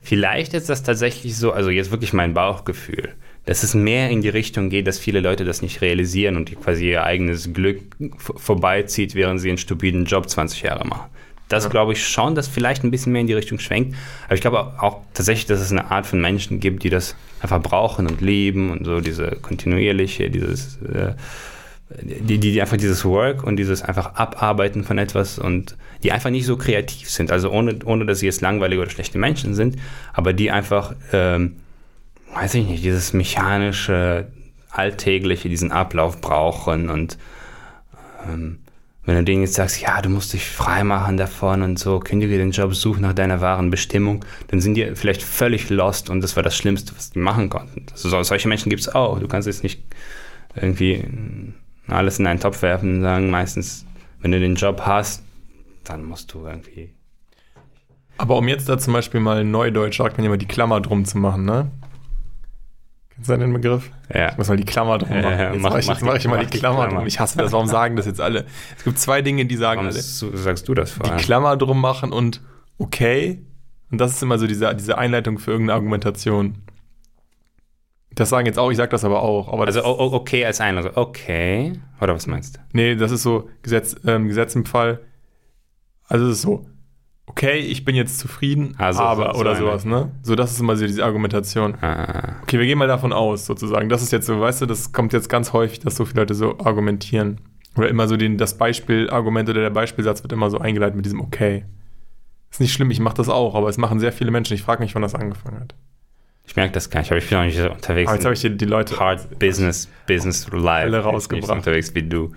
[SPEAKER 2] Vielleicht ist das tatsächlich so, also jetzt wirklich mein Bauchgefühl, dass es mehr in die Richtung geht, dass viele Leute das nicht realisieren und die quasi ihr eigenes Glück vorbeizieht, während sie einen stupiden Job 20 Jahre machen. Das
[SPEAKER 1] Ja.
[SPEAKER 2] glaube ich schon, dass vielleicht ein bisschen mehr in die Richtung schwenkt. Aber ich glaube auch tatsächlich, dass es eine Art von Menschen gibt, die das einfach brauchen und lieben und so diese kontinuierliche, dieses äh, die, die einfach dieses Work und dieses einfach Abarbeiten von etwas und die einfach nicht so kreativ sind. Also ohne, ohne dass sie jetzt langweilige oder schlechte Menschen sind, aber die einfach, ähm, weiß ich nicht, dieses mechanische, alltägliche, diesen Ablauf brauchen und ähm, wenn du denen jetzt sagst, ja, du musst dich freimachen davon und so, kündige den Job, such nach deiner wahren Bestimmung, dann sind die vielleicht völlig lost und das war das Schlimmste, was die machen konnten. Also solche Menschen gibt es auch. Du kannst jetzt nicht irgendwie alles in einen Topf werfen und sagen, meistens, wenn du den Job hast, dann musst du irgendwie.
[SPEAKER 1] Aber um jetzt da zum Beispiel mal Neudeutsch, sagt man ja mal die Klammer drum zu machen, ne? Kennst du den Begriff?
[SPEAKER 2] Ja.
[SPEAKER 1] Ich muss mal die Klammer drum machen.
[SPEAKER 2] Ja,
[SPEAKER 1] jetzt
[SPEAKER 2] mach-
[SPEAKER 1] mache ich,
[SPEAKER 2] mach
[SPEAKER 1] jetzt mach ich
[SPEAKER 2] die-
[SPEAKER 1] mal die
[SPEAKER 2] die
[SPEAKER 1] Klammer
[SPEAKER 2] Klammer.
[SPEAKER 1] drum. Ich hasse das. Warum sagen das jetzt alle? Es gibt zwei Dinge, die sagen
[SPEAKER 2] Warum
[SPEAKER 1] alle.
[SPEAKER 2] sagst du das vor
[SPEAKER 1] Die
[SPEAKER 2] allem?
[SPEAKER 1] Klammer drum machen und okay. Und das ist immer so diese, diese Einleitung für irgendeine Argumentation. Das sagen jetzt auch, ich sage das aber auch. Aber das,
[SPEAKER 2] Also okay als Einladung. Okay. Oder was meinst du?
[SPEAKER 1] nee, das ist so Gesetz, ähm, Gesetz im Fall. Also es ist so, okay, ich bin jetzt zufrieden,
[SPEAKER 2] Ah, so-
[SPEAKER 1] aber
[SPEAKER 2] so- so
[SPEAKER 1] oder
[SPEAKER 2] eine-
[SPEAKER 1] sowas, ne? So, das ist immer so diese Argumentation.
[SPEAKER 2] Ah,
[SPEAKER 1] Okay, wir gehen mal davon aus, sozusagen. Das ist jetzt so, weißt du, das kommt jetzt ganz häufig, dass so viele Leute so argumentieren. Oder immer so den, das Beispielargument oder der Beispielsatz wird immer so eingeleitet mit diesem Okay. Ist nicht schlimm, ich mache das auch, aber es machen sehr viele Menschen. Ich frage mich, wann das angefangen hat.
[SPEAKER 2] Ich merke das gar nicht, aber ich bin auch nicht so unterwegs.
[SPEAKER 1] Aber jetzt habe ich hier die Leute.
[SPEAKER 2] Hard Business, Business Live.
[SPEAKER 1] Alle
[SPEAKER 2] Ich bin nicht so
[SPEAKER 1] rausgebracht.
[SPEAKER 2] unterwegs wie du. du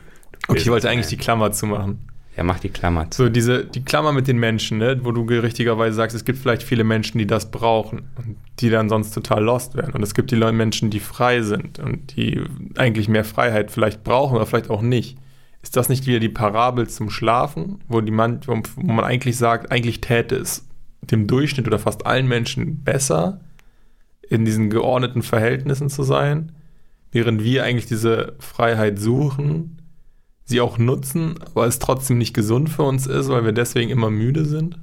[SPEAKER 1] Okay, ich wollte eigentlich die Klammer zumachen.
[SPEAKER 2] Ja, mach die Klammer zu.
[SPEAKER 1] So, diese, die Klammer mit den Menschen, ne, wo du richtigerweise sagst, es gibt vielleicht viele Menschen, die das brauchen und die dann sonst total lost werden. Und es gibt die Leute, Menschen, die frei sind und die eigentlich mehr Freiheit vielleicht brauchen oder vielleicht auch nicht. Ist das nicht wieder die Parabel zum Schlafen, wo, die man, wo, wo man eigentlich sagt, eigentlich täte es dem Durchschnitt oder fast allen Menschen besser, in diesen geordneten Verhältnissen zu sein, während wir eigentlich diese Freiheit suchen, sie auch nutzen, aber es trotzdem nicht gesund für uns ist, weil wir deswegen immer müde sind?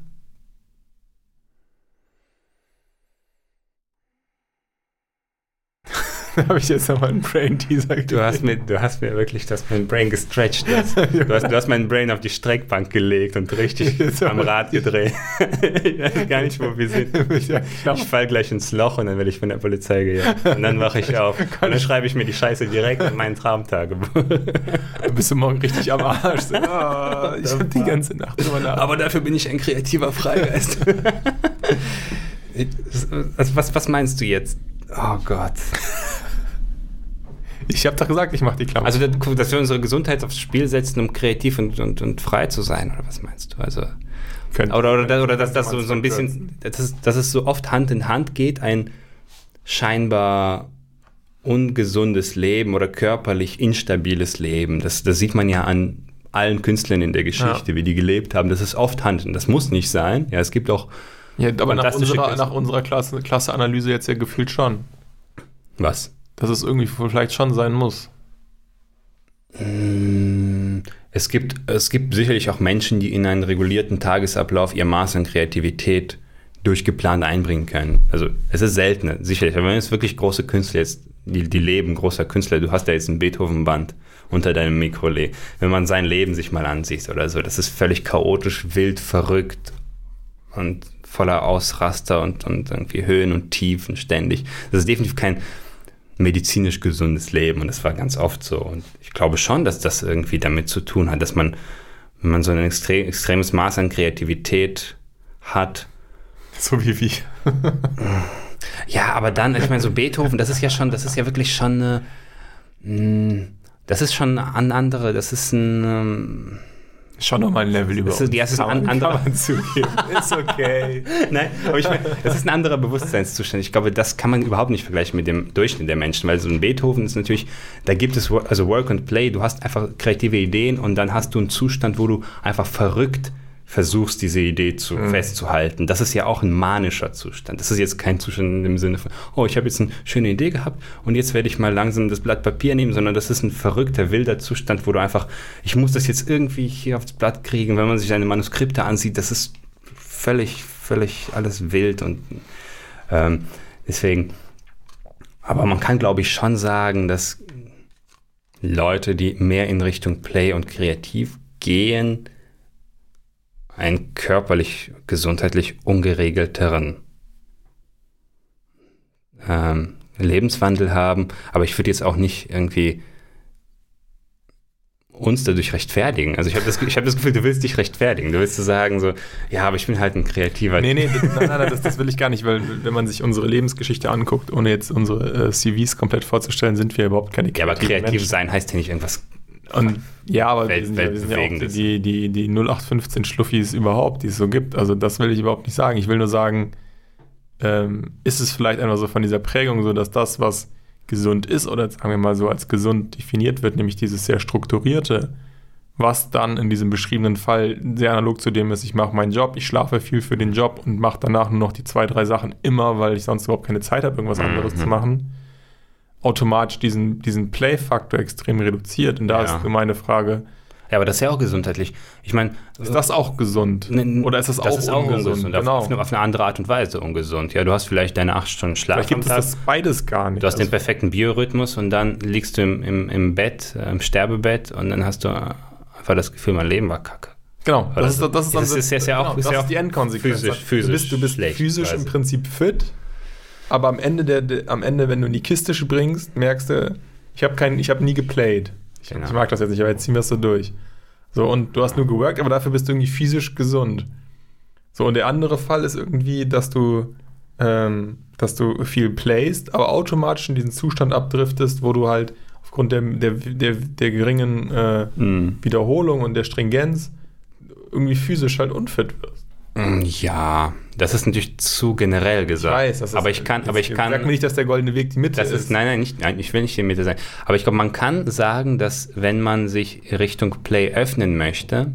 [SPEAKER 1] da habe ich jetzt nochmal einen Brain-Teaser
[SPEAKER 2] Du hast, mir, du hast mir wirklich das mein Brain gestretched. Das. Du, hast, du hast mein Brain auf die Streckbank gelegt und richtig am Rad gedreht. ich weiß gar nicht, wo wir sind. Ich fall gleich ins Loch und dann werde ich von der Polizei gejagt. Und dann wache ich auf. Und dann schreibe ich mir die Scheiße direkt in mein Traumtagebuch.
[SPEAKER 1] Du bist du morgen richtig am Arsch. So, ah, ich habe die ganze Nacht drüber nach.
[SPEAKER 2] Aber dafür bin ich ein kreativer Freigeist. was, was, was meinst du jetzt? Oh Gott.
[SPEAKER 1] Ich habe doch gesagt, ich mache die Klammer.
[SPEAKER 2] Also, dass wir unsere Gesundheit aufs Spiel setzen, um kreativ und, und, und frei zu sein, oder was meinst du? Also,
[SPEAKER 1] Könnte-
[SPEAKER 2] oder, oder, oder dass das so, so ein bisschen, dass es, dass es so oft Hand in Hand geht, ein scheinbar ungesundes Leben oder körperlich instabiles Leben. Das, das sieht man ja an allen Künstlern in der Geschichte, wie die gelebt haben. Das ist oft Hand. Das muss nicht sein. Ja, es gibt auch.
[SPEAKER 1] Ja, aber nach unserer, nach unserer Klasse, Klasse-Analyse jetzt ja gefühlt schon.
[SPEAKER 2] Was?
[SPEAKER 1] Dass es irgendwie vielleicht schon sein muss.
[SPEAKER 2] Mm, Es gibt, es gibt sicherlich auch Menschen, die in einen regulierten Tagesablauf ihr Maß an Kreativität durchgeplant einbringen können. Also es ist seltener, sicherlich. Aber wenn es wirklich große Künstler jetzt, die, die Leben großer Künstler, du hast ja jetzt ein Beethoven-Band unter deinem Mikro, Le- wenn man sein Leben sich mal ansieht oder so, das ist völlig chaotisch, wild, verrückt und voller Ausraster und, und irgendwie Höhen und Tiefen ständig. Das ist definitiv kein medizinisch gesundes Leben und das war ganz oft so. Und ich glaube schon, dass das irgendwie damit zu tun hat, dass man, wenn man so ein extre extremes Maß an Kreativität hat,
[SPEAKER 1] So wie wir.
[SPEAKER 2] ja, aber dann, ich meine, so Beethoven, das ist ja schon, das ist ja wirklich schon eine, mh, das ist schon ein andere, das ist ein, ähm,
[SPEAKER 1] Schon nochmal ein Level über
[SPEAKER 2] ist- ja, es ist ein anderer-
[SPEAKER 1] Kann man zugeben. ist okay.
[SPEAKER 2] Nein, aber ich meine, das ist ein anderer Bewusstseinszustand. Ich glaube, das kann man überhaupt nicht vergleichen mit dem Durchschnitt der Menschen, weil so ein Beethoven ist natürlich, da gibt es also Work and Play, du hast einfach kreative Ideen und dann hast du einen Zustand, wo du einfach verrückt versuchst, diese Idee zu, festzuhalten. Das ist ja auch ein manischer Zustand. Das ist jetzt kein Zustand im Sinne von, oh, ich habe jetzt eine schöne Idee gehabt und jetzt werde ich mal langsam das Blatt Papier nehmen, sondern das ist ein verrückter, wilder Zustand, wo du einfach, ich muss das jetzt irgendwie hier aufs Blatt kriegen. Wenn man sich deine Manuskripte ansieht, das ist völlig, völlig alles wild und ähm, deswegen, aber man kann, glaube ich, schon sagen, dass Leute, die mehr in Richtung Play und Kreativ gehen, einen körperlich, gesundheitlich ungeregelteren ähm, Lebenswandel haben. Aber ich würde jetzt auch nicht irgendwie uns dadurch rechtfertigen. Also ich habe das, ich hab das Gefühl, du willst dich rechtfertigen. Du willst so sagen, so, ja, aber ich bin halt ein kreativer.
[SPEAKER 1] Nee, nee, das, nein, nein, das, das will ich gar nicht, weil wenn man sich unsere Lebensgeschichte anguckt, ohne jetzt unsere äh, CVs komplett vorzustellen, sind wir überhaupt keine
[SPEAKER 2] Ja, aber
[SPEAKER 1] kreativen
[SPEAKER 2] kreativ
[SPEAKER 1] Menschen.
[SPEAKER 2] sein heißt ja nicht irgendwas.
[SPEAKER 1] Und ja, aber
[SPEAKER 2] Welt-
[SPEAKER 1] wir sind, ja, wir sind ja auch die, die, die 0815 Schluffis überhaupt, die es so gibt. Also das will ich überhaupt nicht sagen. Ich will nur sagen, ähm, ist es vielleicht einfach so von dieser Prägung so, dass das, was gesund ist oder sagen wir mal so als gesund definiert wird, nämlich dieses sehr strukturierte, was dann in diesem beschriebenen Fall sehr analog zu dem ist, ich mache meinen Job, ich schlafe viel für den Job und mache danach nur noch die zwei, drei Sachen immer, weil ich sonst überhaupt keine Zeit habe, irgendwas anderes
[SPEAKER 2] Mhm.
[SPEAKER 1] zu machen, automatisch diesen, diesen Play-Faktor extrem reduziert. Und da
[SPEAKER 2] Ja.
[SPEAKER 1] ist meine Frage,
[SPEAKER 2] Ja, aber das ist ja auch gesundheitlich. Ich meine,
[SPEAKER 1] ist das auch gesund?
[SPEAKER 2] Ne,
[SPEAKER 1] Oder ist das,
[SPEAKER 2] das
[SPEAKER 1] auch
[SPEAKER 2] ist auch
[SPEAKER 1] ungesund?
[SPEAKER 2] ungesund. Auf,
[SPEAKER 1] Genau.
[SPEAKER 2] auf, eine, auf eine andere Art und Weise ungesund. Ja, du hast vielleicht deine acht Stunden Schlaf
[SPEAKER 1] Vielleicht gibt es das beides gar nicht.
[SPEAKER 2] Du hast den
[SPEAKER 1] Also,
[SPEAKER 2] perfekten Biorhythmus und dann liegst du im, im, im Bett, äh, im Sterbebett und dann hast du einfach das Gefühl, mein Leben war kacke.
[SPEAKER 1] genau, das,
[SPEAKER 2] das-
[SPEAKER 1] ist, das ist
[SPEAKER 2] das ist- ist ja auch-
[SPEAKER 1] genau,
[SPEAKER 2] ist ja auch
[SPEAKER 1] die Endkonsequenz.
[SPEAKER 2] physisch-
[SPEAKER 1] du
[SPEAKER 2] physisch
[SPEAKER 1] bist, du bist physisch im
[SPEAKER 2] quasi.
[SPEAKER 1] Prinzip fit, aber am Ende, der, der, am Ende, wenn du in die Kiste springst, merkst du, ich habe habe nie geplayed. Ich,
[SPEAKER 2] Genau.
[SPEAKER 1] ich mag das jetzt nicht, aber jetzt ziehen wir es so durch. So, und du hast nur geworkt, aber dafür bist du irgendwie physisch gesund. So, und der andere Fall ist irgendwie, dass du, ähm, dass du viel playst, aber automatisch in diesen Zustand abdriftest, wo du halt aufgrund der, der, der, der geringen äh, Wiederholung und der Stringenz irgendwie physisch halt unfit wirst.
[SPEAKER 2] Mm, Ja, das ist natürlich zu generell gesagt.
[SPEAKER 1] das ist,
[SPEAKER 2] aber ich kann, aber ich kann.
[SPEAKER 1] Sag mir nicht, dass der goldene Weg die Mitte
[SPEAKER 2] Das ist, nein, nein, nicht, nein, ich will nicht der Mitte sein. Aber ich glaube, man kann sagen, dass wenn man sich Richtung Play öffnen möchte,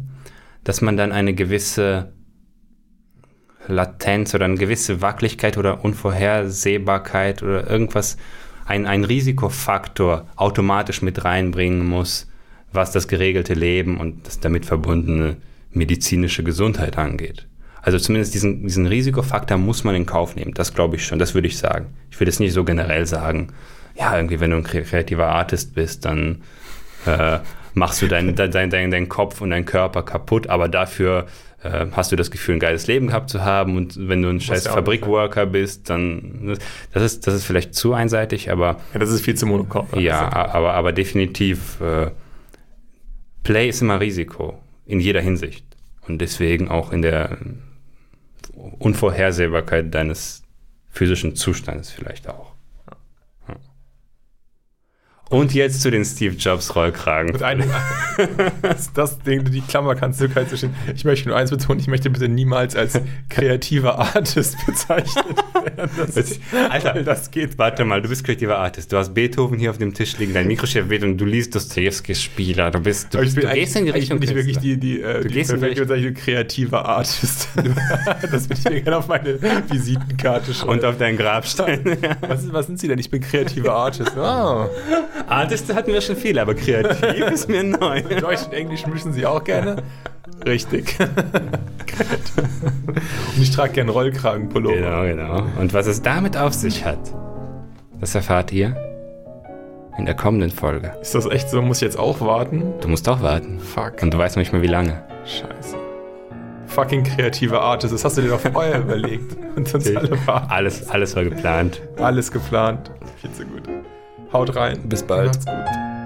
[SPEAKER 2] dass man dann eine gewisse Latenz oder eine gewisse Wackeligkeit oder Unvorhersehbarkeit oder irgendwas, ein, ein Risikofaktor automatisch mit reinbringen muss, was das geregelte Leben und das damit verbundene medizinische Gesundheit angeht. Also zumindest diesen, diesen Risikofaktor muss man in Kauf nehmen. Das glaube ich schon, das würde ich sagen. Ich würde es nicht so generell sagen, ja, irgendwie, wenn du ein kre- kreativer Artist bist, dann äh, machst du deinen dein, dein, dein, dein Kopf und deinen Körper kaputt, aber dafür äh, hast du das Gefühl, ein geiles Leben gehabt zu haben und wenn du ein scheiß Fabrikworker bist, dann das ist, das ist vielleicht zu einseitig, aber
[SPEAKER 1] Ja, das ist viel zu monokom.
[SPEAKER 2] ja, aber, aber definitiv äh, Play ist immer Risiko in jeder Hinsicht und deswegen auch in der Unvorhersehbarkeit deines physischen Zustandes vielleicht auch. Und jetzt zu den Steve Jobs Rollkragen.
[SPEAKER 1] Mit einem, das, Ding, die Klammer kannst du kalt zwischen. Ich möchte nur eins betonen, ich möchte bitte niemals als kreativer Artist bezeichnet werden. Das
[SPEAKER 2] Alter,
[SPEAKER 1] das geht.
[SPEAKER 2] Warte mal, du bist kreativer Artist. Du hast Beethoven hier auf dem Tisch liegen, dein Mikrochef weht und du liest Dostojewskis Spieler. Du bist, du, bist, du gehst in die Richtung.
[SPEAKER 1] bin ich wirklich die, die, äh,
[SPEAKER 2] Du
[SPEAKER 1] die
[SPEAKER 2] gehst
[SPEAKER 1] perfekte Bezeichnung kreativer Artist. das will ich mir gerne auf meine Visitenkarte schreiben.
[SPEAKER 2] und auf deinen Grabstein.
[SPEAKER 1] was, ist- was sind Sie denn? Ich bin kreativer Artist. Oh.
[SPEAKER 2] Artist hatten wir schon viele, aber kreativ ist mir neu.
[SPEAKER 1] Deutsch und Englisch mischen Sie auch gerne? Richtig. und ich trage gerne Rollkragenpullover.
[SPEAKER 2] Genau, genau. Und was es damit auf sich hat, das erfahrt ihr in der kommenden Folge.
[SPEAKER 1] Ist das echt so? Muss ich jetzt auch warten?
[SPEAKER 2] Du musst auch warten.
[SPEAKER 1] Fuck.
[SPEAKER 2] Und du weißt noch nicht mal, wie lange.
[SPEAKER 1] Scheiße. Fucking kreativer Artist. Das hast du dir doch vorher überlegt. Und uns alle warten.
[SPEAKER 2] Alles, alles war geplant.
[SPEAKER 1] Alles geplant. Viel zu gut. Haut rein.
[SPEAKER 3] Bis bald.
[SPEAKER 1] Macht's gut.